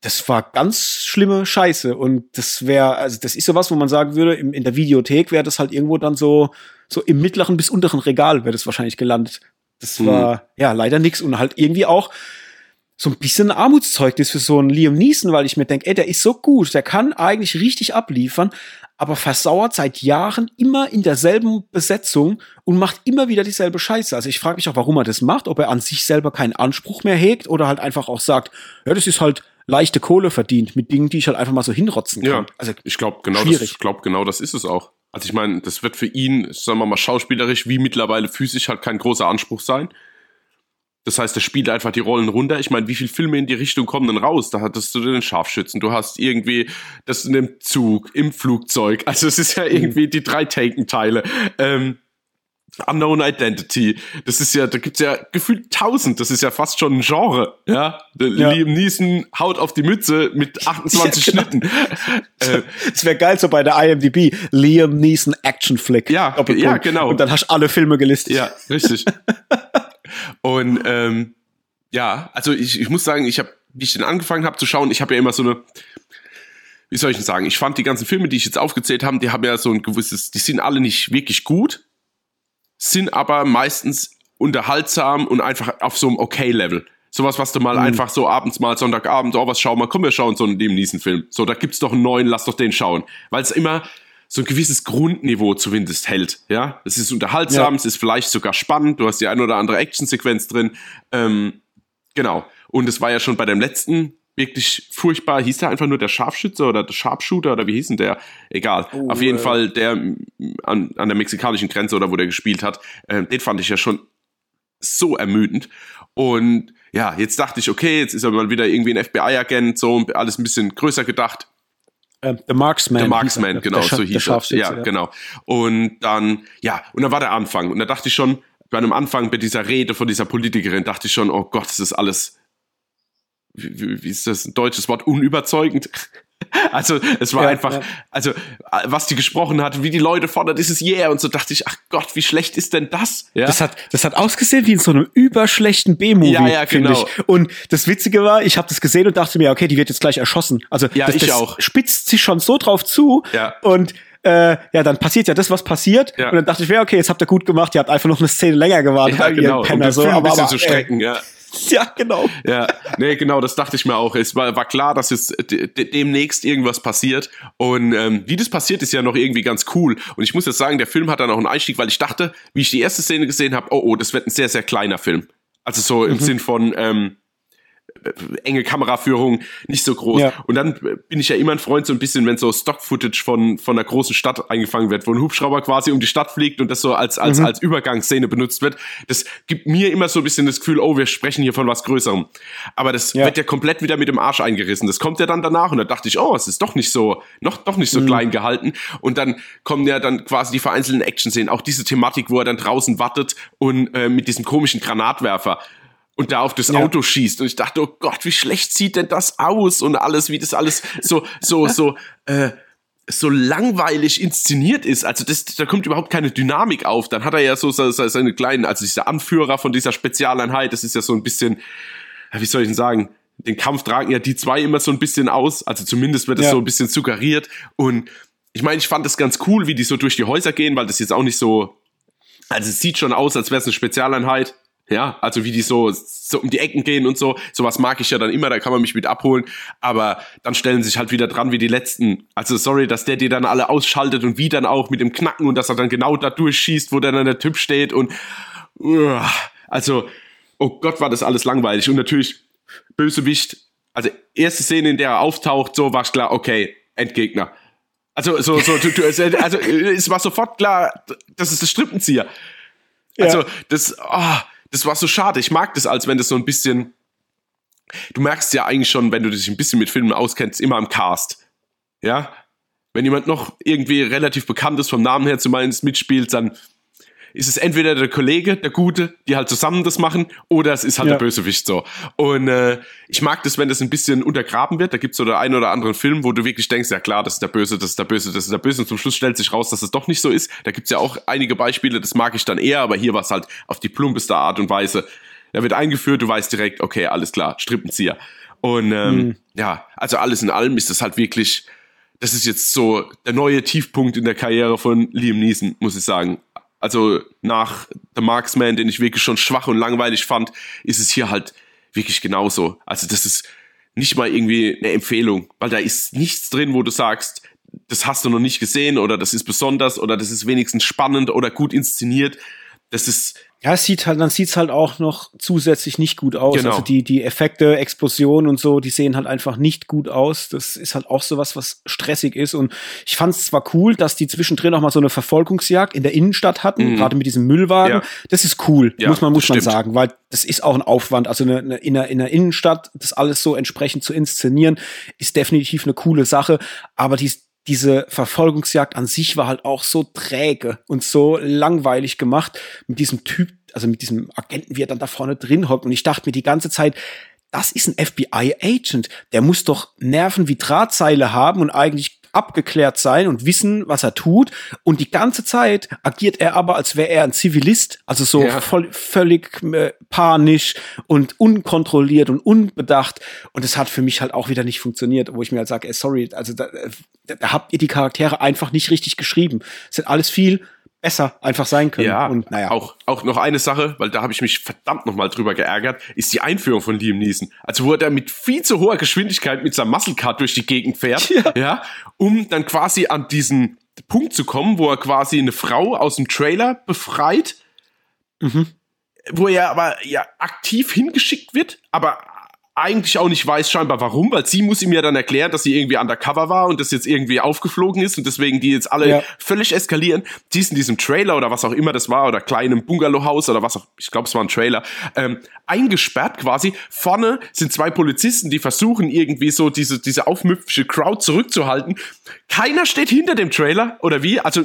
das war ganz schlimme Scheiße. Und das wäre, also das ist sowas, wo man sagen würde, im, in der Videothek wäre das halt irgendwo dann so, so im mittleren bis unteren Regal wäre das wahrscheinlich gelandet. Das mhm. war ja leider nix und halt irgendwie auch so ein bisschen ein Armutszeugnis für so einen Liam Neeson, weil ich mir denke, ey, der ist so gut, der kann eigentlich richtig abliefern, aber versauert seit Jahren immer in derselben Besetzung und macht immer wieder dieselbe Scheiße. Also ich frage mich auch, warum er das macht, ob er an sich selber keinen Anspruch mehr hegt oder halt einfach auch sagt, ja, das ist halt leichte Kohle verdient mit Dingen, die ich halt einfach mal so hinrotzen kann. Ja, also ich glaube genau, das, ich glaube genau, das ist es auch. Also ich meine, das wird für ihn, sagen wir mal, schauspielerisch wie mittlerweile physisch halt kein großer Anspruch sein. Das heißt, er spielt einfach die Rollen runter. Ich meine, wie viele Filme in die Richtung kommen denn raus? Da hattest du den Scharfschützen, du hast irgendwie das in dem Zug, im Flugzeug. Also es ist ja mhm. irgendwie die drei Taken-Teile. Ähm, Unknown Identity. Das ist ja, da gibt's ja gefühlt tausend. Das ist ja fast schon ein Genre. Ja, ja. Liam Neeson haut auf die Mütze mit 28 ja, genau. Schnitten. äh, das wäre geil so bei der IMDb. Liam Neeson Action Flick. Ja, ja, genau. Und dann hast du alle Filme gelistet. Ja, richtig. Und ähm, ja, also ich, ich muss sagen, ich habe, wie ich den angefangen habe zu schauen, ich habe ja immer so eine wie soll ich denn sagen? Ich fand die ganzen Filme, die ich jetzt aufgezählt habe, die haben ja so ein gewisses, die sind alle nicht wirklich gut, sind aber meistens unterhaltsam und einfach auf so einem Okay-Level. Sowas, was du mal mhm. einfach so abends mal Sonntagabend, oh, was schauen wir, komm, wir schauen so einen Film. So, da gibt's doch einen neuen, lass doch den schauen. Weil es immer so ein gewisses Grundniveau zumindest hält. Ja, es ist unterhaltsam, ja. es ist vielleicht sogar spannend. Du hast die ein oder andere Actionsequenz drin. Ähm, genau. Und es war ja schon bei dem letzten wirklich furchtbar. Hieß der einfach nur der Scharfschütze oder der Sharpshooter oder wie hieß denn der? Egal. Oh, Auf jeden äh. Fall der an, an der mexikanischen Grenze oder wo der gespielt hat. Äh, den fand ich ja schon so ermüdend. Und ja, jetzt dachte ich, okay, jetzt ist er mal wieder irgendwie ein FBI-Agent, so alles ein bisschen größer gedacht. Uh, the Marksman. The Marksman, genau, so hieß er. Ja, ja, genau. Und dann, ja, und dann war der Anfang. Und da dachte ich schon, bei einem Anfang bei dieser Rede von dieser Politikerin, dachte ich schon, oh Gott, das ist alles wie, wie ist das ein deutsches Wort, unüberzeugend. Also es war ja, einfach, ja. also was die gesprochen hat, wie die Leute fordert, ist es yeah und so dachte ich, ach Gott, wie schlecht ist denn das? Ja? Das hat, das hat ausgesehen wie in so einem überschlechten B-Movie, ja, ja, genau. Ich. Und das Witzige war, ich habe das gesehen und dachte mir, okay, die wird jetzt gleich erschossen. Also ja, das, ich das auch. spitzt sich schon so drauf zu ja. und äh, ja, dann passiert ja das, was passiert. Ja. Und dann dachte ich, ja, okay, jetzt habt ihr gut gemacht, ihr habt einfach noch eine Szene länger gewartet, ja, genau. Penner, um so, aber, aber, zu strecken, ey, ja Ja, genau. Ja, nee, genau, das dachte ich mir auch. Es war, war klar, dass jetzt demnächst irgendwas passiert. Und ähm, wie das passiert, ist ja noch irgendwie ganz cool. Und ich muss jetzt sagen, der Film hat dann auch einen Einstieg, weil ich dachte, wie ich die erste Szene gesehen habe, oh, oh, das wird ein sehr, sehr kleiner Film. Also so im mhm. Sinn von, ähm, enge Kameraführung, nicht so groß. Ja. Und dann bin ich ja immer ein Freund so ein bisschen, wenn so Stock-Footage von, von einer großen Stadt eingefangen wird, wo ein Hubschrauber quasi um die Stadt fliegt und das so als, als, mhm. als Übergangsszene benutzt wird. Das gibt mir immer so ein bisschen das Gefühl, oh, wir sprechen hier von was Größerem. Aber das ja. wird ja komplett wieder mit dem Arsch eingerissen. Das kommt ja dann danach und da dachte ich, oh, es ist doch nicht so, noch, doch nicht so mhm. klein gehalten. Und dann kommen ja dann quasi die vereinzelten Action-Szenen, auch diese Thematik, wo er dann draußen wartet und äh, mit diesem komischen Granatwerfer und da auf das ja. Auto schießt. Und ich dachte, oh Gott, wie schlecht sieht denn das aus und alles, wie das alles so, so, so, äh, so langweilig inszeniert ist. Also das, da kommt überhaupt keine Dynamik auf. Dann hat er ja so seine kleinen, also dieser Anführer von dieser Spezialeinheit, das ist ja so ein bisschen, wie soll ich denn sagen, den Kampf tragen ja die zwei immer so ein bisschen aus. Also zumindest wird es ja. so ein bisschen suggeriert. Und ich meine, ich fand das ganz cool, wie die so durch die Häuser gehen, weil das jetzt auch nicht so, also es sieht schon aus, als wäre es eine Spezialeinheit. Ja, also wie die so, so um die Ecken gehen und so. Sowas mag ich ja dann immer, da kann man mich mit abholen. Aber dann stellen sich halt wieder dran wie die letzten. Also sorry, dass der die dann alle ausschaltet und wie dann auch mit dem Knacken und dass er dann genau da durchschießt, wo dann der Typ steht und uh, also, oh Gott, war das alles langweilig. Und natürlich, Bösewicht, also erste Szene, in der er auftaucht, so war klar, okay, Endgegner. Also, so, so, du, du, also, es war sofort klar, das ist der Strippenzieher. Also, ja. das, oh, das war so schade. Ich mag das, als wenn das so ein bisschen. Du merkst ja eigentlich schon, wenn du dich ein bisschen mit Filmen auskennst, immer am Cast. Ja? Wenn jemand noch irgendwie relativ bekannt ist, vom Namen her zumindest mitspielt, dann ist es entweder der Kollege, der Gute, die halt zusammen das machen, oder es ist halt ja. der Bösewicht so. Und äh, ich mag das, wenn das ein bisschen untergraben wird. Da gibt's so den einen oder anderen Film, wo du wirklich denkst, ja klar, das ist der Böse, das ist der Böse, das ist der Böse. Und zum Schluss stellt sich raus, dass es doch nicht so ist. Da gibt's ja auch einige Beispiele, das mag ich dann eher, aber hier war es halt auf die plumpeste Art und Weise. Da wird eingeführt, du weißt direkt, okay, alles klar, Strippenzieher. Und ähm, mhm. ja, also alles in allem ist das halt wirklich, das ist jetzt so der neue Tiefpunkt in der Karriere von Liam Neeson, muss ich sagen also nach The Marksman, den ich wirklich schon schwach und langweilig fand, ist es hier halt wirklich genauso. Also das ist nicht mal irgendwie eine Empfehlung, weil da ist nichts drin, wo du sagst, das hast du noch nicht gesehen oder das ist besonders oder das ist wenigstens spannend oder gut inszeniert. Das ist ja, es sieht halt, dann sieht's halt auch noch zusätzlich nicht gut aus. Genau. Also die, die Effekte, Explosionen und so, die sehen halt einfach nicht gut aus. Das ist halt auch sowas, was stressig ist. Und ich fand es zwar cool, dass die zwischendrin auch mal so eine Verfolgungsjagd in der Innenstadt hatten, mhm. gerade mit diesem Müllwagen. Ja. Das ist cool, ja, muss man, muss man sagen, weil das ist auch ein Aufwand. Also eine, eine, in, der, in der Innenstadt, das alles so entsprechend zu inszenieren, ist definitiv eine coole Sache. Aber die, diese Verfolgungsjagd an sich war halt auch so träge und so langweilig gemacht mit diesem Typ, also mit diesem Agenten, wie er dann da vorne drin hockt. Und ich dachte mir die ganze Zeit, das ist ein FBI-Agent. Der muss doch Nerven wie Drahtseile haben und eigentlich abgeklärt sein und wissen, was er tut. Und die ganze Zeit agiert er aber, als wäre er ein Zivilist, also so ja. voll, völlig äh, panisch und unkontrolliert und unbedacht. Und es hat für mich halt auch wieder nicht funktioniert, wo ich mir halt sage, ey, sorry, also da, da, da habt ihr die Charaktere einfach nicht richtig geschrieben. Es sind alles viel besser einfach sein können. Ja, und naja. Auch, auch noch eine Sache, weil da habe ich mich verdammt nochmal drüber geärgert, ist die Einführung von Liam Neeson. Also wo er mit viel zu hoher Geschwindigkeit mit seinem Muscle Car durch die Gegend fährt, ja. ja, um dann quasi an diesen Punkt zu kommen, wo er quasi eine Frau aus dem Trailer befreit, mhm. wo er aber ja aktiv hingeschickt wird, aber eigentlich auch nicht weiß scheinbar warum, weil sie muss ihm ja dann erklären, dass sie irgendwie undercover war und das jetzt irgendwie aufgeflogen ist und deswegen die jetzt alle ja. völlig eskalieren. Die ist in diesem Trailer oder was auch immer das war oder kleinem Bungalowhaus oder was auch, ich glaube es war ein Trailer, ähm, eingesperrt quasi. Vorne sind zwei Polizisten, die versuchen irgendwie so diese, diese aufmüpfische Crowd zurückzuhalten. Keiner steht hinter dem Trailer oder wie? Also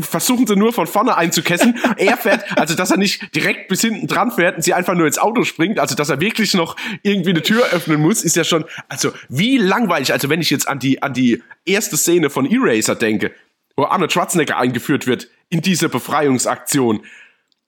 versuchen sie nur von vorne einzukessen. er fährt, also dass er nicht direkt bis hinten dran fährt und sie einfach nur ins Auto springt, also dass er wirklich noch irgendwie eine Tür öffnen muss, ist ja schon, also wie langweilig. Also wenn ich jetzt an die, an die erste Szene von Eraser denke, wo Arnold Schwarzenegger eingeführt wird in diese Befreiungsaktion,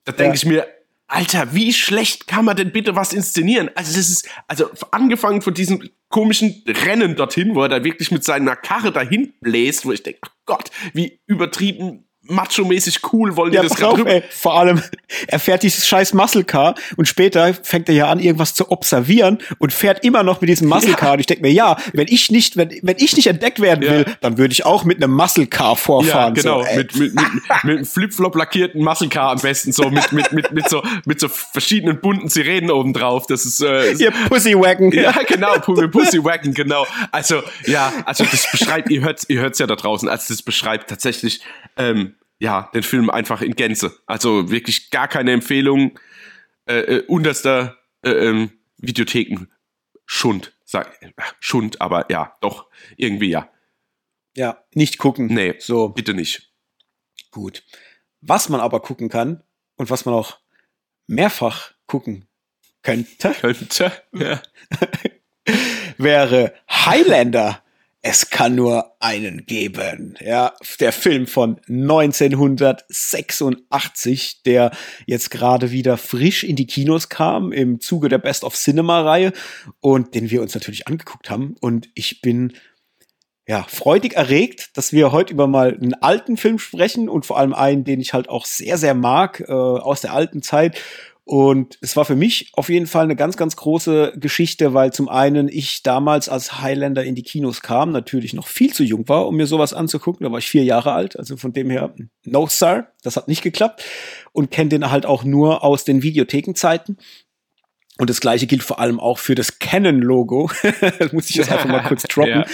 da denke ja. ich mir, Alter, wie schlecht kann man denn bitte was inszenieren? Also das ist, also angefangen von diesem komischen Rennen dorthin, wo er da wirklich mit seiner Karre dahin bläst, wo ich denke, ach Gott, wie übertrieben macho-mäßig cool, wollen die Ja, das gerade. Vor allem, er fährt dieses scheiß Muscle Car und später fängt er ja an, irgendwas zu observieren und fährt immer noch mit diesem Muscle Car. Und ich denke mir, ja, wenn ich nicht, wenn, wenn ich nicht entdeckt werden Ja. will, dann würde ich auch mit einem Muscle Car Ja, vorfahren. genau, So, mit, mit, mit, mit einem Flipflop lackierten Muscle Car am besten, so mit, mit, mit, mit, so, mit so verschiedenen bunten Sirenen oben drauf. Das ist, äh, Ihr Pussywagon. Ja, genau, Pu- mit Pussy Wagon, genau. Also, ja, also das beschreibt, ihr hört's, ihr hört's ja da draußen, also das beschreibt tatsächlich, ähm, ja, den Film einfach in Gänze. Also wirklich gar keine Empfehlung, äh, äh, unterster äh, ähm, Videotheken Schund, sag, Schund, aber ja, doch, irgendwie ja. Ja, nicht gucken. Nee, So, bitte nicht. gut. Was man aber gucken kann und was man auch mehrfach gucken könnte, Könnte, ja. wäre Highlander. Es kann nur einen geben. Ja, der Film von 1986, der jetzt gerade wieder frisch in die Kinos kam im Zuge der Best of Cinema Reihe und den wir uns natürlich angeguckt haben. Und ich bin ja, freudig erregt, dass wir heute über mal einen alten Film sprechen und vor allem einen, den ich halt auch sehr, sehr mag, äh, aus der alten Zeit. Und es war für mich auf jeden Fall eine ganz, ganz große Geschichte, weil zum einen ich damals als Highlander in die Kinos kam, natürlich noch viel zu jung war, um mir sowas anzugucken. Da war ich vier Jahre alt, also von dem her, no sir, das hat nicht geklappt. Und kenne den halt auch nur aus den Videothekenzeiten. Und das gleiche gilt vor allem auch für das Canon-Logo. muss ich jetzt einfach mal kurz droppen. Ja.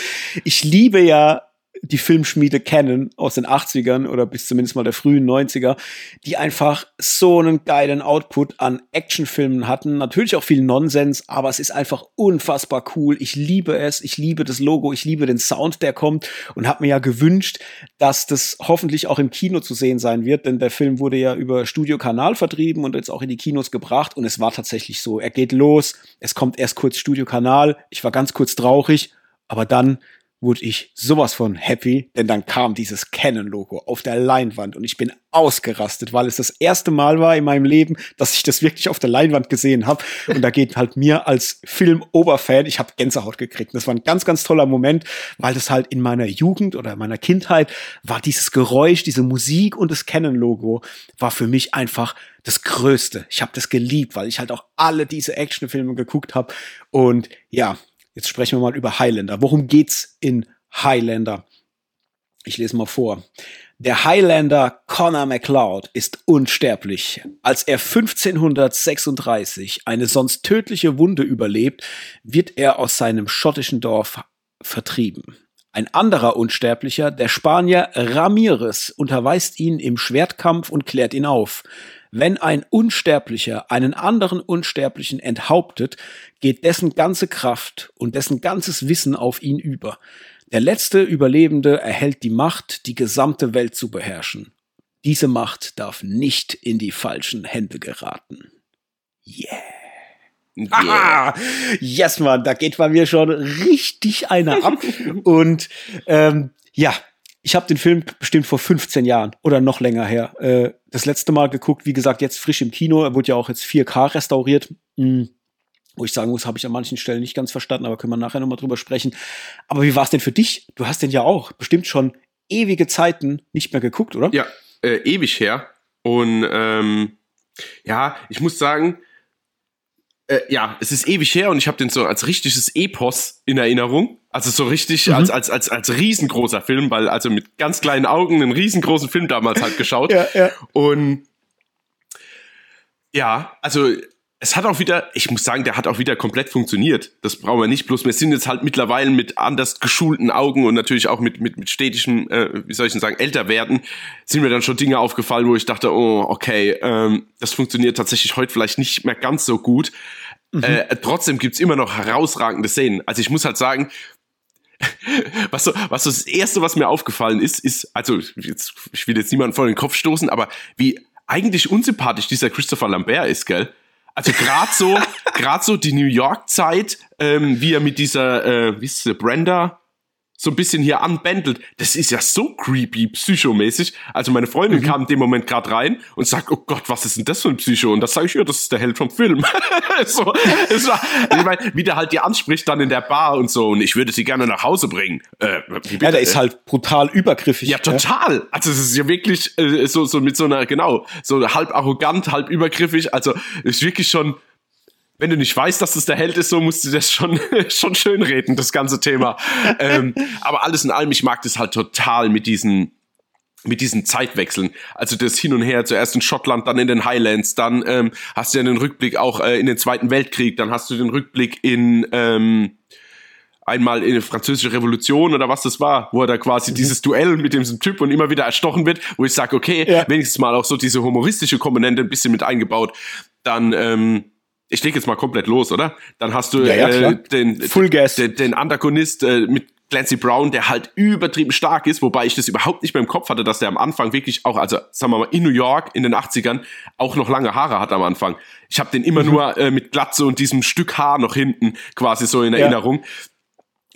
Ich liebe ja die Filmschmiede Canon aus den 80ern oder bis zumindest mal der frühen 90er, die einfach so einen geilen Output an Actionfilmen hatten. Natürlich auch viel Nonsens, aber es ist einfach unfassbar cool. Ich liebe es, ich liebe das Logo, ich liebe den Sound, der kommt. Und habe mir ja gewünscht, dass das hoffentlich auch im Kino zu sehen sein wird, denn der Film wurde ja über Studio Kanal vertrieben und jetzt auch in die Kinos gebracht. Und es war tatsächlich so. Er geht los, es kommt erst kurz Studio Kanal, ich war ganz kurz traurig, aber dann wurde ich sowas von happy, denn dann kam dieses Canon-Logo auf der Leinwand und ich bin ausgerastet, weil es das erste Mal war in meinem Leben, dass ich das wirklich auf der Leinwand gesehen habe. Und da geht halt mir als Film-Oberfan, ich habe Gänsehaut gekriegt. Und das war ein ganz, ganz toller Moment, weil das halt in meiner Jugend oder in meiner Kindheit war dieses Geräusch, diese Musik und das Canon-Logo war für mich einfach das Größte. Ich habe das geliebt, weil ich halt auch alle diese Actionfilme geguckt habe. Und ja, Jetzt sprechen wir mal über Highlander. Worum geht's in Highlander? Ich lese mal vor. Der Highlander Connor MacLeod ist unsterblich. Als er 1536 eine sonst tödliche Wunde überlebt, wird er aus seinem schottischen Dorf vertrieben. Ein anderer Unsterblicher, der Spanier Ramirez, unterweist ihn im Schwertkampf und klärt ihn auf. Wenn ein Unsterblicher einen anderen Unsterblichen enthauptet, geht dessen ganze Kraft und dessen ganzes Wissen auf ihn über. Der letzte Überlebende erhält die Macht, die gesamte Welt zu beherrschen. Diese Macht darf nicht in die falschen Hände geraten. Yeah. Yeah. Ah, yes, Mann, da geht bei mir schon richtig einer ab. Und ähm, ja, ich habe den Film bestimmt vor 15 Jahren oder noch länger her äh, das letzte Mal geguckt. Wie gesagt, jetzt frisch im Kino. Er wurde ja auch jetzt 4K restauriert. Hm. Wo ich sagen muss, habe ich an manchen Stellen nicht ganz verstanden, aber können wir nachher nochmal drüber sprechen. Aber wie war es denn für dich? Du hast den ja auch bestimmt schon ewige Zeiten nicht mehr geguckt, oder? Ja, äh, ewig her. Und ähm, ja, ich muss sagen, äh, ja, es ist ewig her und ich habe den so als richtiges Epos in Erinnerung. Also so richtig Mhm. als, als, als, als riesengroßer Film, weil also mit ganz kleinen Augen einen riesengroßen Film damals halt geschaut. Ja, ja. Und ja, also es hat auch wieder, ich muss sagen, der hat auch wieder komplett funktioniert. Das brauchen wir nicht. Bloß wir sind jetzt halt mittlerweile mit anders geschulten Augen und natürlich auch mit, mit, mit stetischem, äh, wie soll ich denn sagen, Älterwerden, sind mir dann schon Dinge aufgefallen, wo ich dachte, oh, okay, ähm, das funktioniert tatsächlich heute vielleicht nicht mehr ganz so gut. Äh, trotzdem gibt's immer noch herausragende Szenen. Also ich muss halt sagen, was so, was so das erste, was mir aufgefallen ist, ist, also jetzt, ich will jetzt niemanden vor den Kopf stoßen, aber wie eigentlich unsympathisch dieser Christopher Lambert ist, gell? Also gerade so, gerade so die New York Zeit, ähm, wie er mit dieser, äh, wie ist sie, Brenda, so ein bisschen hier anbändelt, das ist ja so creepy, psychomäßig. Also meine Freundin mhm. kam in dem Moment gerade rein und sagt, oh Gott, was ist denn das für ein Psycho? Und das sage ich, ja, das ist der Held vom Film. so, es war, ich meine, wie der halt die anspricht dann in der Bar und so und ich würde sie gerne nach Hause bringen. Äh, ja, der ist halt brutal übergriffig. Ja, total. Ja? Also es ist ja wirklich äh, so, so mit so einer, genau, so halb arrogant, halb übergriffig. Also ist wirklich schon wenn du nicht weißt, dass es der Held ist, so musst du das schon, schon schön reden, das ganze Thema. ähm, aber alles in allem, ich mag das halt total mit diesen, mit diesen Zeitwechseln. Also das Hin und Her, zuerst in Schottland, dann in den Highlands, dann ähm, hast du ja den Rückblick auch äh, in den Zweiten Weltkrieg, dann hast du den Rückblick in ähm, einmal in die französische Revolution oder was das war, wo er da quasi mhm. dieses Duell mit diesem Typ und immer wieder erstochen wird, wo ich sage, okay, ja. wenigstens mal auch so diese humoristische Komponente ein bisschen mit eingebaut. Dann ähm, ich lege jetzt mal komplett los, oder? Dann hast du ja, ja, äh, den, Full Gas. den, den Antagonist äh, mit Clancy Brown, der halt übertrieben stark ist, wobei ich das überhaupt nicht mehr im Kopf hatte, dass der am Anfang wirklich auch, also sagen wir mal, in New York in den 80ern auch noch lange Haare hat am Anfang. Ich habe den immer mhm. nur äh, mit Glatze und diesem Stück Haar noch hinten quasi so in Erinnerung. Ja.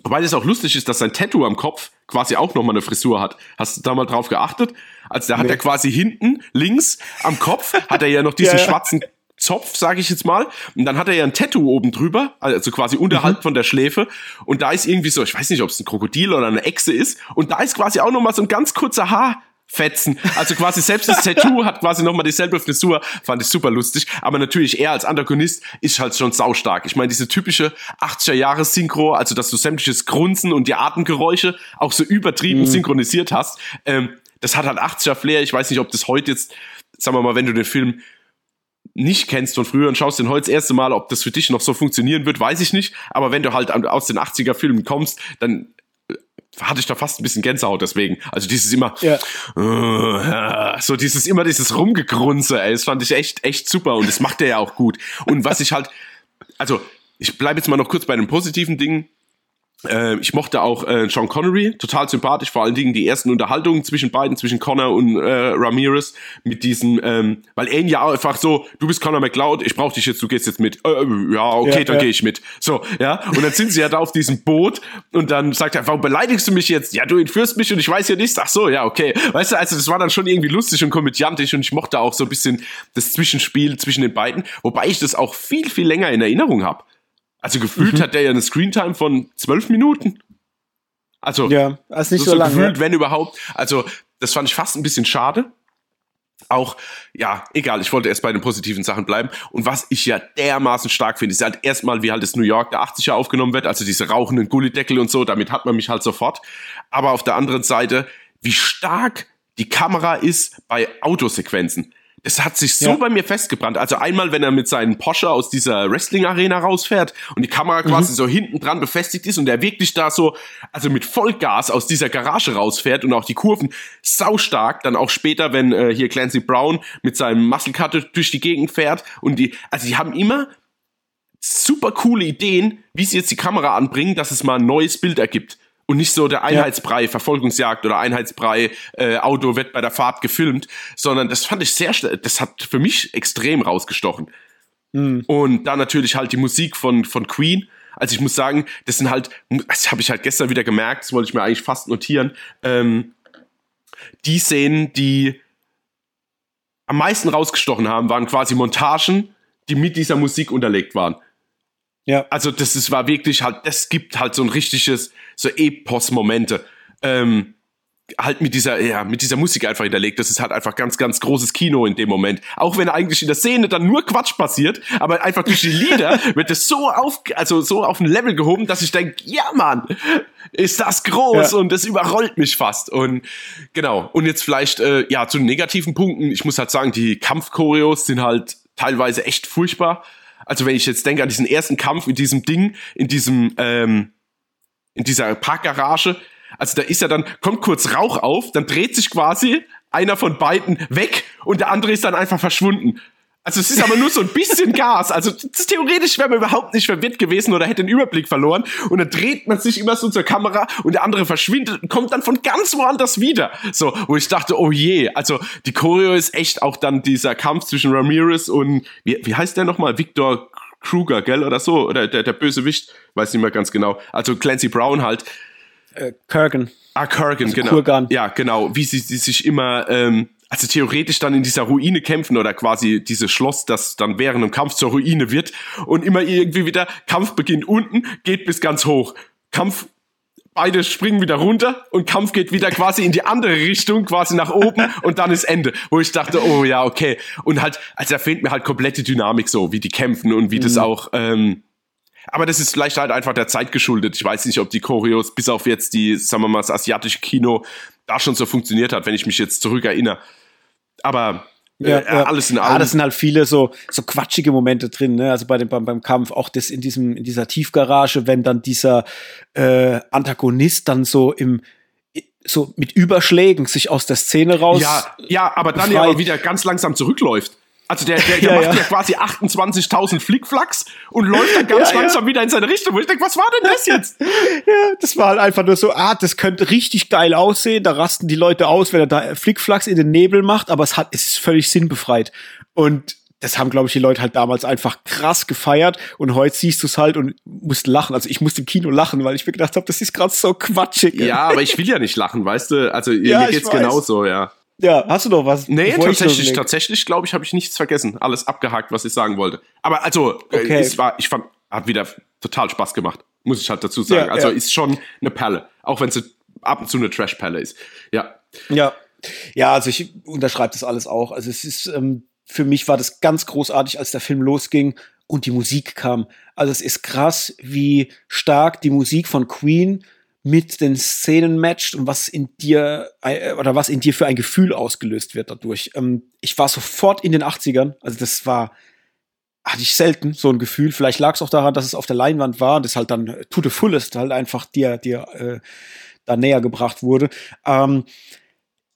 Wobei das auch lustig ist, dass sein Tattoo am Kopf quasi auch nochmal eine Frisur hat. Hast du da mal drauf geachtet? Also da hat nee. er quasi hinten links am Kopf hat er ja noch diesen ja. schwarzen Zopf, sage ich jetzt mal. Und dann hat er ja ein Tattoo oben drüber, also quasi unterhalb mhm. von der Schläfe. Und da ist irgendwie so, ich weiß nicht, ob es ein Krokodil oder eine Echse ist. Und da ist quasi auch noch mal so ein ganz kurzer Haarfetzen. Also quasi selbst das Tattoo hat quasi nochmal dieselbe Frisur. Fand ich super lustig. Aber natürlich er als Antagonist ist halt schon saustark. Ich meine, diese typische 80er Jahre Synchro, also dass du sämtliches Grunzen und die Atemgeräusche auch so übertrieben mhm. synchronisiert hast. Ähm, das hat halt 80er Flair. Ich weiß nicht, ob das heute jetzt, sagen wir mal, wenn du den Film nicht kennst von früher und schaust den heute das erste Mal, ob das für dich noch so funktionieren wird, weiß ich nicht. Aber wenn du halt aus den 80er Filmen kommst, dann äh, hatte ich da fast ein bisschen Gänsehaut deswegen. Also dieses immer, ja. uh, so dieses immer dieses Rumgegrunze, ey, das fand ich echt, echt super und das macht er ja auch gut. Und was ich halt, also ich bleibe jetzt mal noch kurz bei den positiven Dingen. Äh, ich mochte auch äh, Sean Connery, total sympathisch, vor allen Dingen die ersten Unterhaltungen zwischen beiden, zwischen Connor und äh, Ramirez, mit diesem, ähm, weil er ja einfach so, du bist Connor McLeod, ich brauch dich jetzt, du gehst jetzt mit. Äh, äh ja, okay, ja, dann ja. gehe ich mit. So, ja. Und dann sind sie ja da auf diesem Boot und dann sagt er, warum beleidigst du mich jetzt? Ja, du entführst mich und ich weiß ja nichts. Ach so, ja, okay. Weißt du, also das war dann schon irgendwie lustig und komödiantisch und ich mochte auch so ein bisschen das Zwischenspiel zwischen den beiden, wobei ich das auch viel, viel länger in Erinnerung habe. Also gefühlt mhm. hat der ja eine Screentime von zwölf Minuten. Also, ja, also nicht so, so lange. Gefühlt, wenn überhaupt. Also, das fand ich fast ein bisschen schade. Auch, ja, egal, ich wollte erst bei den positiven Sachen bleiben. Und was ich ja dermaßen stark finde, ist halt erstmal, wie halt das New York der 80er aufgenommen wird, also diese rauchenden Gullideckel und so, damit hat man mich halt sofort. Aber auf der anderen Seite, wie stark die Kamera ist bei Autosequenzen es hat sich so ja. bei mir festgebrannt. Also einmal, wenn er mit seinen Porsche aus dieser Wrestling-Arena rausfährt und die Kamera quasi mhm. so hinten dran befestigt ist und er wirklich da so, also mit Vollgas aus dieser Garage rausfährt und auch die Kurven saustark. Dann auch später, wenn äh, hier Clancy Brown mit seinem Muscle Cutter durch die Gegend fährt und die, also die haben immer super coole Ideen, wie sie jetzt die Kamera anbringen, dass es mal ein neues Bild ergibt und nicht so der Einheitsbrei ja. Verfolgungsjagd oder Einheitsbrei äh, Auto wird bei der Fahrt gefilmt, sondern das fand ich sehr das hat für mich extrem rausgestochen. Mhm. Und dann natürlich halt die Musik von von Queen. Also ich muss sagen, das sind halt, das habe ich halt gestern wieder gemerkt, das wollte ich mir eigentlich fast notieren. Ähm, die Szenen, die am meisten rausgestochen haben, waren quasi Montagen, die mit dieser Musik unterlegt waren. Ja. Also das ist, war wirklich halt, das gibt halt so ein richtiges, so Epos-Momente. Ähm, halt mit dieser, ja, mit dieser Musik einfach hinterlegt. Das ist halt einfach ganz, ganz großes Kino in dem Moment. Auch wenn eigentlich in der Szene dann nur Quatsch passiert, aber einfach durch die Lieder wird es so auf, also so auf ein Level gehoben, dass ich denke, ja Mann, ist das groß ja. und das überrollt mich fast. Und genau. Und jetzt vielleicht, äh, ja, zu den negativen Punkten. Ich muss halt sagen, die Kampfchoreos sind halt teilweise echt furchtbar. Also wenn ich jetzt denke an diesen ersten Kampf in diesem Ding, in diesem, ähm, in dieser Parkgarage, also da ist ja dann, kommt kurz Rauch auf, dann dreht sich quasi einer von beiden weg und der andere ist dann einfach verschwunden. Also es ist aber nur so ein bisschen Gas. Also theoretisch wäre man überhaupt nicht verwirrt gewesen oder hätte den Überblick verloren. Und dann dreht man sich immer so zur Kamera und der andere verschwindet und kommt dann von ganz woanders wieder. So, wo ich dachte, oh je. Also die Choreo ist echt auch dann dieser Kampf zwischen Ramirez und, wie, wie heißt der nochmal? Victor Kruger, gell? Oder so? Oder der, der Bösewicht, weiß nicht mehr ganz genau. Also Clancy Brown halt. äh, Kurgan. Ah, Kurgan, Also genau. Kurgan. Ja, genau. Wie sie, sie sich immer, ähm, also theoretisch dann in dieser Ruine kämpfen oder quasi dieses Schloss, das dann während dem Kampf zur Ruine wird und immer irgendwie wieder Kampf beginnt unten, geht bis ganz hoch. Kampf beide springen wieder runter und Kampf geht wieder quasi in die andere Richtung, quasi nach oben und dann ist Ende. Wo ich dachte, oh ja, okay. Und halt, also da fehlt mir halt komplette Dynamik so, wie die kämpfen und wie das auch, ähm, aber das ist vielleicht halt einfach der Zeit geschuldet. Ich weiß nicht, ob die Choreos, bis auf jetzt die, sagen wir mal, das asiatische Kino, da schon so funktioniert hat, wenn ich mich jetzt zurückerinnere. Aber äh, Ja, ja. alles in Ja, allem. das sind halt viele so, so quatschige Momente drin, ne? Also bei dem, beim, beim Kampf, auch das in diesem, in dieser Tiefgarage, wenn dann dieser äh, Antagonist dann so im so mit Überschlägen sich aus der Szene raus. ja, ja, aber dann ja aber wieder ganz langsam zurückläuft. Also der, der, der Ja, macht ja. ja, quasi 28.000 Flickflacks und läuft dann ganz Ja, langsam wieder in seine Richtung. Wo ich denke, was war denn das jetzt? Ja, das war halt einfach nur so, ah, das könnte richtig geil aussehen. Da rasten die Leute aus, wenn er da Flickflacks in den Nebel macht, aber es hat, es ist völlig sinnbefreit. Und das haben, glaube ich, die Leute halt damals einfach krass gefeiert. Und heute siehst du es halt und musst lachen. Also ich musste im Kino lachen, weil ich mir gedacht habe, das ist gerade so quatschig. ja, aber ich will ja nicht lachen, weißt du? Also Ja, mir geht's genauso, ja. Ja, hast du noch was? Nee, tatsächlich, tatsächlich, glaube ich, habe ich nichts vergessen. Alles abgehakt, was ich sagen wollte. Aber also, äh, Okay. es war, ich fand, hat wieder total Spaß gemacht. Muss ich halt dazu sagen. Ja, also ja. ist schon eine Perle. Auch wenn es ab und zu eine Trash-Perle ist. Ja. Ja. Ja, also ich unterschreibe das alles auch. Also es ist, ähm, für mich war das ganz großartig, als der Film losging und die Musik kam. Also es ist krass, wie stark die Musik von Queen mit den Szenen matcht und was in dir äh, oder was in dir für ein Gefühl ausgelöst wird dadurch. Ähm, ich war sofort in den 80ern, also das war hatte ich selten so ein Gefühl. Vielleicht lag es auch daran, dass es auf der Leinwand war und das halt dann äh, to the fullest halt einfach dir, dir äh, da näher gebracht wurde. Ähm,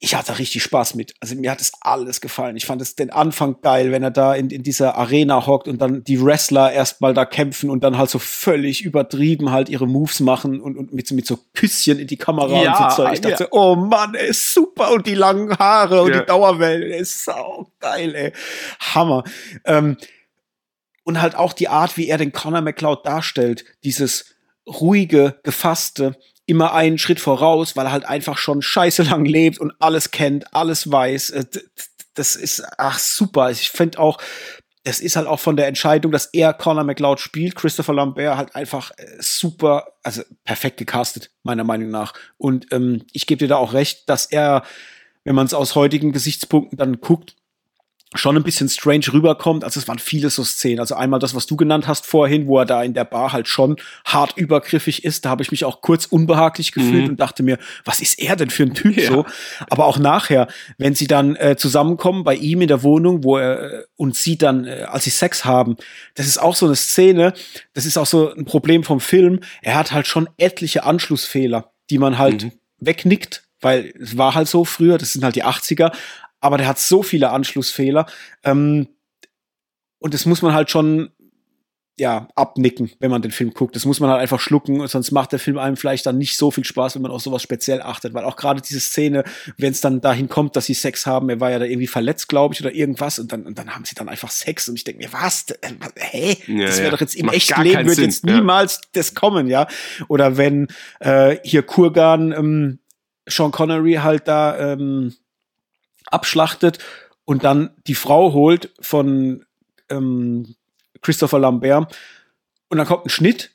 ich hatte richtig Spaß mit. Also mir hat es alles gefallen. Ich fand es den Anfang geil, wenn er da in, in dieser Arena hockt und dann die Wrestler erstmal da kämpfen und dann halt so völlig übertrieben halt ihre Moves machen und, und mit, so- mit so Küsschen in die Kamera Ja, und so Zeug. Ich dachte, ja. oh Mann, er ist super und die langen Haare und Ja. die Dauerwelle, er ist sau geil, ey. Hammer. Ähm, und halt auch die Art, wie er den Conor McLeod darstellt, dieses ruhige, gefasste, immer einen Schritt voraus, weil er halt einfach schon scheiße lang lebt und alles kennt, alles weiß. Äh, Das ist ach super. Ich finde auch, das ist halt auch von der Entscheidung, dass er Conor McLeod spielt, Christopher Lambert halt einfach äh, super, also perfekt gecastet, meiner Meinung nach. Und ähm, ich gebe dir da auch recht, dass er, wenn man es aus heutigen Gesichtspunkten dann guckt, schon ein bisschen strange rüberkommt. Also es waren viele so Szenen. Also einmal das, was du genannt hast vorhin, wo er da in der Bar halt schon hart übergriffig ist. Da habe ich mich auch kurz unbehaglich gefühlt Mhm. und dachte mir, was ist er denn für ein Typ Ja. so? Aber auch nachher, wenn sie dann äh, zusammenkommen bei ihm in der Wohnung, wo er äh, und sie dann, äh, als sie Sex haben, das ist auch so eine Szene. Das ist auch so ein Problem vom Film. Er hat halt schon etliche Anschlussfehler, die man halt Mhm. wegnickt, weil es war halt so früher. Das sind halt die 80er aber der hat so viele Anschlussfehler. Ähm, und das muss man halt schon ja, abnicken, wenn man den Film guckt. Das muss man halt einfach schlucken, sonst macht der Film einem vielleicht dann nicht so viel Spaß, wenn man auf sowas speziell achtet. Weil auch gerade diese Szene, wenn es dann dahin kommt, dass sie Sex haben, er war ja da irgendwie verletzt, glaube ich, oder irgendwas, und dann, und dann haben sie dann einfach Sex. Und ich denke mir, was? Äh, Hä? Ja, das wäre ja. doch jetzt im Macht echten Leben Sinn, jetzt ja. niemals das kommen, ja. Oder wenn äh, hier Kurgan ähm, Sean Connery halt da ähm, abschlachtet und dann die Frau holt von ähm, Christopher Lambert und dann kommt ein Schnitt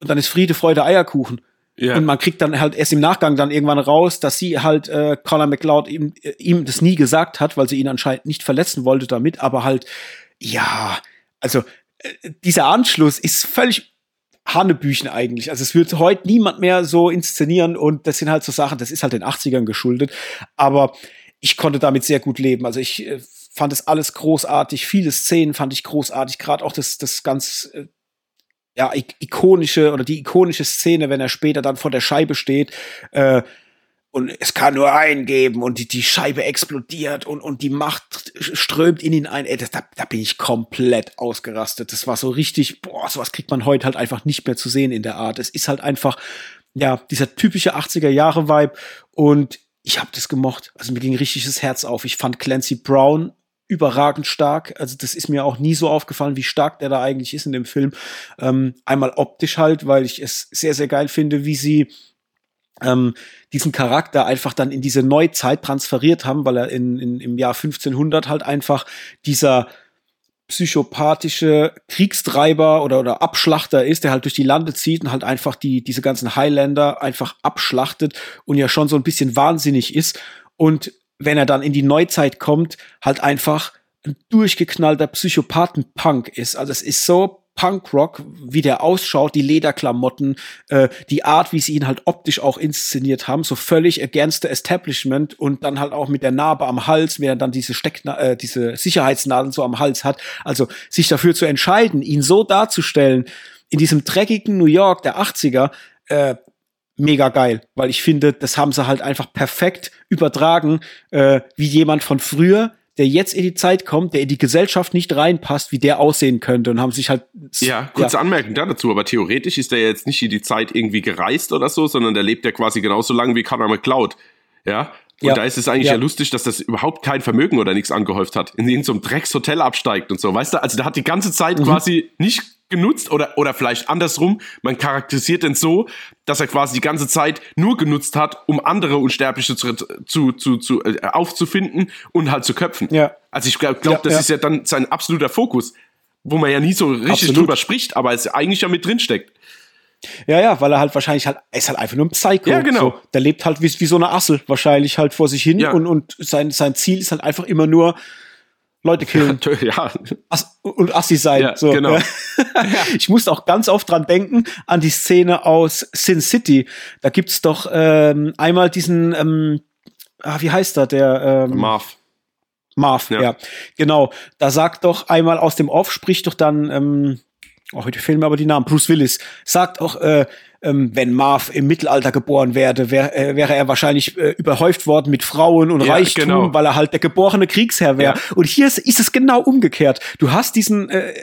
und dann ist Friede, Freude, Eierkuchen. Ja. Und man kriegt dann halt erst im Nachgang dann irgendwann raus, dass sie halt äh, Conor McLeod ihm, äh, ihm das nie gesagt hat, weil sie ihn anscheinend nicht verletzen wollte damit, aber halt, ja, also äh, dieser Anschluss ist völlig Hanebüchen eigentlich. Also es wird heute niemand mehr so inszenieren und das sind halt so Sachen, das ist halt den 80ern geschuldet. Aber ich konnte damit sehr gut leben. Also ich äh, fand es alles großartig. Viele Szenen fand ich großartig. Gerade auch das, das ganz äh, ja, ik ikonische oder die ikonische Szene, wenn er später dann vor der Scheibe steht äh, und es kann nur einen geben und die, die Scheibe explodiert und, und die Macht strömt in ihn ein. Ey, das, da, da bin ich komplett ausgerastet. Das war so richtig, boah, sowas kriegt man heute halt einfach nicht mehr zu sehen in der Art. Es ist halt einfach, ja, dieser typische 80er-Jahre-Vibe und ich habe das gemocht. Also mir ging richtig das Herz auf. Ich fand Clancy Brown überragend stark. Also das ist mir auch nie so aufgefallen, wie stark der da eigentlich ist in dem Film. Ähm, einmal optisch halt, weil ich es sehr, sehr geil finde, wie sie ähm, diesen Charakter einfach dann in diese Neuzeit transferiert haben, weil er in, in, im Jahr 1500 halt einfach dieser psychopathische Kriegstreiber oder, oder Abschlachter ist, der halt durch die Lande zieht und halt einfach die, diese ganzen Highlander einfach abschlachtet und ja schon so ein bisschen wahnsinnig ist. Und wenn er dann in die Neuzeit kommt, halt einfach ein durchgeknallter Psychopathen-Punk ist. Also es ist so Punkrock, wie der ausschaut, die Lederklamotten, äh, die Art, wie sie ihn halt optisch auch inszeniert haben, so völlig against the establishment und dann halt auch mit der Narbe am Hals, wer dann diese Steckna äh, diese Sicherheitsnadeln so am Hals hat. Also sich dafür zu entscheiden, ihn so darzustellen, in diesem dreckigen New York der 80er, äh, mega geil, weil ich finde, das haben sie halt einfach perfekt übertragen, äh, wie jemand von früher, der jetzt in die Zeit kommt, der in die Gesellschaft nicht reinpasst, wie der aussehen könnte und haben sich halt. Ja, kurze ja. Anmerkung da dazu, aber theoretisch ist der jetzt nicht in die Zeit irgendwie gereist oder so, sondern der lebt ja quasi genauso lange wie Conor McCloud. Ja. Und ja. da ist es eigentlich ja. ja. lustig, dass das überhaupt kein Vermögen oder nichts angehäuft hat. In irgendeinem so Dreckshotel absteigt und so. Weißt du, also der hat die ganze Zeit mhm. quasi nicht genutzt oder, oder vielleicht andersrum. Man charakterisiert ihn so, dass er quasi die ganze Zeit nur genutzt hat, um andere Unsterbliche zu, zu, zu, zu äh, aufzufinden und halt zu köpfen. Ja. Also ich glaube, glaub, ja, das ja. ist ja dann sein absoluter Fokus, wo man ja nie so richtig Absolut. drüber spricht, aber es eigentlich ja mit drin steckt. Ja, ja, weil er halt wahrscheinlich halt, er ist halt einfach nur ein Psycho. Ja, genau. So, der lebt halt wie, wie so eine Assel wahrscheinlich halt vor sich hin ja. und, und sein, sein Ziel ist halt einfach immer nur, Leute killen. Ja. Ass und Assi sein. Ja, so. genau. ich musste auch ganz oft dran denken, an die Szene aus Sin City. Da gibt's doch ähm, einmal diesen, ähm, ah, wie heißt er, der ähm, Marv. Marv, ja. ja. Genau. Da sagt doch einmal aus dem Off, spricht doch dann, ähm, oh, heute fehlen mir aber die Namen, Bruce Willis, sagt auch, äh, ähm, wenn Marv im Mittelalter geboren wäre, wär, äh, wäre er wahrscheinlich äh, überhäuft worden mit Frauen und ja, Reichtum, genau. weil er halt der geborene Kriegsherr wäre. Ja. Und hier ist, ist es genau umgekehrt. Du hast diesen äh,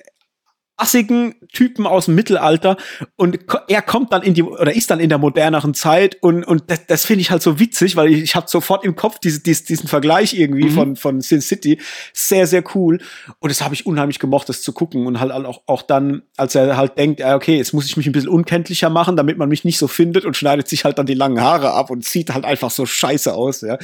assigen Typen aus dem Mittelalter und er kommt dann in die oder ist dann in der moderneren Zeit und und das, das finde ich halt so witzig, weil ich, ich habe sofort im Kopf diese, diese, diesen Vergleich irgendwie mhm. von von Sin City. Sehr sehr cool. Und das habe ich unheimlich gemocht, das zu gucken und halt auch auch dann, als er halt denkt, okay, jetzt muss ich mich ein bisschen unkenntlicher machen, damit man mich nicht so findet und schneidet sich halt dann die langen Haare ab und sieht halt einfach so scheiße aus, ja.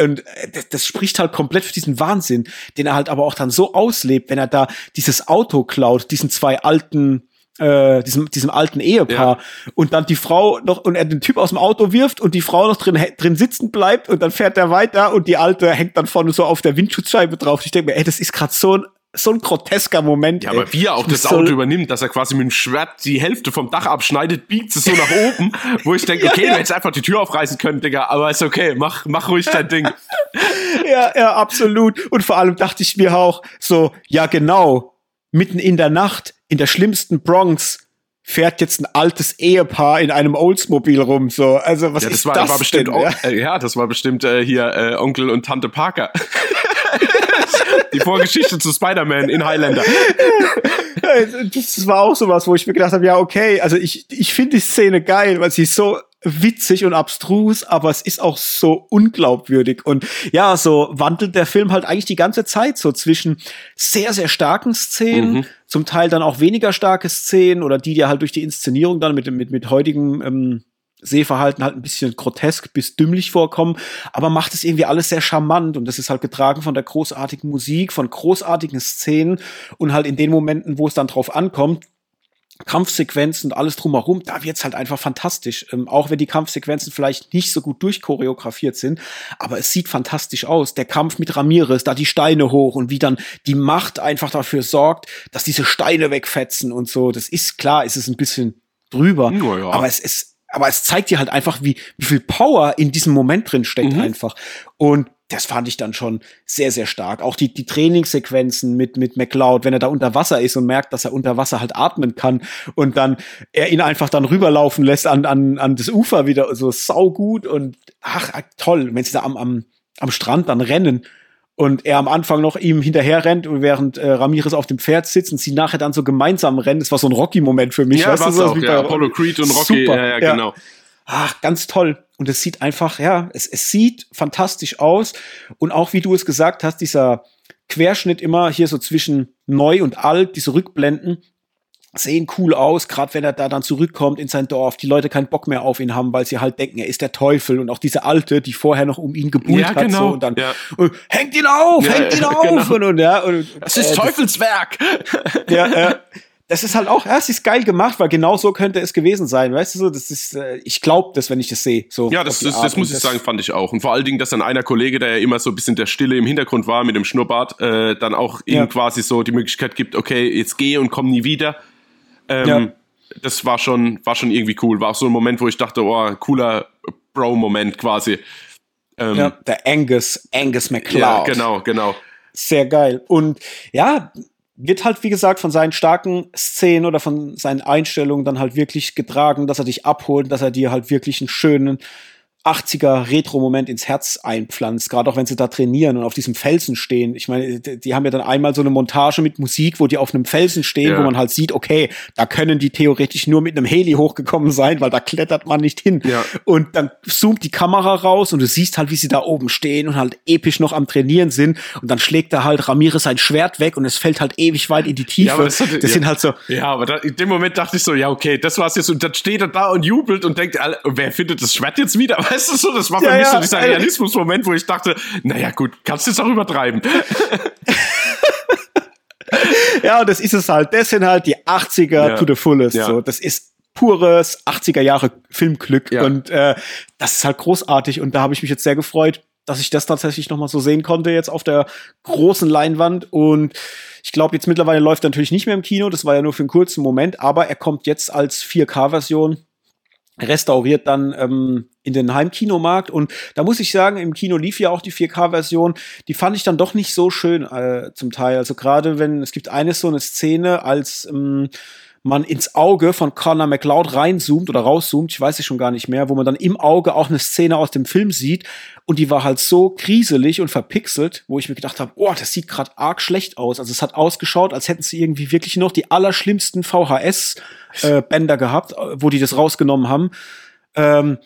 Und äh, das, das spricht halt komplett für diesen Wahnsinn, den er halt aber auch dann so auslebt, wenn er da dieses Auto klaut, diesen zwei alten äh, diesem, diesem alten Ehepaar ja. und dann die Frau noch und er den Typ aus dem Auto wirft und die Frau noch drin drin sitzen bleibt und dann fährt er weiter und die alte hängt dann vorne so auf der Windschutzscheibe drauf. Ich denke mir, ey, das ist gerade so ein so ein grotesker Moment. Ja, aber wie er auch das Auto so übernimmt, dass er quasi mit dem Schwert die Hälfte vom Dach abschneidet, biegt es so nach oben, wo ich denke, okay, ja, ja. du hättest einfach die Tür aufreißen können, Digga, aber ist okay, mach, mach ruhig dein Ding. ja, ja, absolut. Und vor allem dachte ich mir auch so, ja, genau, mitten in der Nacht in der schlimmsten Bronx fährt jetzt ein altes Ehepaar in einem Oldsmobil rum. So, also was ja, das ist war, das war bestimmt, denn, ja? Äh, ja? das war bestimmt äh, hier äh, Onkel und Tante Parker. Die Vorgeschichte zu Spider-Man in Highlander. Das war auch sowas, wo ich mir gedacht habe, ja, okay, also ich, ich finde die Szene geil, weil sie so witzig und abstrus, aber es ist auch so unglaubwürdig. Und ja, so wandelt der Film halt eigentlich die ganze Zeit so zwischen sehr, sehr starken Szenen, mhm. zum Teil dann auch weniger starke Szenen oder die, die halt durch die Inszenierung dann mit, mit, mit heutigem ähm, Sehverhalten halt ein bisschen grotesk bis dümmlich vorkommen, aber macht es irgendwie alles sehr charmant und das ist halt getragen von der großartigen Musik, von großartigen Szenen und halt in den Momenten, wo es dann drauf ankommt, Kampfsequenzen und alles drumherum, da wird's halt einfach fantastisch. Ähm, auch wenn die Kampfsequenzen vielleicht nicht so gut durchchoreografiert sind, aber es sieht fantastisch aus. Der Kampf mit Ramirez, da die Steine hoch und wie dann die Macht einfach dafür sorgt, dass diese Steine wegfetzen und so. Das ist klar, ist es ein bisschen drüber, ja. aber es ist aber es zeigt dir halt einfach, wie, wie viel Power in diesem Moment drin steckt mhm. einfach. Und das fand ich dann schon sehr, sehr stark. Auch die, die Trainingssequenzen mit, mit McLeod, wenn er da unter Wasser ist und merkt, dass er unter Wasser halt atmen kann und dann er ihn einfach dann rüberlaufen lässt an, an, an das Ufer wieder, so saugut und ach, toll, wenn sie da am, am, am Strand dann rennen und er am Anfang noch ihm hinterher rennt und während äh, Ramirez auf dem Pferd sitzt und sie nachher dann so gemeinsam rennen. Das war so ein Rocky-Moment für mich. Ja, weißt du, so auch, ja, Apollo Creed und Rocky, Super, ja, ja, genau. Ach, ganz toll. Und es sieht einfach, ja, es, es sieht fantastisch aus. Und auch wie du es gesagt hast, dieser Querschnitt immer hier so zwischen neu und alt, diese Rückblenden, sehen cool aus, gerade wenn er da dann zurückkommt in sein Dorf, die Leute keinen Bock mehr auf ihn haben, weil sie halt denken, er ist der Teufel und auch diese Alte, die vorher noch um ihn gebuhlt Ja, hat genau. so, und dann Ja. und, hängt ihn auf, Ja, hängt ihn auf genau. und, und ja und Das ist äh, Teufelswerk! ja, äh, das ist halt auch, ja, es ist geil gemacht, weil genau so könnte es gewesen sein, weißt du so, das ist, äh, ich glaube das, wenn ich das sehe, so. Ja, das, das, das muss ich sagen, fand ich auch. Und vor allen Dingen, dass dann einer Kollege, der ja immer so ein bisschen der Stille im Hintergrund war mit dem Schnurrbart, äh, dann auch ihm Ja. quasi so die Möglichkeit gibt, okay, jetzt geh und komm nie wieder. Ähm, Ja. Das war schon, war schon irgendwie cool. War auch so ein Moment, wo ich dachte, oh, cooler Bro-Moment quasi. Ähm, Ja, der Angus, Angus ja, McCloud. genau, genau. Sehr geil. Und ja, wird halt, wie gesagt, von seinen starken Szenen oder von seinen Einstellungen dann halt wirklich getragen, dass er dich abholt, dass er dir halt wirklich einen schönen 80er Retro-Moment ins Herz einpflanzt, gerade auch wenn sie da trainieren und auf diesem Felsen stehen. Ich meine, die, haben ja dann einmal so eine Montage mit Musik, wo die auf einem Felsen stehen, Ja. wo man halt sieht, okay, da können die theoretisch nur mit einem Heli hochgekommen sein, weil da klettert man nicht hin. Ja. Und dann zoomt die Kamera raus und du siehst halt, wie sie da oben stehen und halt episch noch am Trainieren sind. Und dann schlägt da halt Ramirez sein Schwert weg und es fällt halt ewig weit in die Tiefe. aber das das hatte- ja. sind halt so, Ja, aber da, in dem Moment dachte ich so, ja, okay, das war's jetzt. Und dann steht er da und jubelt und denkt, wer findet das Schwert jetzt wieder? Weißt du so, das war für Ja, mich ja, so dieser. Realismus-Moment, wo ich dachte, naja, gut, kannst du jetzt auch übertreiben. ja, das ist es halt. Das sind halt die 80er Ja. to the fullest. So, das ist pures 80er Jahre Filmglück und äh, das ist halt großartig und da habe ich mich jetzt sehr gefreut, dass ich das tatsächlich noch mal so sehen konnte jetzt auf der großen Leinwand und ich glaube jetzt mittlerweile läuft er natürlich nicht mehr im Kino, das war ja nur für einen kurzen Moment, aber er kommt jetzt als 4K-Version restauriert dann ähm, in den Heimkinomarkt und da muss ich sagen, im Kino lief ja auch die 4K-Version, die fand ich dann doch nicht so schön äh, zum Teil. Also gerade wenn, es gibt eine so eine Szene, als ähm, man ins Auge von Connor McLeod reinzoomt oder rauszoomt, ich weiß es schon gar nicht mehr, wo man dann im Auge auch eine Szene aus dem Film sieht und die war halt so kriselig und verpixelt, wo ich mir gedacht habe, oh, das sieht gerade arg schlecht aus. Also es hat ausgeschaut, als hätten sie irgendwie wirklich noch die allerschlimmsten VHS-Bänder gehabt, äh, wo die das rausgenommen haben. Ähm,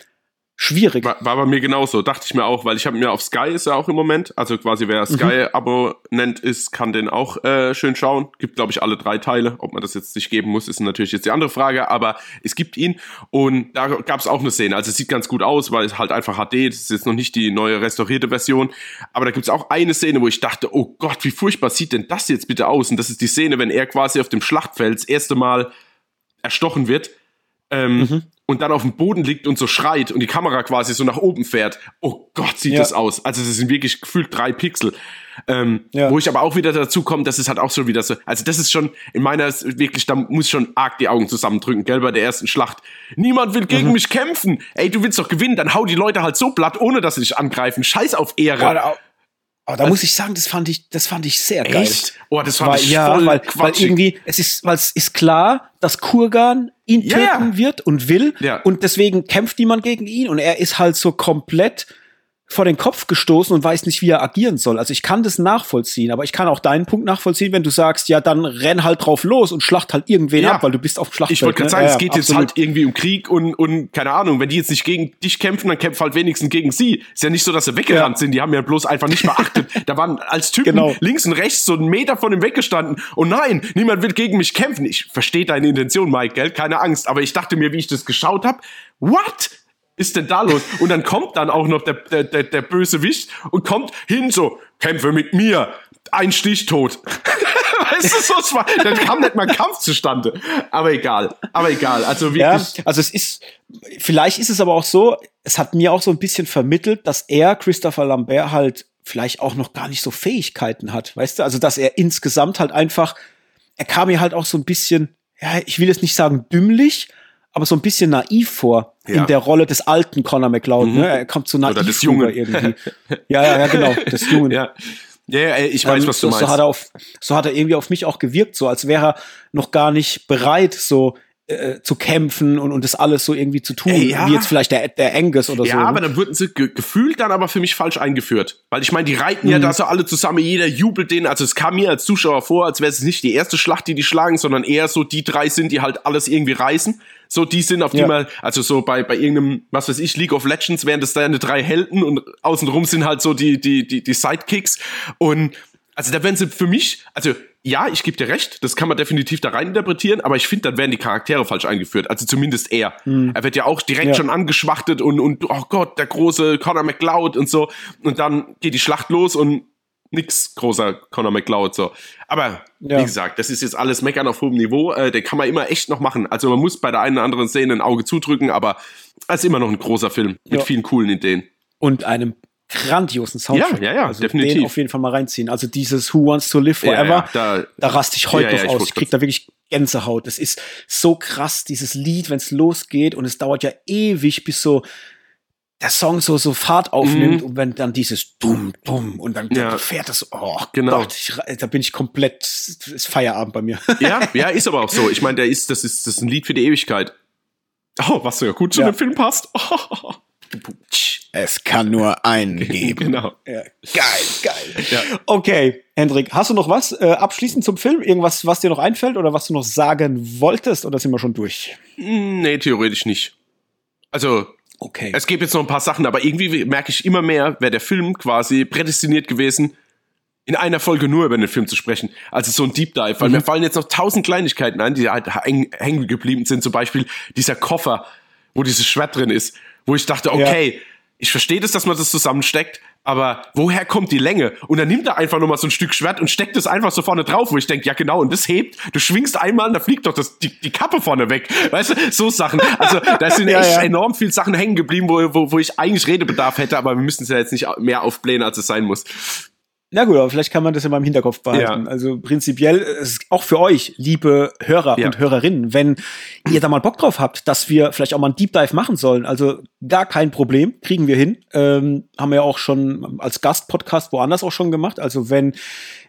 schwierig. War, war bei mir genauso, dachte ich mir auch, weil ich habe mir auf Sky ist er auch im Moment, also quasi wer Sky-Abonnent ist, kann den auch äh, schön schauen. Gibt, glaube ich, alle drei Teile. Ob man das jetzt nicht geben muss, ist natürlich jetzt die andere Frage, aber es gibt ihn und da gab es auch eine Szene. Also es sieht ganz gut aus, weil es halt einfach HD, das ist jetzt noch nicht die neue restaurierte Version, aber da gibt es auch eine Szene, wo ich dachte, oh Gott, wie furchtbar sieht denn das jetzt bitte aus? Und das ist die Szene, wenn er quasi auf dem Schlachtfeld das erste Mal erstochen wird ähm, und dann auf dem Boden liegt und so schreit und die Kamera quasi so nach oben fährt. Oh Gott, sieht Ja. das aus. Also das sind wirklich gefühlt drei Pixel. Ähm, Ja. Wo ich aber auch wieder dazu komme, das ist halt auch so wieder so, also das ist schon, in meiner, wirklich, da muss ich schon arg die Augen zusammendrücken, gell, bei der ersten Schlacht. Niemand will gegen mich kämpfen. Ey, du willst doch gewinnen, dann hau die Leute halt so platt, ohne dass sie dich angreifen. Scheiß auf Ehre. Da, aber da muss ich sagen, das fand ich, das fand ich sehr geil. Echt? Oh, das fand Weil, ich ja, voll weil, weil irgendwie, es ist, weil es ist klar, dass Kurgan ihn Ja, töten ja. wird und will. Ja. Und deswegen kämpft niemand gegen ihn und er ist halt so komplett vor den Kopf gestoßen und weiß nicht, wie er agieren soll. Also ich kann das nachvollziehen, aber ich kann auch deinen Punkt nachvollziehen, wenn du sagst, ja, dann renn halt drauf los und schlacht halt irgendwen Ja. ab, weil du bist auf dem Schlachtfeld. Ich wollte gerade ne? sagen, Ja, es geht ja, jetzt absolut. halt irgendwie um Krieg und, und keine Ahnung, wenn die jetzt nicht gegen dich kämpfen, dann kämpf halt wenigstens gegen sie. Ist ja nicht so, dass sie weggerannt Ja. sind, die haben ja bloß einfach nicht beachtet. da waren als Typen Genau. links und rechts so einen Meter von ihm weggestanden. Und nein, niemand will gegen mich kämpfen. Ich verstehe deine Intention, Mike, gell? Keine Angst. Aber ich dachte mir, wie ich das geschaut habe, what? Ist denn da los? Und dann kommt dann auch noch der, der, der, der böse Wicht und kommt hin so, kämpfe mit mir, ein Stich tot. weißt du, so, es war, dann kam nicht mal Kampf zustande. Aber egal, aber egal. Also Ja, wirklich, also es ist, vielleicht ist es aber auch so, es hat mir auch so ein bisschen vermittelt, dass er, Christopher Lambert, halt vielleicht auch noch gar nicht so Fähigkeiten hat, weißt du? Also, dass er insgesamt halt einfach, er kam mir halt auch so ein bisschen, ja, ich will jetzt nicht sagen dümmlich, aber so ein bisschen naiv vor Ja. in der Rolle des alten Conor McLeod. Mhm. Ne? Er kommt so naiv Oder des Jungen. irgendwie. Ja, ja, ja, genau, des Jungen. ja. Ja, ja, ich weiß, Ähm, was du so, meinst. So hat, er auf, so hat er irgendwie auf mich auch gewirkt, so als wäre er noch gar nicht bereit, so äh, zu kämpfen und, und das alles so irgendwie zu tun, Ey, ja. wie jetzt vielleicht der, der Angus oder Ja, so. aber ne? dann wurden sie ge gefühlt dann aber für mich falsch eingeführt. Weil ich meine, die reiten Mhm. ja da so alle zusammen, jeder jubelt denen. Also es kam mir als Zuschauer vor, als wäre es nicht die erste Schlacht, die die schlagen, sondern eher so die drei sind, die halt alles irgendwie reißen. So die sind, auf die Ja. man, also so bei, bei irgendeinem, was weiß ich, League of Legends wären das deine drei Helden und außenrum sind halt so die, die, die, die Sidekicks. Und Also da werden sie für mich, also ja, ich gebe dir recht, das kann man definitiv da rein interpretieren, aber ich finde, dann werden die Charaktere falsch eingeführt. Also zumindest er. Mhm. Er wird ja auch direkt ja. schon angeschwachtet und, und, oh Gott, der große Conor McLeod und so. Und dann geht die Schlacht los und nix großer Conor McLeod so. Aber ja. wie gesagt, das ist jetzt alles Meckern auf hohem Niveau. Äh, den kann man immer echt noch machen. Also man muss bei der einen oder anderen Szene ein Auge zudrücken, aber es ist immer noch ein großer Film mit ja. vielen coolen Ideen. Und einem grandiosen Soundtrack. Ja, ja, ja, also definitiv. Den auf jeden Fall mal reinziehen. Also dieses Who Wants to Live Forever, ja, ja, da, da raste ich heute noch aus. Ich krieg da wirklich Gänsehaut. Das ist so krass, dieses Lied, wenn es losgeht und es dauert ja ewig, bis so der Song so so Fahrt aufnimmt mm. und wenn dann dieses dumm dumm und dann, dann fährt das oh genau Gott, ich, da bin ich komplett ist Feierabend bei mir ja ja ist aber auch so ich meine der ist das ist das ist ein Lied für die Ewigkeit oh was so ja gut zu dem Film passt oh. Es kann nur einen geben. genau. Ja, geil, geil. Ja. Okay, Hendrik, hast du noch was äh, abschließend zum Film? Irgendwas, was dir noch einfällt oder was du noch sagen wolltest oder sind wir schon durch? Nee, theoretisch nicht. Also, okay. es gibt jetzt noch ein paar Sachen, aber irgendwie merke ich immer mehr, wäre der Film quasi prädestiniert gewesen, in einer Folge nur über den Film zu sprechen. Also so ein Deep Dive, weil mhm. mir fallen jetzt noch tausend Kleinigkeiten ein, die halt hängen geblieben sind. Zum Beispiel dieser Koffer, wo dieses Schwert drin ist, wo ich dachte, okay, ja ich verstehe das, dass man das zusammensteckt, aber woher kommt die Länge? Und dann nimmt er einfach nochmal so ein Stück Schwert und steckt es einfach so vorne drauf, wo ich denke, ja genau, und das hebt, du schwingst einmal und da fliegt doch das, die, die Kappe vorne weg. Weißt du, so Sachen. Also da sind ja, echt ja. enorm viele Sachen hängen geblieben, wo, wo, wo ich eigentlich Redebedarf hätte, aber wir müssen es ja jetzt nicht mehr aufblähen, als es sein muss. Na gut, aber vielleicht kann man das in meinem Hinterkopf behalten. Ja. Also prinzipiell ist auch für euch, liebe Hörer ja. und Hörerinnen, wenn ihr da mal Bock drauf habt, dass wir vielleicht auch mal ein Deep Dive machen sollen. Also gar kein Problem, kriegen wir hin. Ähm, haben wir ja auch schon als Gastpodcast woanders auch schon gemacht. Also wenn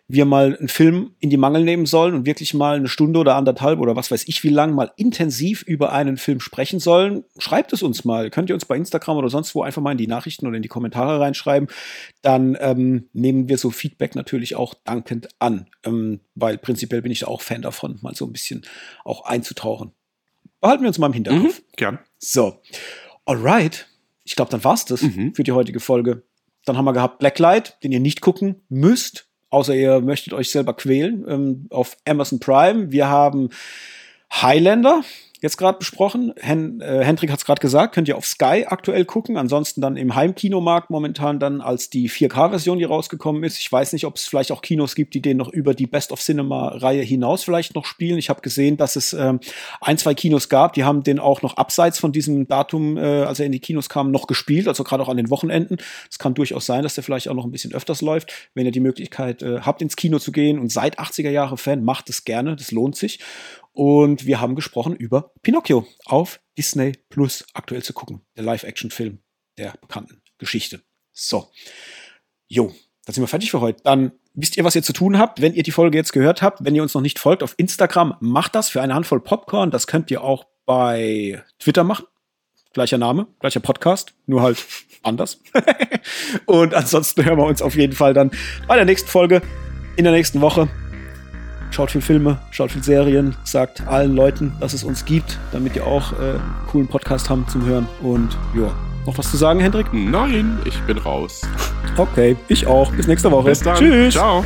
wir mal einen Film in die Mangel nehmen sollen und wirklich mal eine Stunde oder anderthalb oder was weiß ich wie lang mal intensiv über einen Film sprechen sollen, schreibt es uns mal. Könnt ihr uns bei Instagram oder sonst wo einfach mal in die Nachrichten oder in die Kommentare reinschreiben. Dann ähm, nehmen wir so Feedback natürlich auch dankend an, ähm, weil prinzipiell bin ich da auch Fan davon, mal so ein bisschen auch einzutauchen. Behalten wir uns mal im Hinterkopf. Mhm, gern. So, alright. Ich glaube, dann war's das mhm. für die heutige Folge. Dann haben wir gehabt Blacklight, den ihr nicht gucken müsst außer ihr möchtet euch selber quälen, ähm, auf Amazon Prime. Wir haben Highlander, jetzt gerade besprochen. Hen, äh, Hendrik hat es gerade gesagt, könnt ihr auf Sky aktuell gucken. Ansonsten dann im Heimkinomarkt momentan dann als die 4K-Version, die rausgekommen ist. Ich weiß nicht, ob es vielleicht auch Kinos gibt, die den noch über die Best of Cinema-Reihe hinaus vielleicht noch spielen. Ich habe gesehen, dass es ähm, ein, zwei Kinos gab, die haben den auch noch abseits von diesem Datum, äh, als er in die Kinos kam, noch gespielt. Also gerade auch an den Wochenenden. Es kann durchaus sein, dass der vielleicht auch noch ein bisschen öfters läuft. Wenn ihr die Möglichkeit äh, habt, ins Kino zu gehen und seid 80er Jahre Fan, macht es gerne. Das lohnt sich. Und wir haben gesprochen über Pinocchio auf Disney Plus aktuell zu gucken. Der Live-Action-Film der bekannten Geschichte. So. Jo, dann sind wir fertig für heute. Dann wisst ihr, was ihr zu tun habt, wenn ihr die Folge jetzt gehört habt. Wenn ihr uns noch nicht folgt auf Instagram, macht das für eine Handvoll Popcorn. Das könnt ihr auch bei Twitter machen. Gleicher Name, gleicher Podcast, nur halt anders. Und ansonsten hören wir uns auf jeden Fall dann bei der nächsten Folge in der nächsten Woche schaut viel Filme, schaut viel Serien, sagt allen Leuten, dass es uns gibt, damit ihr auch äh, einen coolen Podcast haben zum Hören. Und ja, noch was zu sagen, Hendrik? Nein, ich bin raus. Okay, ich auch. Bis nächste Woche. Bis dann. Tschüss. Ciao.